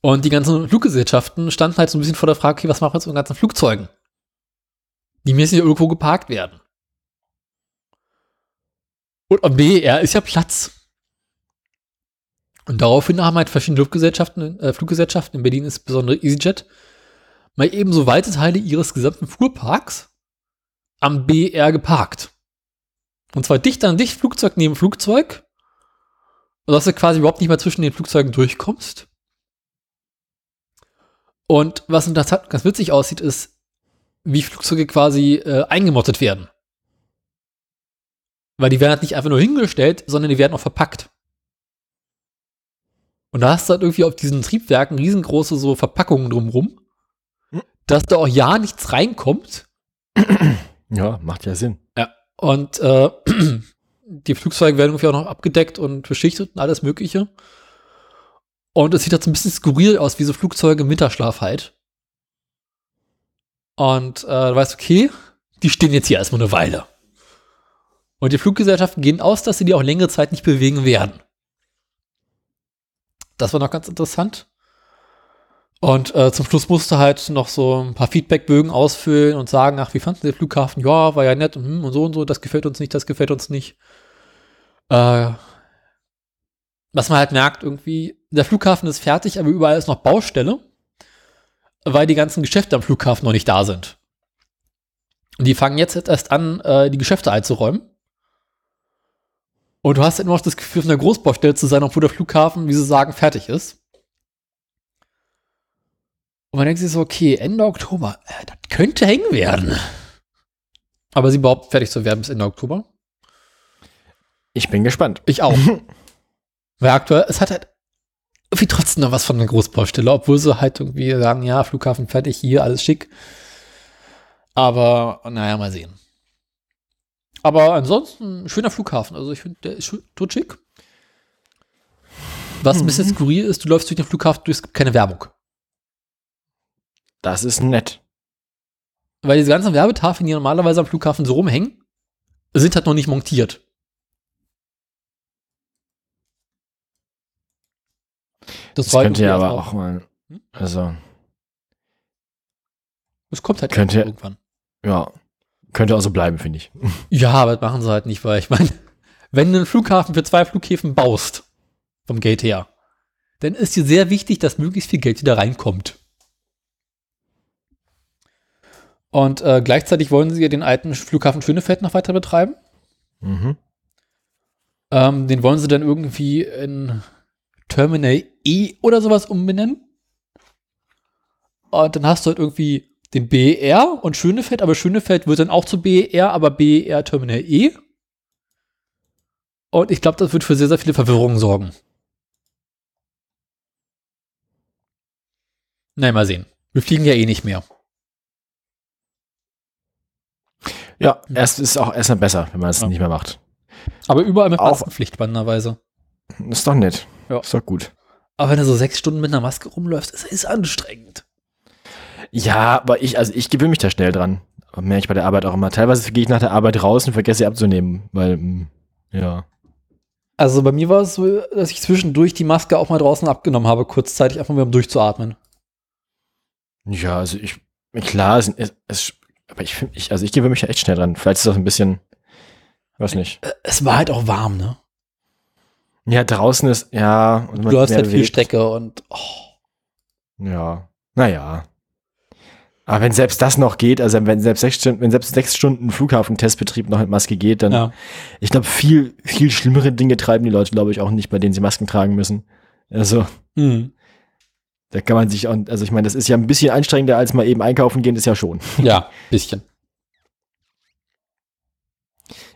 Und die ganzen Fluggesellschaften standen halt so ein bisschen vor der Frage, okay, was machen wir jetzt mit den ganzen Flugzeugen? Die müssen ja irgendwo geparkt werden. Und am BER ist ja Platz. Und daraufhin haben halt verschiedene Luftgesellschaften, äh, Fluggesellschaften, in Berlin ist besonders EasyJet, mal eben so weite Teile ihres gesamten Fuhrparks am BER geparkt. Und zwar dicht an dicht, Flugzeug neben Flugzeug, sodass du quasi überhaupt nicht mehr zwischen den Flugzeugen durchkommst. Und was ganz witzig aussieht, ist, wie Flugzeuge quasi äh, eingemottet werden. Weil die werden halt nicht einfach nur hingestellt, sondern die werden auch verpackt. Und da hast du halt irgendwie auf diesen Triebwerken riesengroße so Verpackungen drumrum, dass da auch ja nichts reinkommt. (clears throat) Ja, macht ja Sinn. Ja. Und äh, (clears throat) die Flugzeuge werden irgendwie auch noch abgedeckt und beschichtet und alles Mögliche. Und es sieht halt so ein bisschen skurril aus, wie so Flugzeuge im Winterschlaf halt. Und äh, du weißt, okay, die stehen jetzt hier erstmal eine Weile. Und die Fluggesellschaften gehen aus, dass sie die auch längere Zeit nicht bewegen werden. Das war noch ganz interessant. Und äh, zum Schluss musste halt noch so ein paar Feedbackbögen ausfüllen und sagen, ach, wie fanden Sie den Flughafen? Ja, war ja nett und, hm, und so und so, das gefällt uns nicht, das gefällt uns nicht. Äh, was man halt merkt, irgendwie, der Flughafen ist fertig, aber überall ist noch Baustelle, weil die ganzen Geschäfte am Flughafen noch nicht da sind. Und die fangen jetzt erst an, äh, die Geschäfte einzuräumen. Und du hast immer noch das Gefühl, auf einer Großbaustelle zu sein, obwohl der Flughafen, wie sie sagen, fertig ist. Und man denkt sich so, okay, Ende Oktober, äh, das könnte hängen werden. Aber sie überhaupt fertig zu werden bis Ende Oktober? Ich bin gespannt. Ich auch. (laughs) Weil aktuell, es hat halt irgendwie trotzdem noch was von einer Großbaustelle, obwohl sie halt irgendwie sagen, ja, Flughafen fertig, hier, alles schick. Aber, naja, mal sehen. Aber ansonsten, schöner Flughafen. Also ich finde, der ist tot schick. Was ein bisschen skurril ist, du läufst durch den Flughafen durch, es gibt keine Werbung. Das ist nett. Weil diese ganzen Werbetafeln, die normalerweise am Flughafen so rumhängen, sind halt noch nicht montiert. Das, war könnte ja aber auch- auch mal, also, Es kommt halt Könnte- irgendwann. ja, könnte auch so bleiben, finde ich. Ja, aber das machen sie halt nicht, weil ich meine, (laughs) wenn du einen Flughafen für zwei Flughäfen baust, vom Gate her, dann ist dir sehr wichtig, dass möglichst viel Geld wieder reinkommt. Und äh, gleichzeitig wollen sie ja den alten Flughafen Schönefeld noch weiter betreiben. Mhm. Ähm, den wollen sie dann irgendwie in Terminal E oder sowas umbenennen. Und dann hast du halt irgendwie den BER und Schönefeld, aber Schönefeld wird dann auch zu BER, aber BER Terminal E. Und ich glaube, das wird für sehr, sehr viele Verwirrungen sorgen. Nein, mal sehen. Wir fliegen ja eh nicht mehr. Ja, erst ist auch erstmal besser, wenn man es Ja. nicht mehr macht. Aber überall mit Maskenpflicht, spannenderweise. Ist doch nett. Ja. Ist doch gut. Aber wenn du so sechs Stunden mit einer Maske rumläufst, ist es anstrengend. Ja, aber ich, also ich gewöhne mich da schnell dran. Aber merke ich bei der Arbeit auch immer. Teilweise gehe ich nach der Arbeit raus und vergesse sie abzunehmen, weil, mm, ja. Also bei mir war es so, dass ich zwischendurch die Maske auch mal draußen abgenommen habe, kurzzeitig einfach nur um durchzuatmen. Ja, also ich, klar, es, es, aber ich finde, ich, also ich gewöhne mich da echt schnell dran. Vielleicht ist das ein bisschen, weiß nicht. Äh, Es war halt auch warm, ne? Ja, draußen ist, ja. und Du hast halt viel. Strecke und oh, Ja, naja. Aber wenn selbst das noch geht, also wenn selbst sechs Stunden, wenn selbst sechs Stunden Flughafentestbetrieb noch mit Maske geht, dann, ja. ich glaube, viel, viel schlimmere Dinge treiben die Leute, glaube ich, auch nicht, bei denen sie Masken tragen müssen. Also, Hm. da kann man sich auch, also ich meine, das ist ja ein bisschen anstrengender, als mal eben einkaufen gehen, ist ja schon. Ja, bisschen. (laughs)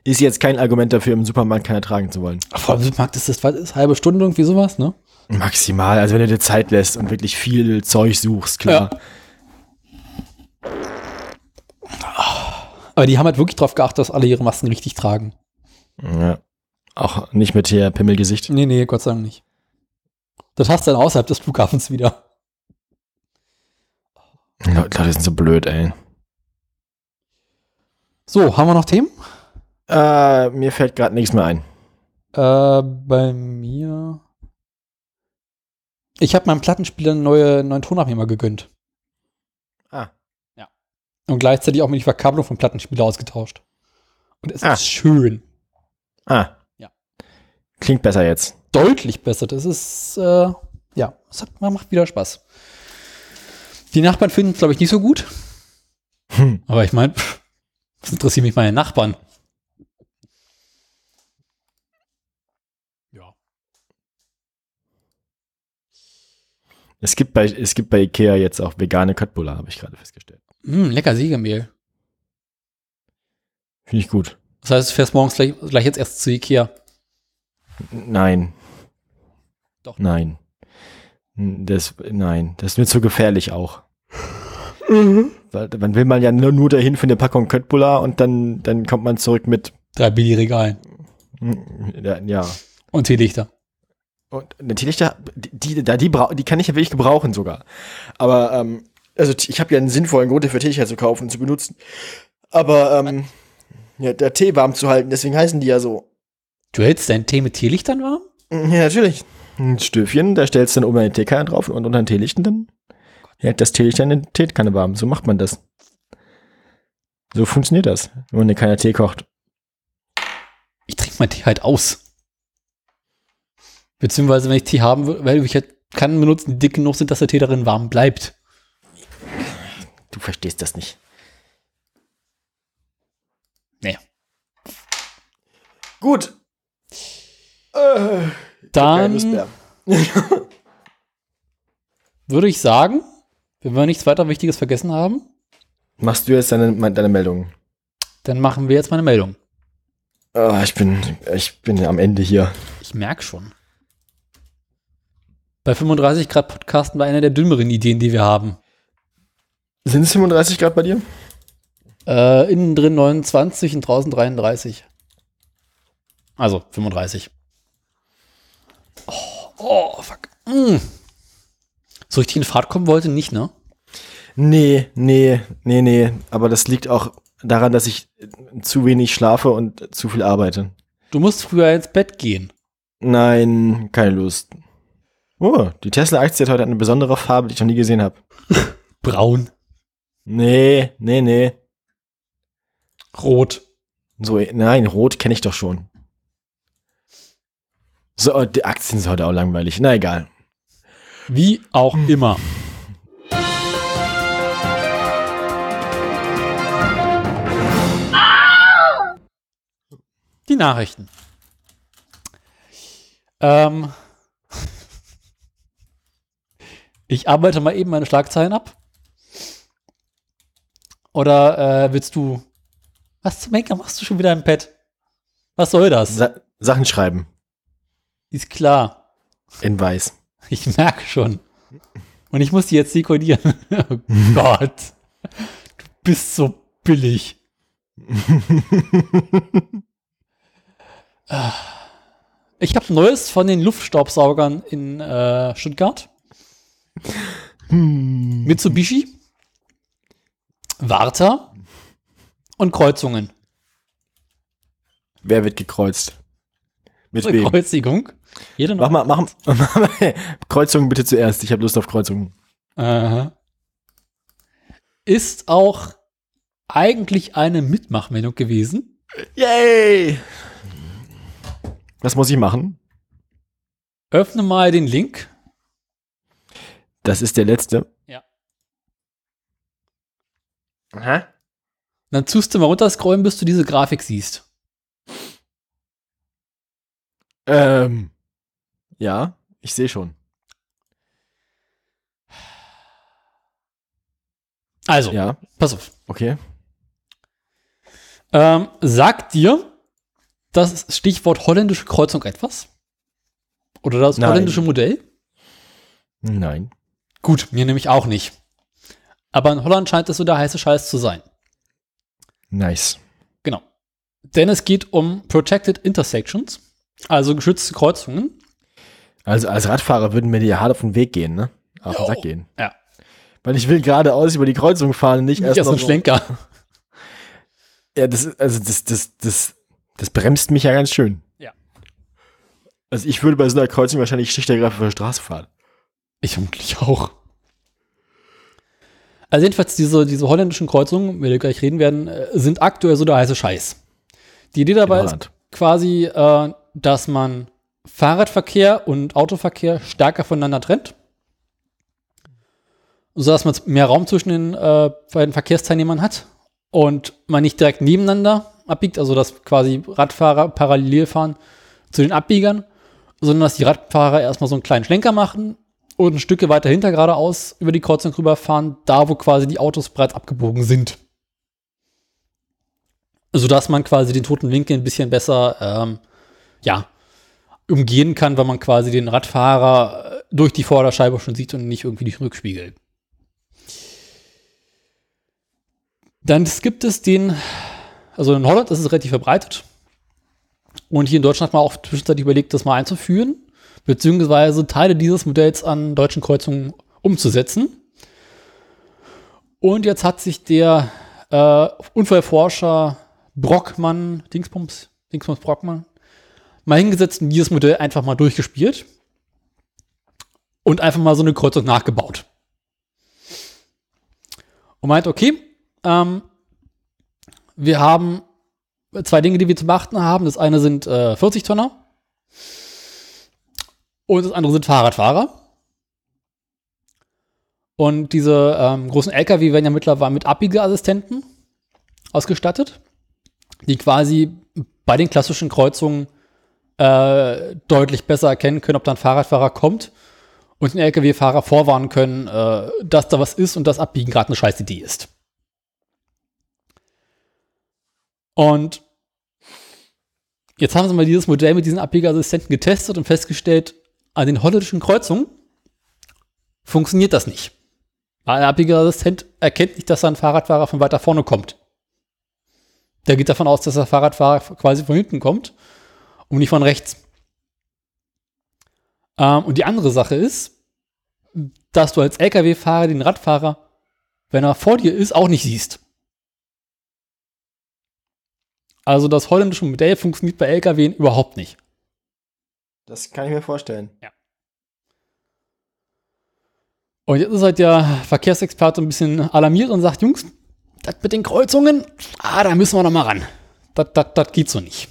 Ist jetzt kein Argument dafür, im Supermarkt keiner tragen zu wollen. Vor allem Supermarkt ist das, was ist, halbe Stunde irgendwie sowas, ne? Maximal, also wenn du dir Zeit lässt und wirklich viel Zeug suchst, klar. Aber die haben halt wirklich drauf geachtet, dass alle ihre Masken richtig tragen. Ja. Auch nicht mit hier Pimmelgesicht. Nee, nee, Gott sei Dank nicht. Das hast du dann außerhalb des Flughafens wieder. Leute sind so blöd, ey. So, haben wir noch Themen? Äh, mir fällt gerade nichts mehr ein. Äh, bei mir. Ich habe meinem Plattenspieler einen neue, neuen Tonabnehmer gegönnt. Und gleichzeitig auch mit die Verkabelung vom Plattenspieler ausgetauscht. Und es Ah. ist schön. Ah. Ja. Klingt besser jetzt. Deutlich besser. Das ist, äh, ja, es hat, macht wieder Spaß. Die Nachbarn finden es, glaube ich, nicht so gut. Hm. Aber ich meine, was interessieren mich meine Nachbarn? Ja. Es gibt bei, es gibt bei Ikea jetzt auch vegane Köttbullar, habe ich gerade festgestellt. Mm, lecker Siegemehl. Finde ich gut. Das heißt, du fährst morgens gleich, gleich jetzt erst zu Ikea. Nein. Doch. Nein. Das, nein, das ist mir zu gefährlich auch. Weil, dann will man ja nur, nur dahin für eine Packung Köttbullar und dann, dann kommt man zurück mit, Drei Billigregalen. ja, ja. Und Teelichter. Und natürlich, da, die, die, da, die, brau- die kann ich ja wirklich gebrauchen sogar. Aber, ähm, also ich habe ja einen sinnvollen Grund dafür, Teelichter zu kaufen und zu benutzen. Aber, ähm, ja, der Tee warm zu halten, deswegen heißen die ja so. Du hältst deinen Tee mit Teelichtern warm? Ja, natürlich. Ein Stöfchen, da stellst du dann oben eine Teekanne drauf und unter den Teelichten dann hält das Teelicht eine Teekanne warm. So macht man das. So funktioniert das, wenn man eine Kanne Tee kocht. Ich trinke meinen Tee halt aus. Beziehungsweise, wenn ich Tee haben will, weil ich halt Kannen benutzen, die dick genug sind, dass der Tee darin warm bleibt. Du verstehst das nicht. Nee. Gut. Äh, Dann würde ich sagen, wenn wir nichts weiter Wichtiges vergessen haben, Machst du jetzt deine, deine Meldung? dann machen wir jetzt meine Meldung. Ah, ich bin, ich bin am Ende hier. Ich merke schon. Bei 35 Grad Podcasten war eine der dümmeren Ideen, die wir haben. Sind es 35 Grad bei dir? Äh, innen drin 29 und draußen 33. Also 35. Oh, oh fuck. Mm. So richtig in Fahrt kommen wollte, nicht, ne? Nee, nee, nee, nee. Aber das liegt auch daran, dass ich zu wenig schlafe und zu viel arbeite. Du musst früher ins Bett gehen. Nein, keine Lust. Oh, die Tesla-Aktie hat heute eine besondere Farbe, die ich noch nie gesehen habe. (laughs) Braun. Nee, nee, nee. Rot. So, nein, rot kenne ich doch schon. So, die Aktien sind heute auch langweilig. Na egal. Wie auch immer. Die Nachrichten. Ähm, (laughs) ich arbeite mal eben meine Schlagzeilen ab. Oder äh, willst du. Was zum Henker machst du schon wieder im Pad? Was soll das? Sa Sachen schreiben. Ist klar. In weiß. (laughs) Ich merke schon. Und ich muss die jetzt dekodieren. (laughs) oh (laughs) Gott. Du bist so billig. Ich habe Neues von den Luftstaubsaugern in äh, Stuttgart. Mitsubishi, Warta und Kreuzungen. Wer wird gekreuzt? Mit wem? Kreuzigung. Jede Mach mal, mach, (laughs) mach mal Kreuzungen bitte zuerst. Ich habe Lust auf Kreuzungen. Aha. Ist auch eigentlich eine Mitmachmeldung gewesen. Yay! Was muss ich machen? Öffne mal den Link. Das ist der letzte. Aha. Dann tust du mal runterscrollen, bis du diese Grafik siehst. Ähm. Ja, ich sehe schon. Also, Ja, pass auf. okay. Ähm, sagt dir das Stichwort holländische Kreuzung etwas? Oder das Nein. holländische Modell? Nein. Gut, mir nämlich auch nicht. Aber in Holland scheint es so der heiße Scheiß zu sein. Nice. Genau. Denn es geht um Protected Intersections, also geschützte Kreuzungen. Also als Radfahrer würden mir die hart auf den Weg gehen, ne? Auf den. Sack gehen. Ja. Weil ich will geradeaus über die Kreuzung fahren, nicht erst Nicht erst noch ein so- Schlenker. Ja, das, ist- also das, das, das, das bremst mich ja ganz schön. Ja. Also ich würde bei so einer Kreuzung wahrscheinlich schlicht auf der Straße fahren. Ich vermutlich auch. Also jedenfalls diese, diese holländischen Kreuzungen, über die wir gleich reden werden, äh, sind aktuell so der heiße Scheiß. Die Idee dabei ist quasi, äh, dass man Fahrradverkehr und Autoverkehr stärker voneinander trennt. So dass man mehr Raum zwischen den äh, beiden Verkehrsteilnehmern hat und man nicht direkt nebeneinander abbiegt, also dass quasi Radfahrer parallel fahren zu den Abbiegern, sondern dass die Radfahrer erstmal so einen kleinen Schlenker machen und ein Stücke weiter hinter geradeaus über die Kreuzung rüberfahren, da wo quasi die Autos bereits abgebogen sind. Sodass man quasi den toten Winkel ein bisschen besser, ähm, ja, umgehen kann, weil man quasi den Radfahrer äh, durch die Vorderscheibe schon sieht und nicht irgendwie durch den Rückspiegel. Dann gibt es den, also in Holland ist es relativ verbreitet. Und hier in Deutschland hat man auch zwischenzeitlich überlegt, das mal einzuführen, beziehungsweise Teile dieses Modells an deutschen Kreuzungen umzusetzen. Und jetzt hat sich der äh, Unfallforscher Brockmann, Dingsbums, Dingsbums Brockmann, mal hingesetzt und dieses Modell einfach mal durchgespielt und einfach mal so eine Kreuzung nachgebaut. Und meint, okay, ähm, wir haben zwei Dinge, die wir zu beachten haben. Das eine sind äh, 40 Tonner und das andere sind Fahrradfahrer. Und diese ähm, großen LKW werden ja mittlerweile mit Abbiegeassistenten ausgestattet, die quasi bei den klassischen Kreuzungen äh, deutlich besser erkennen können, ob da ein Fahrradfahrer kommt und den LKW-Fahrer vorwarnen können, äh, dass da was ist und das Abbiegen gerade eine scheiß Idee ist. Und jetzt haben sie mal dieses Modell mit diesen Abbiegeassistenten getestet und festgestellt, an den holländischen Kreuzungen funktioniert das nicht. Weil der Abbiegeassistent erkennt nicht, dass da ein Fahrradfahrer von weiter vorne kommt. Der geht davon aus, dass der Fahrradfahrer quasi von hinten kommt und nicht von rechts. Ähm, und die andere Sache ist, dass du als LKW-Fahrer den Radfahrer, wenn er vor dir ist, auch nicht siehst. Also das holländische Modell funktioniert bei LKW überhaupt nicht. Das kann ich mir vorstellen. Und jetzt ist halt der Verkehrsexperte ein bisschen alarmiert und sagt, Jungs, das mit den Kreuzungen, ah, da müssen wir noch mal ran. Das, das, das geht so nicht.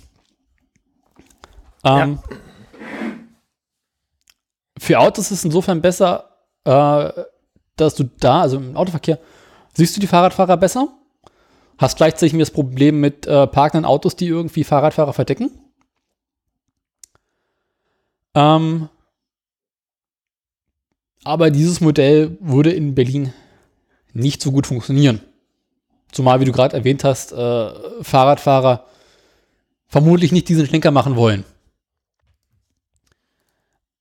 Ähm, Für Autos ist es insofern besser, äh, dass du da, also im Autoverkehr, siehst du die Fahrradfahrer besser, hast gleichzeitig das Problem mit äh, parkenden Autos, die irgendwie Fahrradfahrer verdecken. Ähm, aber dieses Modell würde in Berlin nicht so gut funktionieren. Zumal, wie du gerade erwähnt hast, äh, Fahrradfahrer vermutlich nicht diesen Schlenker machen wollen.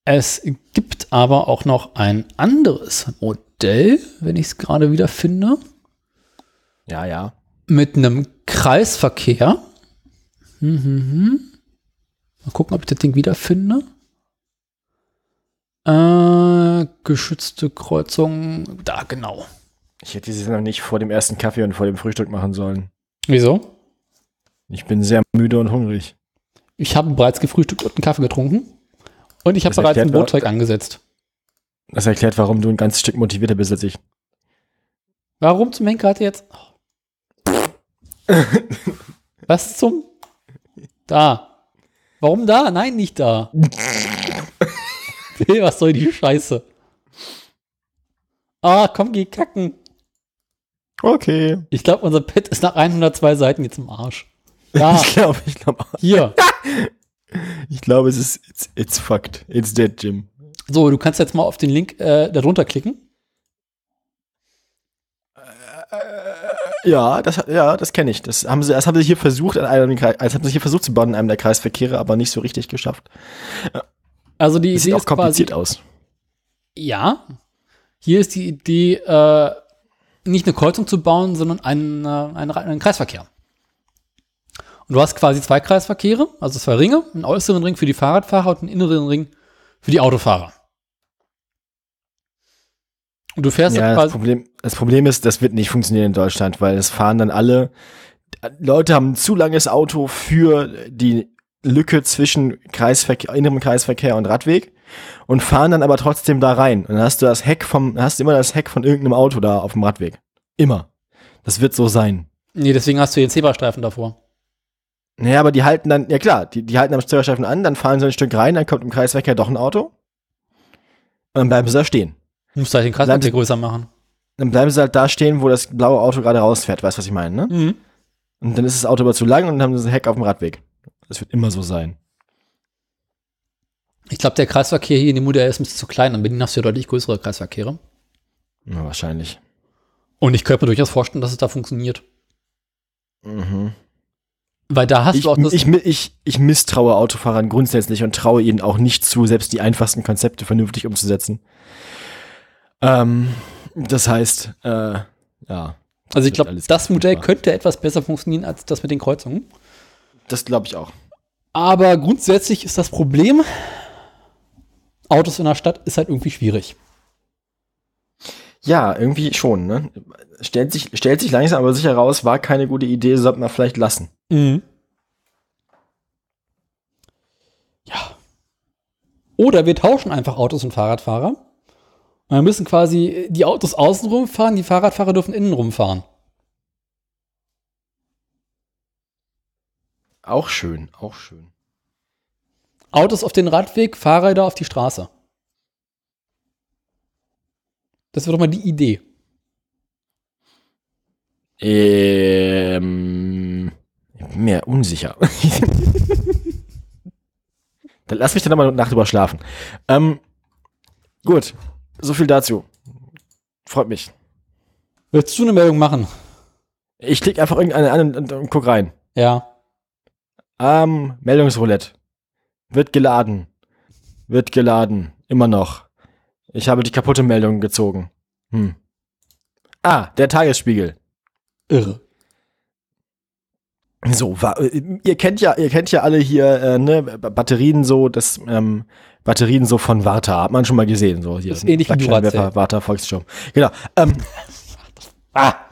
Es gibt aber auch noch ein anderes Modell, wenn ich es gerade wieder finde, Ja, ja. mit einem Kreisverkehr. Mhm. Mal gucken, ob ich das Ding wiederfinde. Äh, geschützte Kreuzung. Da, genau. Ich hätte diese noch nicht vor dem ersten Kaffee und vor dem Frühstück machen sollen. Wieso? Ich bin sehr müde und hungrig. Ich habe bereits gefrühstückt und einen Kaffee getrunken. Und ich habe bereits wa- Brotteig angesetzt. Das erklärt, warum du ein ganzes Stück motivierter bist als ich. Warum zum Henker hat jetzt? (laughs) Was zum? Da. Warum da? Nein, nicht da. (laughs) hey, was soll die Scheiße? Ah, komm, geh kacken. Okay. Ich glaube, unser Pad ist nach 102 Seiten jetzt im Arsch. Ja, (laughs) Ich glaube, ich glaube, hier. (laughs) ich glaube, es ist, it's, it's fucked. It's dead, Jim. So, du kannst jetzt mal auf den Link äh, darunter klicken. Ja, das, ja, das kenne ich. Das haben sie, das haben sie hier versucht, an einem, das haben sie hier versucht zu bauen in einem der Kreisverkehre, aber nicht so richtig geschafft. Also die Das Idee sieht auch ist quasi, kompliziert aus. Ja. Hier ist die Idee, äh, nicht eine Kreuzung zu bauen, sondern einen, äh, einen, einen Kreisverkehr. Und du hast quasi zwei Kreisverkehre, also zwei Ringe, einen äußeren Ring für die Fahrradfahrer und einen inneren Ring für die Autofahrer. Und du fährst Ja, das. Problem, das Problem ist, das wird nicht funktionieren in Deutschland, weil es fahren dann alle, Leute haben ein zu langes Auto für die Lücke zwischen Kreisverkehr, innerem Kreisverkehr und Radweg und fahren dann aber trotzdem da rein. Und dann hast du das Heck vom, hast du immer das Heck von irgendeinem Auto da auf dem Radweg. Immer. Das wird so sein. Nee, deswegen hast du den Zebrastreifen davor. Naja, aber die halten dann, ja klar, die, die halten am Steuerstreifen an, dann fahren sie ein Stück rein, dann kommt im Kreisverkehr doch ein Auto. Und dann bleiben sie da stehen. Du musst halt den Kreisverkehr größer machen. Dann bleiben sie halt da stehen, wo das blaue Auto gerade rausfährt. Weißt du, was ich meine, ne? Mhm. Und dann ist das Auto aber zu lang und dann haben sie ein Heck auf dem Radweg. Das wird immer so sein. Ich glaube, der Kreisverkehr hier in dem Modell ist ein bisschen zu klein. In Berlin hast du ja deutlich größere Kreisverkehre. Ja, wahrscheinlich. Und ich könnte mir durchaus vorstellen, dass es da funktioniert. Mhm. Weil da hast Ich, du auch das. ich, ich, ich misstraue Autofahrern grundsätzlich und traue ihnen auch nicht zu, selbst die einfachsten Konzepte vernünftig umzusetzen. Ähm, das heißt, äh, ja. also ich glaube, das Modell könnte etwas besser funktionieren als das mit den Kreuzungen. Das glaube ich auch. Aber grundsätzlich ist das Problem, Autos in der Stadt ist halt irgendwie schwierig. Ja, irgendwie schon, ne? Stellt sich, stellt sich langsam aber sicher raus, war keine gute Idee, sollte man vielleicht lassen. Mhm. Ja. Oder wir tauschen einfach Autos und Fahrradfahrer. Und wir müssen quasi die Autos außenrum fahren, die Fahrradfahrer dürfen innenrum fahren. Auch schön, auch schön. Autos auf den Radweg, Fahrräder auf die Straße. Das wäre doch mal die Idee. Ähm, ich bin mir unsicher. (laughs) dann lass mich dann nochmal Nacht drüber schlafen. Ähm, gut, so viel dazu. Freut mich. Willst du eine Meldung machen? Ich klicke einfach irgendeine an und, und, und guck rein. Ja. Ähm, Meldungsroulette. Wird geladen. Wird geladen. Immer noch. Ich habe die kaputte Meldung gezogen. Hm. Ah, der Tagesspiegel. Irre. So, äh, ihr kennt ja, ihr kennt ja alle hier, äh, ne, Batterien so, das, ähm, Batterien so von Warta, hat man schon mal gesehen, so hier. Das ist ähnlich wie Duracell. Warta Volksstrom. Genau. Ähm, (laughs) ah.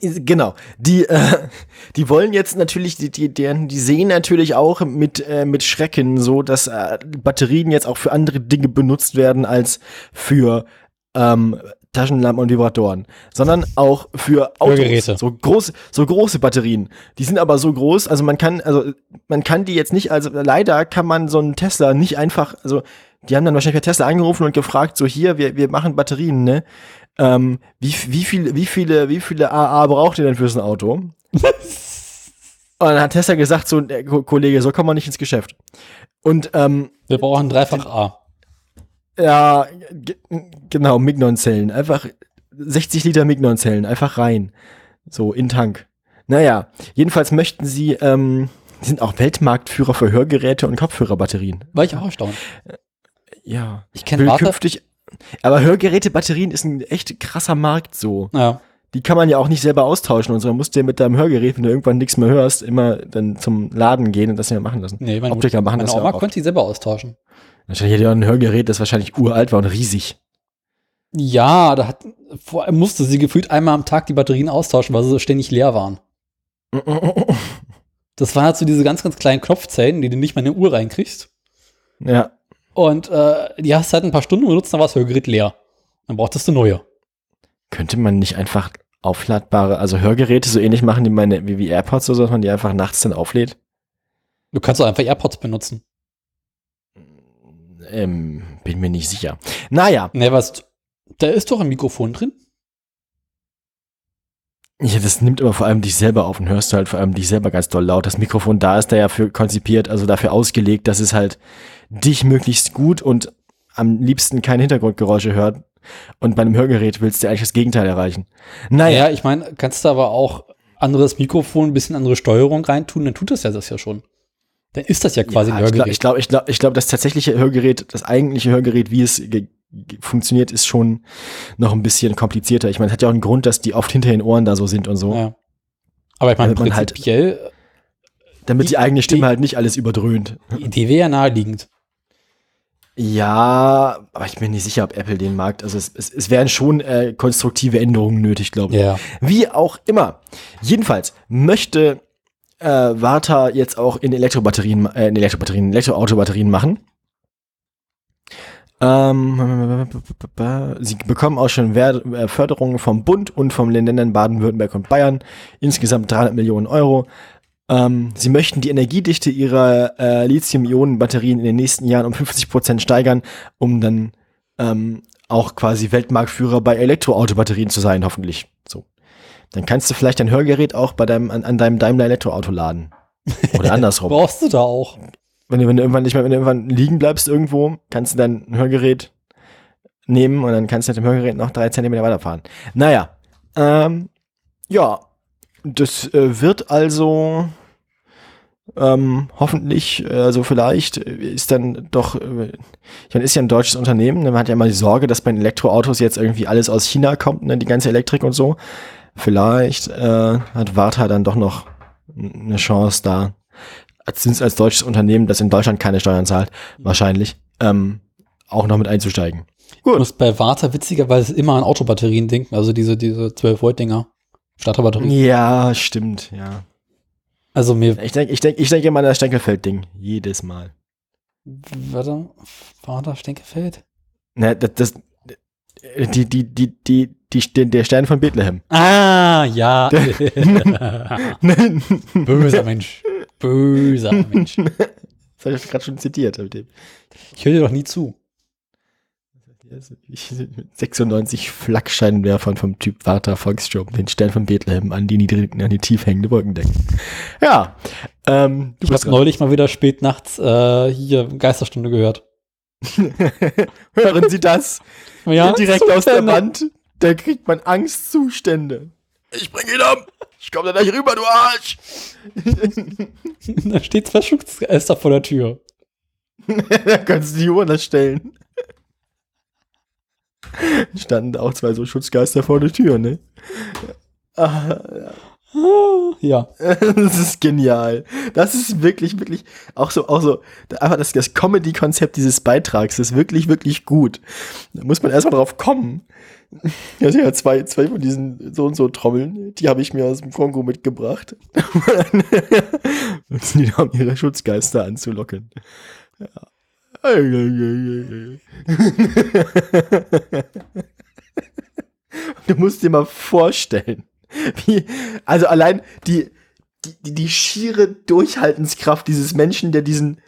Genau, die, äh, (laughs) die wollen jetzt natürlich, die, die, die, sehen natürlich auch mit, äh, mit Schrecken so, dass äh, Batterien jetzt auch für andere Dinge benutzt werden als für ähm, Taschenlampen und Vibratoren, sondern auch für Autos. Hörgeräte. So groß, so große Batterien. Die sind aber so groß, also man kann, also man kann die jetzt nicht, also leider kann man so einen Tesla nicht einfach, also die haben dann wahrscheinlich bei Tesla angerufen und gefragt, so hier, wir, wir machen Batterien, ne? Ähm, wie, wie, viel, wie viele, wie viele AA braucht ihr denn für so ein Auto? (laughs) Und dann hat Tesla gesagt, so, Kollege, so kommen wir nicht ins Geschäft. Und ähm, Wir brauchen dreifach A. ja, ge- genau, Mignon-Zellen. Einfach 60 Liter Mignon-Zellen, einfach rein. So, in den Tank. Naja, jedenfalls möchten sie, ähm, die sind auch Weltmarktführer für Hörgeräte und Kopfhörerbatterien. War ich auch erstaunt. Ja. Ich kenne Warte. künftig, aber Hörgeräte-Batterien ist ein echt krasser Markt so. Ja. Die kann man ja auch nicht selber austauschen und so. Man musst dir mit deinem Hörgerät, wenn du irgendwann nichts mehr hörst, immer dann zum Laden gehen und das ja machen lassen. Nee, meine, Optiker machen meine das ja Oma auch. konnte die selber austauschen. Wahrscheinlich hat ja ein Hörgerät, das wahrscheinlich uralt war und riesig. Ja, da hat, vor musste sie gefühlt einmal am Tag die Batterien austauschen, weil sie so ständig leer waren. (laughs) Das waren halt so diese ganz, ganz kleinen Knopfzellen, die du nicht mal in eine Uhr reinkriegst. ja. Und äh, die hast du halt ein paar Stunden benutzt, dann war das Hörgerät leer. Dann brauchtest du neue. Könnte man nicht einfach aufladbare, also Hörgeräte so ähnlich machen wie meine, wie, wie AirPods oder so, dass man die einfach nachts dann auflädt? Du kannst auch einfach AirPods benutzen. Ähm, bin mir nicht sicher. Naja, Ne, was, da ist doch ein Mikrofon drin. ja, das nimmt aber vor allem dich selber auf und hörst du halt vor allem dich selber ganz doll laut. Das Mikrofon da ist da ja für konzipiert, also dafür ausgelegt, dass es halt dich möglichst gut und am liebsten keine Hintergrundgeräusche hört. Und bei einem Hörgerät willst du eigentlich das Gegenteil erreichen. Naja, Ja, ich meine, kannst du aber auch anderes Mikrofon, ein bisschen andere Steuerung reintun, dann tut das ja das ja schon. Dann ist das ja quasi ja, ein Hörgerät. ich glaube, ich glaube, ich glaube, das tatsächliche Hörgerät, das eigentliche Hörgerät, wie es funktioniert, ist schon noch ein bisschen komplizierter. Ich meine, es hat ja auch einen Grund, dass die oft hinter den Ohren da so sind und so, ja. Aber ich meine, man halt- prinzipiell, damit die eigene Stimme die- halt nicht alles überdröhnt. die Idee wäre ja naheliegend. Ja, aber ich bin nicht sicher, ob Apple den Markt, also es, es, es wären schon äh, konstruktive Änderungen nötig, glaube ich. Ja. Wie auch immer. Jedenfalls möchte äh, Warta jetzt auch in Elektrobatterien, äh, in Elektrobatterien, Elektroautobatterien machen. Ähm, sie bekommen auch schon Wer äh, Förderungen vom Bund und vom Ländern Baden-Württemberg und Bayern. Insgesamt 300 Millionen Euro. Ähm, sie möchten die Energiedichte ihrer äh, Lithium-Ionen-Batterien in den nächsten Jahren um 50 Prozent steigern, um dann ähm, auch quasi Weltmarktführer bei Elektroautobatterien zu sein, hoffentlich. So. Dann kannst du vielleicht dein Hörgerät auch bei deinem, an, an deinem Daimler Elektroauto laden. Oder (laughs) andersrum. Brauchst du da auch. wenn, du, wenn du irgendwann nicht mehr, wenn du irgendwann liegen bleibst irgendwo, kannst du dein Hörgerät nehmen und dann kannst du mit dem Hörgerät noch drei Zentimeter weiterfahren. Naja, ähm, ja, das äh, wird also ähm, hoffentlich, äh, also vielleicht ist dann doch, äh, ich meine, ist ja ein deutsches Unternehmen, ne, man hat ja immer die Sorge, dass bei den Elektroautos jetzt irgendwie alles aus China kommt, ne, die ganze Elektrik und so. Vielleicht äh, hat Warta dann doch noch eine Chance da, als, als deutsches Unternehmen, das in Deutschland keine Steuern zahlt, wahrscheinlich, ähm, auch noch mit einzusteigen. Ich muss bei Warta witzigerweise immer an Autobatterien denken, also diese, diese 12-Volt-Dinger. Starterbatterien. Ja, stimmt, ja. Also mir, Ich denke ich denk, ich denk immer an das Stenkelfeld-Ding. Jedes Mal. warte, Warta Stenkefeld? Ne, das, das, die, die, die, die, die, der Stern von Bethlehem. Ah, ja. (laughs) Böser Mensch. Böser Mensch. Das habe ich gerade schon zitiert. Mit dem. Ich höre dir doch nie zu. 96 Flakscheinwerfern vom Typ Warta Volksstrom, den Stern von Bethlehem an die niedrigen, an die tief hängende Wolkendecke. Ja, ähm, du Ich habe neulich mal wieder spät nachts äh, hier Geisterstunde gehört. (laughs) Hören Sie das? (laughs) Ja, Direkt aus der Zustände. Wand. Da kriegt man Angstzustände. Ich bring ihn um. Ich komme da gleich rüber, du Arsch. (laughs) Da steht zwei Schutzgeister vor der Tür. da kannst du die Uhr stellen. (laughs) Standen auch zwei so Schutzgeister vor der Tür, ne? Ah, Ja. (laughs) Das ist genial. Das ist wirklich, wirklich auch so, auch so, einfach das, das Comedy-Konzept dieses Beitrags ist wirklich, wirklich gut. Da muss man erstmal drauf kommen. Ja, ja, zwei, zwei von diesen so und so Trommeln, die habe ich mir aus dem Kongo mitgebracht. (laughs) Und die haben ihre Schutzgeister anzulocken. Ja. (laughs) Du musst dir mal vorstellen, wie, also allein die, die, die, schiere Durchhaltenskraft dieses Menschen, der diesen,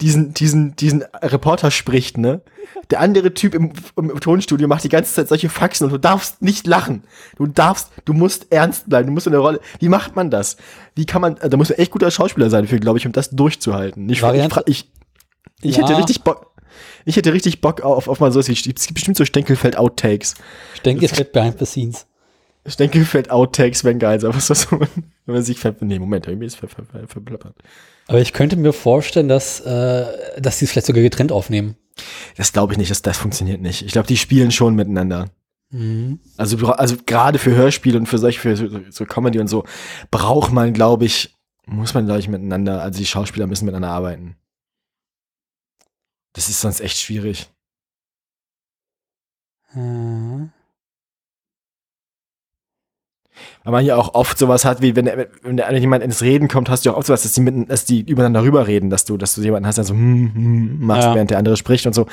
diesen, diesen, diesen Reporter spricht, ne? Der andere Typ im, im Tonstudio macht die ganze Zeit solche Faxen und du darfst nicht lachen. Du darfst, du musst ernst bleiben, du musst in der Rolle. Wie macht man das? Wie kann man, da muss man echt guter Schauspieler sein für, glaube ich, um das durchzuhalten. Ich, Variante- ich, ich Ja. hätte richtig Bock, ich hätte richtig Bock auf, auf mal so, es gibt bestimmt so Stenkelfeld-Outtakes. Ich wird behind the scenes. Stenkelfeld-Outtakes wären geil, aber was das so, wenn man sich ver, nee, Moment, irgendwie ist ver, ver, ver, verplappert. Aber ich könnte mir vorstellen, dass, äh, dass sie es vielleicht sogar getrennt aufnehmen. Das glaube ich nicht, das, das funktioniert nicht. Ich glaube, die spielen schon miteinander. Mhm. Also, also gerade für Hörspiele und für solche, für so, so Comedy und so, braucht man, glaube ich, muss man, glaube ich, miteinander, also die Schauspieler müssen miteinander arbeiten. Das ist sonst echt schwierig. Mhm. Weil man ja auch oft sowas hat, wie wenn, wenn der, jemand ins Reden kommt, hast du auch oft sowas, dass die, mitten, dass die übereinander rüberreden, dass du, dass du jemanden hast, der so hm, hm, machst, Ja. während der andere spricht und so.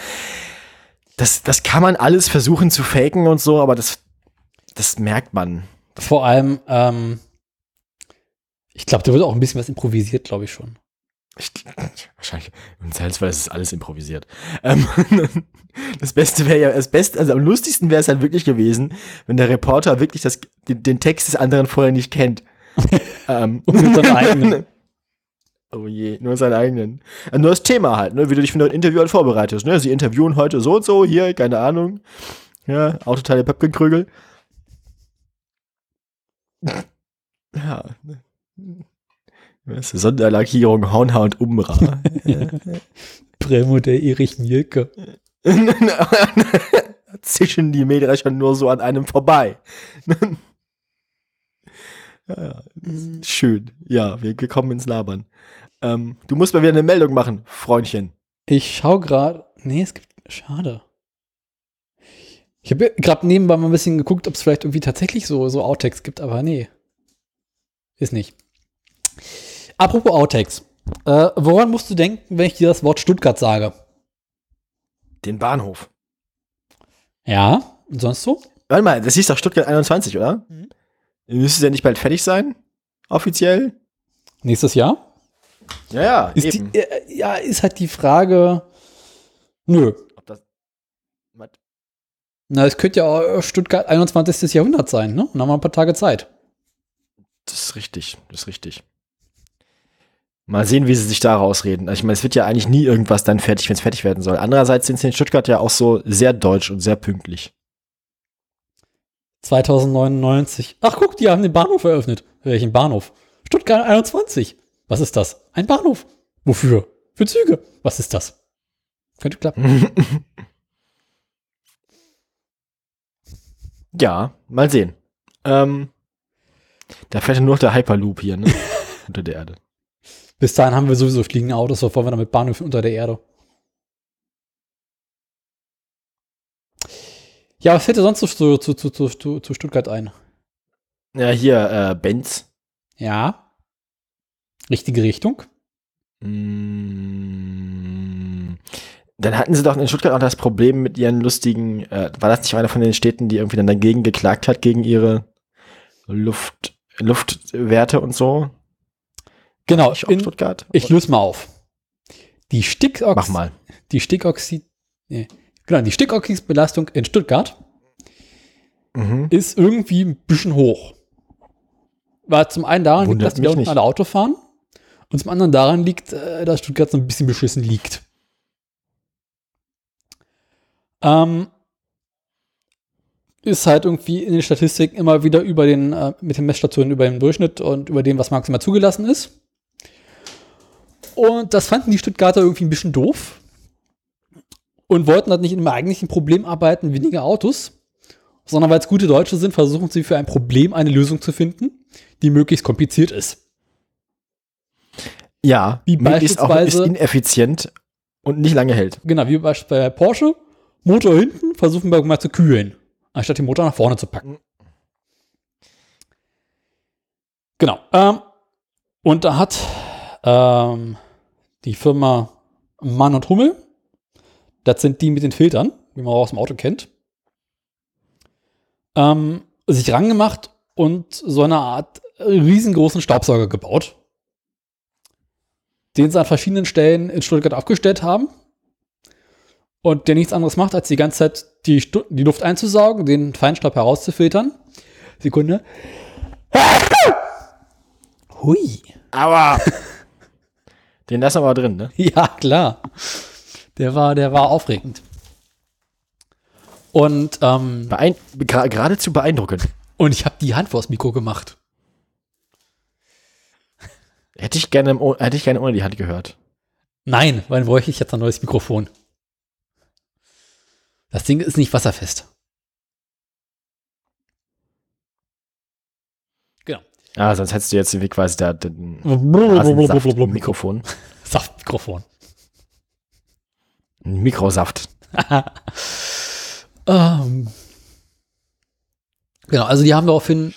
Das, das kann man alles versuchen zu faken und so, aber das, das merkt man. Vor allem, ähm, ich glaube, da wird auch ein bisschen was improvisiert, glaube ich schon. Ich, (clears throat) wahrscheinlich, im Zweifelsfall ist es alles improvisiert. Ähm, (laughs) das Beste wäre ja, das Beste, also am lustigsten wäre es halt wirklich gewesen, wenn der Reporter wirklich das, den, den Text des anderen vorher nicht kennt. (laughs) ähm, Und mit seinem eigenen. (laughs) Oh je, nur seinen eigenen. Äh, nur das Thema halt, ne, wie du dich für ein Interview halt vorbereitest. Ne? Sie interviewen heute so und so, hier, keine Ahnung. Ja, Autoteile Pöpkenkrügel. Ja. ne. Das ist Sonderlackierung Hornhaar und Umbra. (laughs) Primo der Erich Mielke. (laughs) Zischen die Mähdrescher nur so an einem vorbei. (laughs) ja, ja, schön. Ja, wir, wir kommen ins Labern. Ähm, du musst mal wieder eine Meldung machen, Freundchen. Ich schau gerade, Nee, es gibt. Schade. Ich habe gerade nebenbei mal ein bisschen geguckt, ob es vielleicht irgendwie tatsächlich so, so Outtakes gibt, aber nee. Ist nicht. Apropos Outtakes. Äh, woran musst du denken, wenn ich dir das Wort Stuttgart sage? Den Bahnhof. Ja, und sonst so? Warte mal, das hieß doch Stuttgart 21, oder? Mhm. Müsste es ja nicht bald fertig sein? Offiziell? Nächstes Jahr? Ja, ja, Ist die, äh, ja, ist halt die Frage. Nö. Ob das, was? Na, es könnte ja auch Stuttgart 21. Jahrhundert sein, ne? Und dann haben wir ein paar Tage Zeit. Das ist richtig, das ist richtig. Mal sehen, wie sie sich da rausreden. Also ich meine, es wird ja eigentlich nie irgendwas dann fertig, wenn es fertig werden soll. Andererseits sind sie in Stuttgart ja auch so sehr deutsch und sehr pünktlich. 2099. Ach, guck, die haben den Bahnhof eröffnet. Welchen Bahnhof? Stuttgart 21. Was ist das? Ein Bahnhof. Wofür? Für Züge. Was ist das? Könnte klappen. (laughs) ja, mal sehen. Ähm, da fährt ja nur noch der Hyperloop hier, ne? (laughs) Unter der Erde. Bis dahin haben wir sowieso fliegende Autos, bevor wir dann mit Bahnhöfen unter der Erde. Ja, was fällt dir sonst zu, zu, zu, zu, zu, zu Stuttgart ein? Ja, hier, äh, Benz. Ja. Richtige Richtung. Mm, Dann hatten sie doch in Stuttgart auch das Problem mit ihren lustigen, äh, war das nicht einer von den Städten, die irgendwie dann dagegen geklagt hat, gegen ihre Luft, Luftwerte und so? Genau, auch in, Stuttgart? ich löse mal auf. Die Stickox Mach mal. die Stickoxid, nee, genau, die Stickoxidbelastung in Stuttgart Mhm. ist irgendwie ein bisschen hoch. War zum einen daran liegt, Wundert dass wir mich unten alle Auto fahren und zum anderen daran liegt, äh, dass Stuttgart so ein bisschen beschissen liegt. Ähm, ist halt irgendwie in den Statistiken immer wieder über den, äh, mit den Messstationen über den Durchschnitt und über dem, was maximal zugelassen ist. Und das fanden die Stuttgarter irgendwie ein bisschen doof und wollten halt nicht in einem eigentlichen Problem arbeiten, weniger Autos, sondern weil es gute Deutsche sind, versuchen sie für ein Problem eine Lösung zu finden, die möglichst kompliziert ist. Ja, Wie möglichst auch ist beispielsweise- ineffizient und nicht lange hält. Genau, wie beispielsweise bei Porsche, Motor hinten, versuchen wir mal zu kühlen, anstatt den Motor nach vorne zu packen. Genau. Ähm, und da hat ähm, die Firma Mann und Hummel, das sind die mit den Filtern, wie man auch aus dem Auto kennt, ähm, sich rangemacht und so eine Art riesengroßen Staubsauger gebaut, den sie an verschiedenen Stellen in Stuttgart aufgestellt haben und der nichts anderes macht, als die ganze Zeit die, Stu die Luft einzusaugen, den Feinstaub herauszufiltern. Sekunde. (laughs) Hui. Aber (laughs) den lassen wir aber drin, ne? (laughs) Ja, klar. Der war, der war aufregend. Und, ähm, Beein gra geradezu beeindruckend. und ich habe die Hand vors Mikro gemacht. Hätte ich gerne, hätte ich gerne ohne die Hand gehört. Nein, weil dann bräuchte ich jetzt ein neues Mikrofon. Das Ding ist nicht wasserfest. Genau. Ah, sonst hättest du jetzt irgendwie quasi da den Mikrofon. (laughs) Saftmikrofon. Mikrosaft. (laughs) Ähm, genau, also die haben daraufhin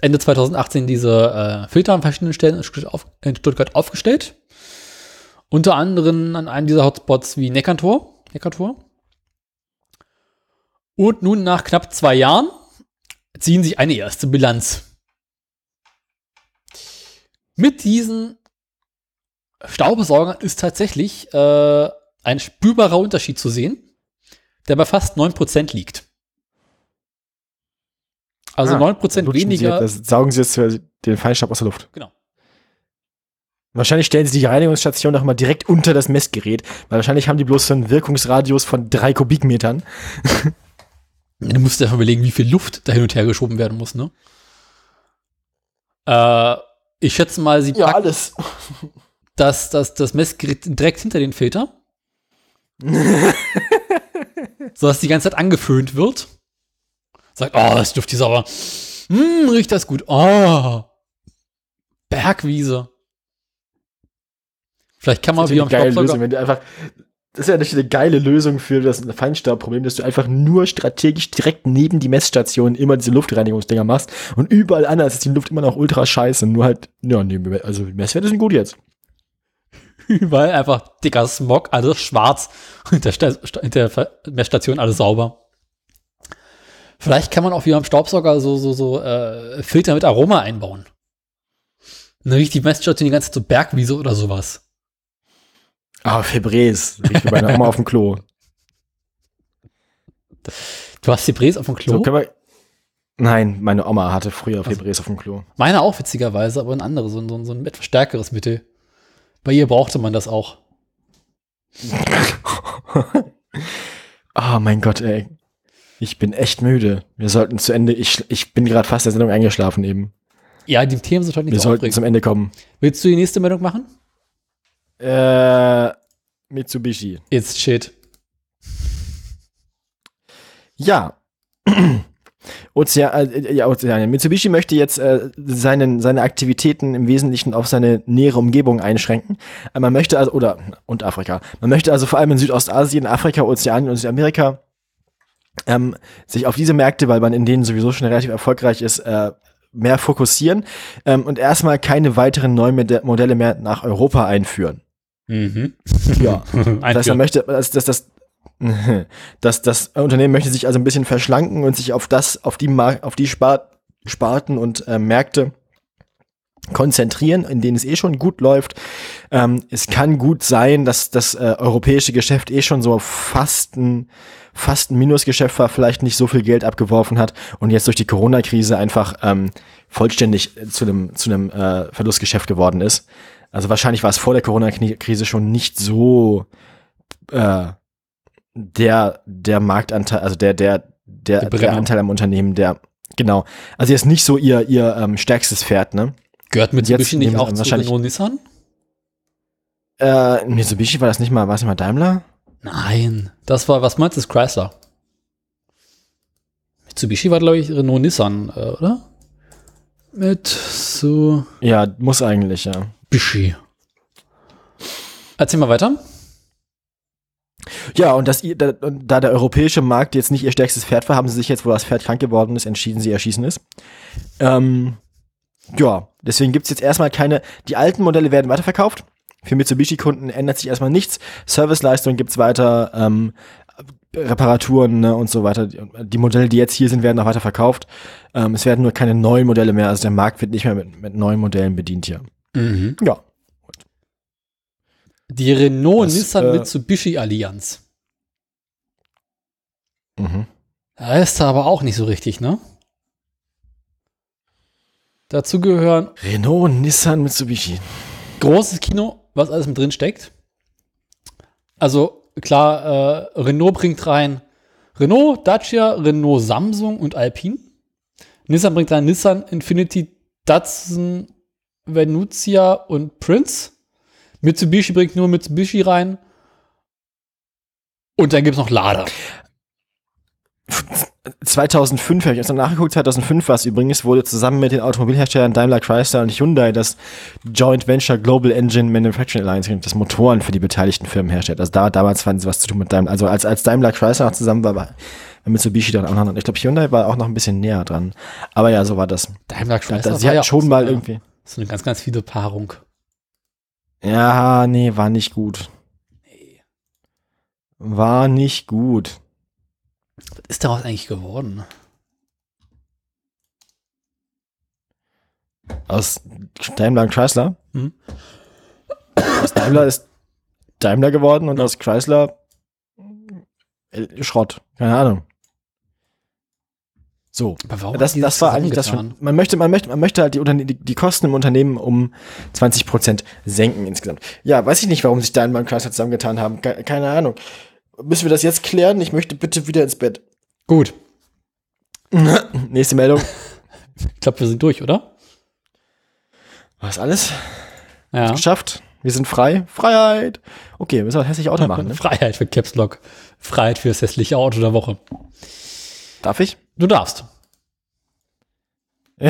Ende 2018 diese äh, Filter an verschiedenen Stellen in Stuttgart, aufgestellt. Unter anderem an einem dieser Hotspots wie Neckartor. Neckartor. Und nun nach knapp zwei Jahren ziehen sie eine erste Bilanz. Mit diesen Staubsaugern ist tatsächlich äh, ein spürbarer Unterschied zu sehen, der bei fast 9% liegt. Also Ah, 9% Lutschen weniger. Sie, das saugen sie jetzt den Feinstaub aus der Luft. Genau. Wahrscheinlich stellen sie die Reinigungsstation auch mal direkt unter das Messgerät, weil wahrscheinlich haben die bloß so einen Wirkungsradius von drei Kubikmetern. Du musst dir einfach überlegen, wie viel Luft da hin und her geschoben werden muss, ne? Äh, ich schätze mal, sie packt alles. das, das, das Messgerät direkt hinter den Filter. (laughs) sodass die ganze Zeit angeföhnt wird. Sagt, oh, das dürfte ist aber. Hm, riecht das gut. Oh. Bergwiese. Vielleicht kann man wie am Staubsauger. Lösung, wenn du einfach das ist ja natürlich eine geile Lösung für das Feinstaubproblem, dass du einfach nur strategisch direkt neben die Messstation immer diese Luftreinigungsdinger machst und überall anders ist die Luft immer noch ultra scheiße. Nur halt, ja, nee, also die Messwerte sind gut jetzt. Überall einfach dicker Smog, alles schwarz. Hinter der Messstation alles sauber. Vielleicht kann man auch wie beim Staubsauger so, so, so äh, Filter mit Aroma einbauen. Dann riecht die Messstation die ganze Zeit so Bergwiese oder sowas. Ah, Febrés. Riecht wie bei einer Oma auf dem Klo. Du hast Febrés auf dem Klo? So, wir Nein, meine Oma hatte früher Febrés also, auf dem Klo. Meine auch witzigerweise, aber ein anderes, so, so, so ein etwas stärkeres Mittel. Bei ihr brauchte man das auch. oh (laughs) mein Gott, ey. Ich bin echt müde. Wir sollten zu Ende. Ich, ich bin gerade fast der Sendung eingeschlafen eben. Ja, die Themen sind heute nicht Wir so sollten aufregend. zum Ende kommen. Willst du die nächste Meldung machen? Äh, Mitsubishi. It's shit. Ja. (clears throat) Ozean, äh, ja, Ozean. Mitsubishi möchte jetzt äh, seinen, seine Aktivitäten im Wesentlichen auf seine nähere Umgebung einschränken. Äh, man möchte also, oder, und Afrika. Man möchte also vor allem in Südostasien, Afrika, Ozeanien und Südamerika ähm, sich auf diese Märkte, weil man in denen sowieso schon relativ erfolgreich ist, äh, mehr fokussieren ähm, und erstmal keine weiteren neuen Modelle mehr nach Europa einführen. Mhm. (laughs) Ja. (laughs) das heißt, möchte, dass das, (laughs) das, das, das Unternehmen möchte sich also ein bisschen verschlanken und sich auf das, auf die Mar auf die Spart Sparten und äh, Märkte konzentrieren, in denen es eh schon gut läuft. Ähm, es kann gut sein, dass das äh, europäische Geschäft eh schon so fast ein, fast ein Minusgeschäft war, vielleicht nicht so viel Geld abgeworfen hat und jetzt durch die Corona-Krise einfach ähm, vollständig zu einem zu einem äh, Verlustgeschäft geworden ist. Also wahrscheinlich war es vor der Corona-Krise schon nicht so äh, der der Marktanteil, also der der der, der Anteil am Unternehmen, der genau. Also jetzt nicht so ihr ihr ähm, stärkstes Pferd, ne? Gehört Mitsubishi nicht auch zu Renault Nissan? Äh, Mitsubishi war das nicht mal, war es nicht mal Daimler? Nein, das war, was meinst du, Chrysler? Mitsubishi war, glaube ich, Renault Nissan, äh, oder? Mit so. Ja, muss eigentlich, ja. Bishi. Erzähl mal weiter. Ja, und das, da, der europäische Markt jetzt nicht ihr stärkstes Pferd war, haben sie sich jetzt, wo das Pferd krank geworden ist, entschieden, sie erschießen es. Ähm, ja, deswegen gibt's jetzt erstmal keine, die alten Modelle werden weiterverkauft. Für Mitsubishi-Kunden ändert sich erstmal nichts. Serviceleistung gibt's weiter, ähm, Reparaturen ne, und so weiter. Die Modelle, die jetzt hier sind, werden auch weiter verkauft. Ähm, es werden nur keine neuen Modelle mehr. Also der Markt wird nicht mehr mit, mit neuen Modellen bedient hier. Mhm. Ja. Die Renault-Nissan-Mitsubishi-Allianz. Äh, mhm. Da ist aber auch nicht so richtig, ne? Dazu gehören Renault, Nissan, Mitsubishi. Großes Kino, was alles mit drin steckt. Also klar, äh, Renault bringt rein Renault, Dacia, Renault, Samsung und Alpine. Nissan bringt rein Nissan, Infinity, Datsun, Venucia und Prince. Mitsubishi bringt nur Mitsubishi rein. Und dann gibt es noch Lada. 2005 habe ich jetzt noch nachgeguckt, 2005 war es übrigens, wurde zusammen mit den Automobilherstellern Daimler, Chrysler und Hyundai das Joint Venture Global Engine Manufacturing Alliance, das Motoren für die beteiligten Firmen herstellt. Also da, damals fanden sie was zu tun mit Daimler. Also als, als Daimler Chrysler noch zusammen war, war Mitsubishi dann auch noch, ich glaube Hyundai war auch noch ein bisschen näher dran. Aber ja, so war das. Daimler Chrysler da, Sie hatten schon mal irgendwie. So eine ganz, ganz viele Paarung. Ja, nee, war nicht gut. Nee. War nicht gut. Was ist daraus eigentlich geworden? Aus Daimler und Chrysler? Hm? Aus Daimler ist Daimler geworden und aus Chrysler äh, Schrott. Keine Ahnung. So, das, das war eigentlich das schon. Man möchte, man möchte, man möchte halt die, die, die Kosten im Unternehmen um 20 Prozent senken insgesamt. Ja, weiß ich nicht, warum sich Daimler und Chrysler zusammengetan haben. Keine Ahnung. Müssen wir das jetzt klären? Ich möchte bitte wieder ins Bett. Gut. (laughs) Nächste Meldung. Ich glaube, wir sind durch, oder? Was alles? Ja. Geschafft. Wir sind frei. Freiheit. Okay, müssen wir das hässliche Auto (laughs) machen. Ne? Freiheit für Caps Lock. Freiheit für das hässliche Auto der Woche. Darf ich? Du darfst. (laughs)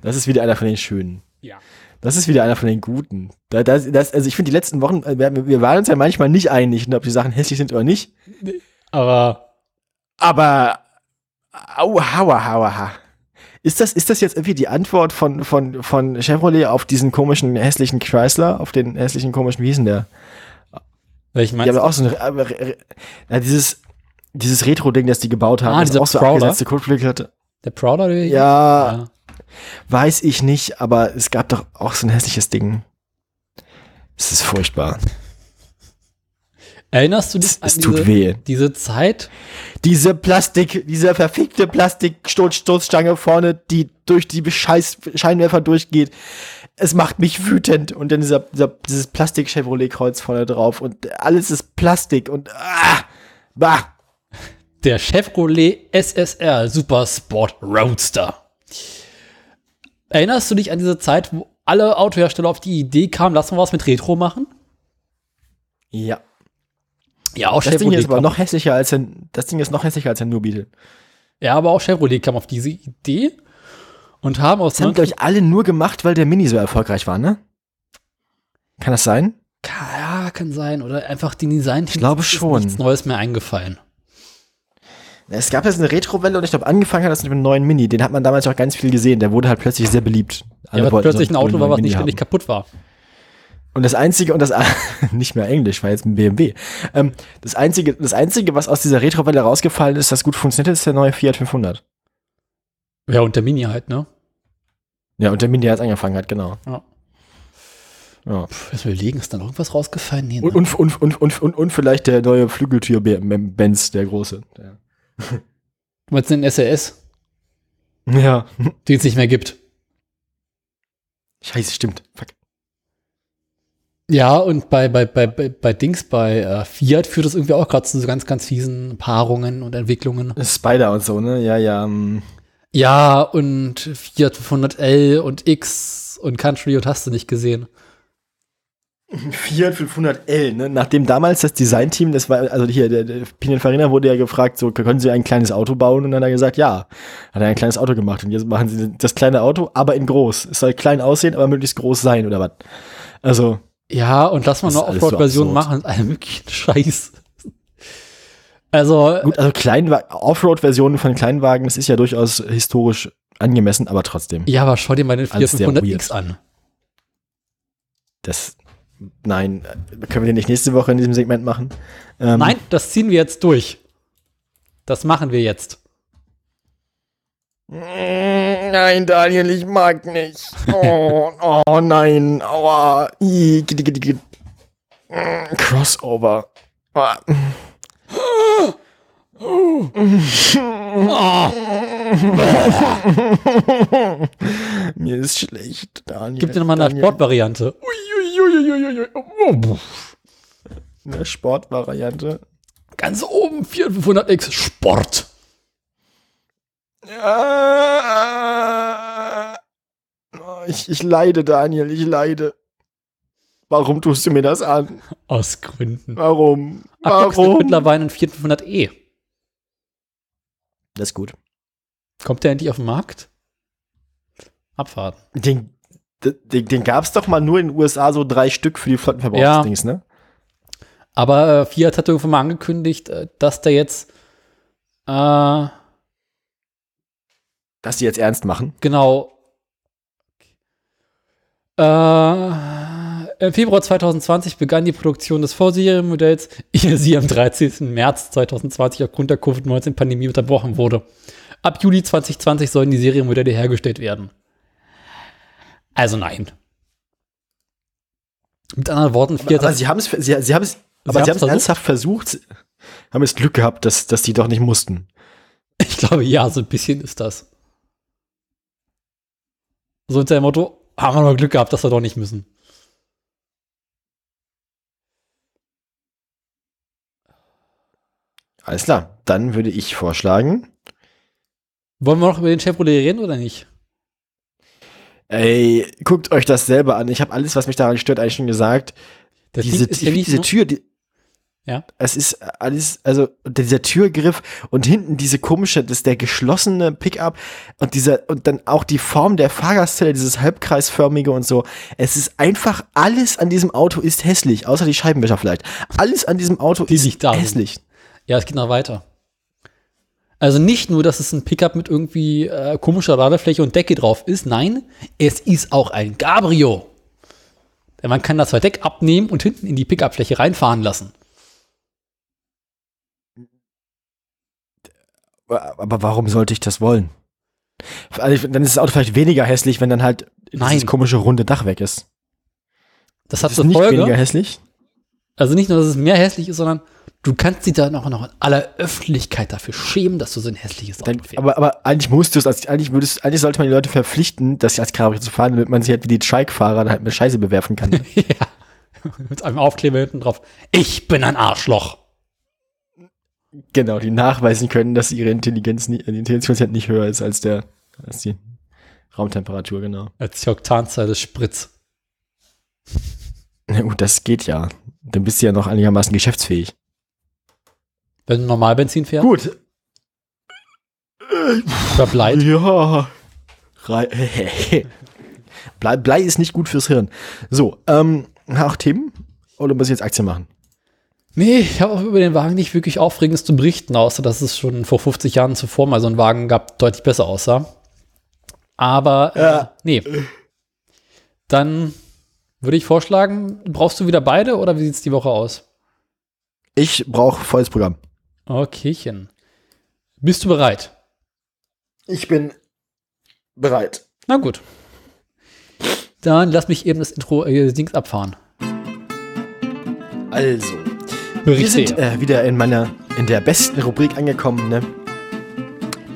das ist wieder einer von den schönen. Ja. Das ist wieder einer von den Guten. Da, das, das, also ich finde die letzten Wochen, äh, wir, wir waren uns ja manchmal nicht einig, ob die Sachen hässlich sind oder nicht. Aber Aber aua, haua, haua, ha. Ist das, ist das jetzt irgendwie die Antwort von, von, von Chevrolet auf diesen komischen hässlichen Chrysler, auf den hässlichen komischen, wie hieß denn der? welchen meinst haben du? auch so eine, aber, äh, na, dieses, dieses Retro-Ding, das die gebaut haben, Ah, das dieser auch so Prowler? abgesetzte Kotflügel hatte. Der Prowler? Ja, ja. weiß ich nicht, aber es gab doch auch so ein hässliches Ding. Es ist furchtbar. Erinnerst du dich Es, an es diese, tut weh. diese Zeit? Diese Plastik, diese verfickte Plastikstoßstange vorne, die durch die Scheiß Scheinwerfer durchgeht. Es macht mich wütend. Und dann dieser, dieser, dieses Plastik-Chevrolet-Kreuz vorne drauf. Und alles ist Plastik und ah, bah. Der Chevrolet SSR Super Sport Roadster. Erinnerst du dich an diese Zeit, wo alle Autohersteller auf die Idee kamen, lass mal was mit Retro machen? Ja. Ja, auch Das Ding hier ist aber noch hässlicher als ein, das Ding ist noch hässlicher als ein Beetle. ja, aber auch Chevrolet kam auf diese Idee und haben aus Das haben, glaube ich, alle nur gemacht, weil der Mini so erfolgreich war, ne? Kann das sein? Ja, kann sein. Oder einfach die design Ich glaube schon. nichts Neues mehr eingefallen. Es gab jetzt eine Retro-Welle und ich glaube, angefangen hat das mit dem neuen Mini. Den hat man damals auch ganz viel gesehen. Der wurde halt plötzlich sehr beliebt. Ja, weil plötzlich ein Auto war, was neuen nicht Mini ständig kaputt war. Und das Einzige, und das, (laughs) nicht mehr Englisch, war jetzt ein BMW. Ähm, das Einzige, das Einzige, was aus dieser Retro-Welle rausgefallen ist, das gut funktioniert, ist der neue Fiat 500. Ja, und der Mini halt, ne? Ja, und der Mini hat angefangen hat, genau. Ja. Ja. Lass mal überlegen, ist da noch irgendwas rausgefallen? Nee, Und, ne? und, und, und, und, und, und vielleicht der neue Flügeltür-Benz, der große. Der. Du meinst den SLS, Ja. den es nicht mehr gibt. Scheiße, stimmt. Fuck. Ja, und bei, bei, bei, bei, Dings, bei äh, Fiat führt das irgendwie auch gerade zu so ganz, ganz fiesen Paarungen und Entwicklungen. Spider und so, ne? Ja, ja. mm. Ja, und Fiat 500L und X und Country und hast du nicht gesehen. Fiat 500L, ne? Nachdem damals das Designteam, das war, also hier, der, der Pininfarina wurde ja gefragt, so, können Sie ein kleines Auto bauen? Und dann hat er gesagt, ja. Hat er ein kleines Auto gemacht. Und jetzt machen Sie das kleine Auto, aber in groß. Es soll klein aussehen, aber möglichst groß sein, oder was? Also, Ja, und lass mal eine so Offroad-Version absurd. machen allen möglichen Scheiß. Also, gut, also Offroad-Versionen von Kleinwagen, das ist ja durchaus historisch angemessen, aber trotzdem. ja, aber schau dir mal den Fiat Alles sehr 500X an. Das, nein, können wir den nicht nächste Woche in diesem Segment machen? Ähm, Nein, das ziehen wir jetzt durch. Das machen wir jetzt. Nein, Daniel, ich mag nicht. Oh, oh nein, aua. Mm, Crossover. Ah. (laughs) Mir ist schlecht, Daniel. Gib dir nochmal eine. Sportvariante. Eine Sportvariante. Ganz oben, Fiat 500X Sport. Oh, Ich, ich leide, Daniel, ich leide. Warum tust du mir das an? Aus Gründen. Warum? Guck, Warum? mittlerweile ein Fiat 500e. Das ist gut. Kommt der endlich auf den Markt? Abfahren. Den, den, den gab es doch mal nur in den USA so drei Stück für die Flottenverbrauchsdings, ne? Aber äh, Fiat hat irgendwann mal angekündigt, äh, dass der jetzt äh, Dass die jetzt ernst machen. genau äh, im Februar 2020 begann die Produktion des Vorserienmodells, (laughs) ehe sie am 13. März 2020 aufgrund der Covid-19-Pandemie unterbrochen wurde. Ab Juli 2020 sollen die Serienmodelle hergestellt werden. Also nein. Mit anderen Worten, Fiat aber hat- sie haben es, sie, sie haben es, aber sie haben es ernsthaft versucht, haben es Glück gehabt, dass, dass die doch nicht mussten. Ich glaube, ja, so ein bisschen ist das. So unter dem Motto, haben wir nur Glück gehabt, dass wir doch nicht müssen. Alles klar, dann würde ich vorschlagen, Wollen wir noch über den Chevrolet reden oder nicht? Ey, guckt euch das selber an. Ich habe alles, was mich daran stört, eigentlich schon gesagt. Das diese, Ding ist ja diese Tür, die, Ja. Es ist alles, also dieser Türgriff und hinten diese komische, das ist der geschlossene Pickup und dieser und dann auch die Form der Fahrgastzelle, dieses halbkreisförmige und so. Es ist einfach alles an diesem Auto ist hässlich, außer die Scheibenwischer vielleicht. Alles an diesem Auto Die ist nicht da sind. hässlich. Ja, es geht noch weiter. Also nicht nur, dass es ein Pickup mit irgendwie äh, komischer Ladefläche und Decke drauf ist, nein, es ist auch ein Cabrio. Denn man kann das Verdeck abnehmen und hinten in die Pickupfläche reinfahren lassen. Aber warum sollte ich das wollen? Also, dann ist das Auto vielleicht weniger hässlich, wenn dann halt Nein. dieses komische runde Dach weg ist. Das hat Das ist zur nicht Folge, weniger hässlich. Also nicht nur, dass es mehr hässlich ist, sondern du kannst dich dann auch noch in aller Öffentlichkeit dafür schämen, dass du so ein hässliches Auto fährst. aber, aber eigentlich musst du es, als, eigentlich würdest, eigentlich sollte man die Leute verpflichten, dass sie als Cabrio zu fahren, damit man sie halt wie die Trike-Fahrer halt mit Scheiße bewerfen kann. (laughs) ja. Mit einem Aufkleber hinten drauf. Ich bin ein Arschloch. genau, die nachweisen können, dass ihre Intelligenz, nie, die Intelligenzquotient nicht höher ist als der, als die Raumtemperatur, genau. Als die Oktanzahl des Spritz. Na gut, das geht ja. Dann bist du ja noch einigermaßen geschäftsfähig. Wenn du normal Benzin fährst, Gut. oder Blei. Ja. Blei, (laughs) Blei ist nicht gut fürs Hirn. So, ähm, auch Themen? Oder muss ich jetzt Aktien machen? Nee, ich habe auch über den Wagen nicht wirklich Aufregendes zu berichten, außer dass es schon vor 50 Jahren zuvor mal so einen Wagen gab, deutlich besser aussah. Aber, äh, Ja. nee. Dann würde ich vorschlagen, brauchst du wieder beide oder wie sieht's die Woche aus? Ich brauche volles Programm. Okaychen. Bist du bereit? Ich bin bereit. Na gut. Dann lass mich eben das Intro äh, Dings abfahren. Also, wir Berichte. sind äh, wieder in meiner, in der besten Rubrik angekommen, ne?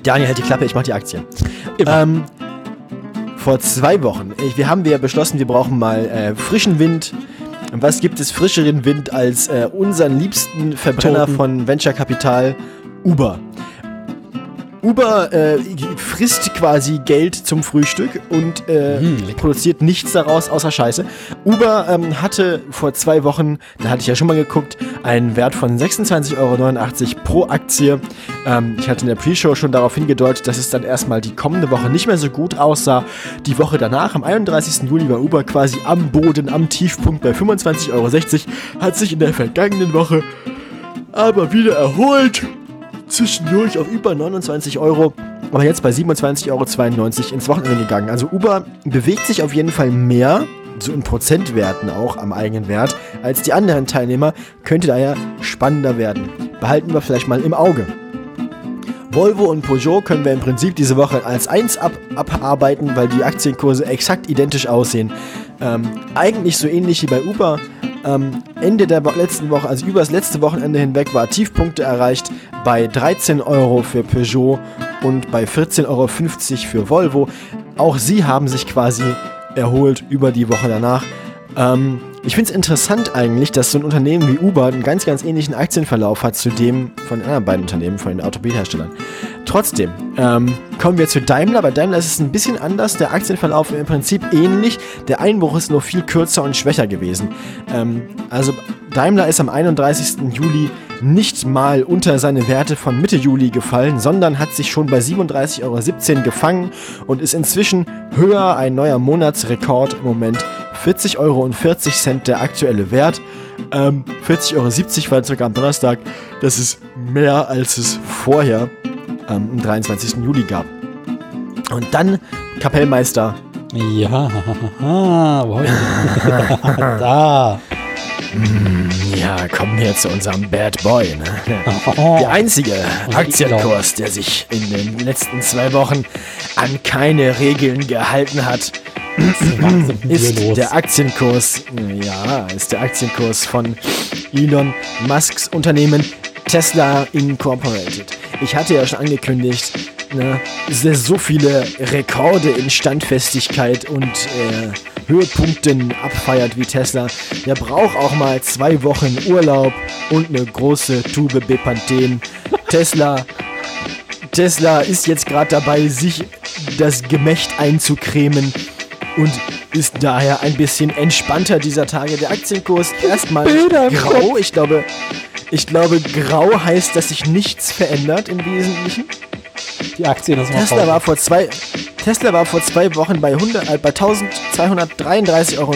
Daniel hält die Klappe, ich mach die Aktien. Immer. Ähm, vor zwei Wochen, wir haben wir beschlossen, wir brauchen mal äh, frischen Wind. Und was gibt es frischeren Wind als äh, unseren liebsten Verbrenner Toten. von Venture Capital, Uber? Uber äh, frisst quasi Geld zum Frühstück und äh, lecker. produziert nichts daraus außer Scheiße. Uber ähm, hatte vor zwei Wochen, da hatte ich ja schon mal geguckt, einen Wert von 26,89 Euro pro Aktie. Ähm, ich hatte in der Pre-Show schon darauf hingedeutet, dass es dann erstmal die kommende Woche nicht mehr so gut aussah. Die Woche danach, am 31. Juli, war Uber quasi am Boden, am Tiefpunkt bei 25,60 Euro, hat sich in der vergangenen Woche aber wieder erholt zwischendurch auf über 29 Euro, aber jetzt bei 27,92 Euro ins Wochenende gegangen. Also Uber bewegt sich auf jeden Fall mehr, so in Prozentwerten auch am eigenen Wert, als die anderen Teilnehmer, könnte daher spannender werden. Behalten wir vielleicht mal im Auge. Volvo und Peugeot können wir im Prinzip diese Woche als eins ab abarbeiten, weil die Aktienkurse exakt identisch aussehen. Ähm, eigentlich so ähnlich wie bei Uber. Ähm, Ende der letzten Woche, also übers letzte Wochenende hinweg, war Tiefpunkte erreicht bei 13 Euro für Peugeot und bei 14,50 Euro für Volvo. Auch sie haben sich quasi erholt über die Woche danach. Ähm, ich finde es interessant eigentlich, dass so ein Unternehmen wie Uber einen ganz, ganz ähnlichen Aktienverlauf hat zu dem von den anderen beiden Unternehmen, von den Automobilherstellern. Trotzdem, ähm, kommen wir zu Daimler. Bei Daimler ist es ein bisschen anders. Der Aktienverlauf im Prinzip ähnlich. Der Einbruch ist nur viel kürzer und schwächer gewesen. Ähm, also Daimler ist am 31. Juli nicht mal unter seine Werte von Mitte Juli gefallen, sondern hat sich schon bei 37,17 Euro gefangen und ist inzwischen höher, ein neuer Monatsrekord im Moment. 40,40 Euro der aktuelle Wert. Ähm, 40,70 Euro war circa am Donnerstag. Das ist mehr als es vorher ähm, am 23. Juli gab. Und dann Kapellmeister. Ja, (laughs) (laughs) da. Ja, kommen wir zu unserem Bad Boy. Ne? (laughs) Der einzige Aktienkurs, der sich in den letzten zwei Wochen an keine Regeln gehalten hat, (clears throat) ist der Aktienkurs, ja, ist der Aktienkurs von Elon Musks Unternehmen Tesla Incorporated. Ich hatte ja schon angekündigt, ne, dass so viele Rekorde in Standfestigkeit und äh, Höhepunkten abfeiert wie Tesla. Der braucht auch mal zwei Wochen Urlaub und eine große Tube Bepanthen. Tesla Tesla ist jetzt gerade dabei, sich das Gemächt einzucremen und ist daher ein bisschen entspannter dieser Tage. Der Aktienkurs erstmal grau. Ich glaube, Ich glaube, grau heißt, dass sich nichts verändert im Wesentlichen. Die Aktien ist Tesla war vor zwei, Tesla war vor zwei Wochen bei, 100, äh, bei 1233,40 Euro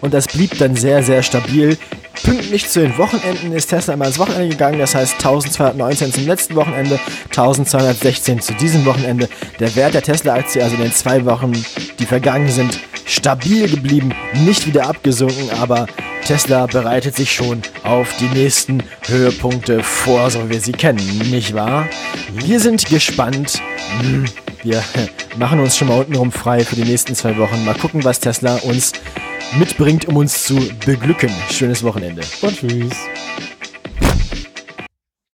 und das blieb dann sehr, sehr stabil. Pünktlich zu den Wochenenden ist Tesla immer ins Wochenende gegangen, das heißt 1219 zum letzten Wochenende, 1216 zu diesem Wochenende. Der Wert der Tesla-Aktie also in den zwei Wochen, die vergangen sind, stabil geblieben, nicht wieder abgesunken, aber Tesla bereitet sich schon auf die nächsten Höhepunkte vor, so wie wir sie kennen, nicht wahr? Wir sind gespannt. Hm, Wir (laughs) machen uns schon mal untenrum frei für die nächsten zwei Wochen. Mal gucken, was Tesla uns mitbringt, um uns zu beglücken. Schönes Wochenende. Und tschüss.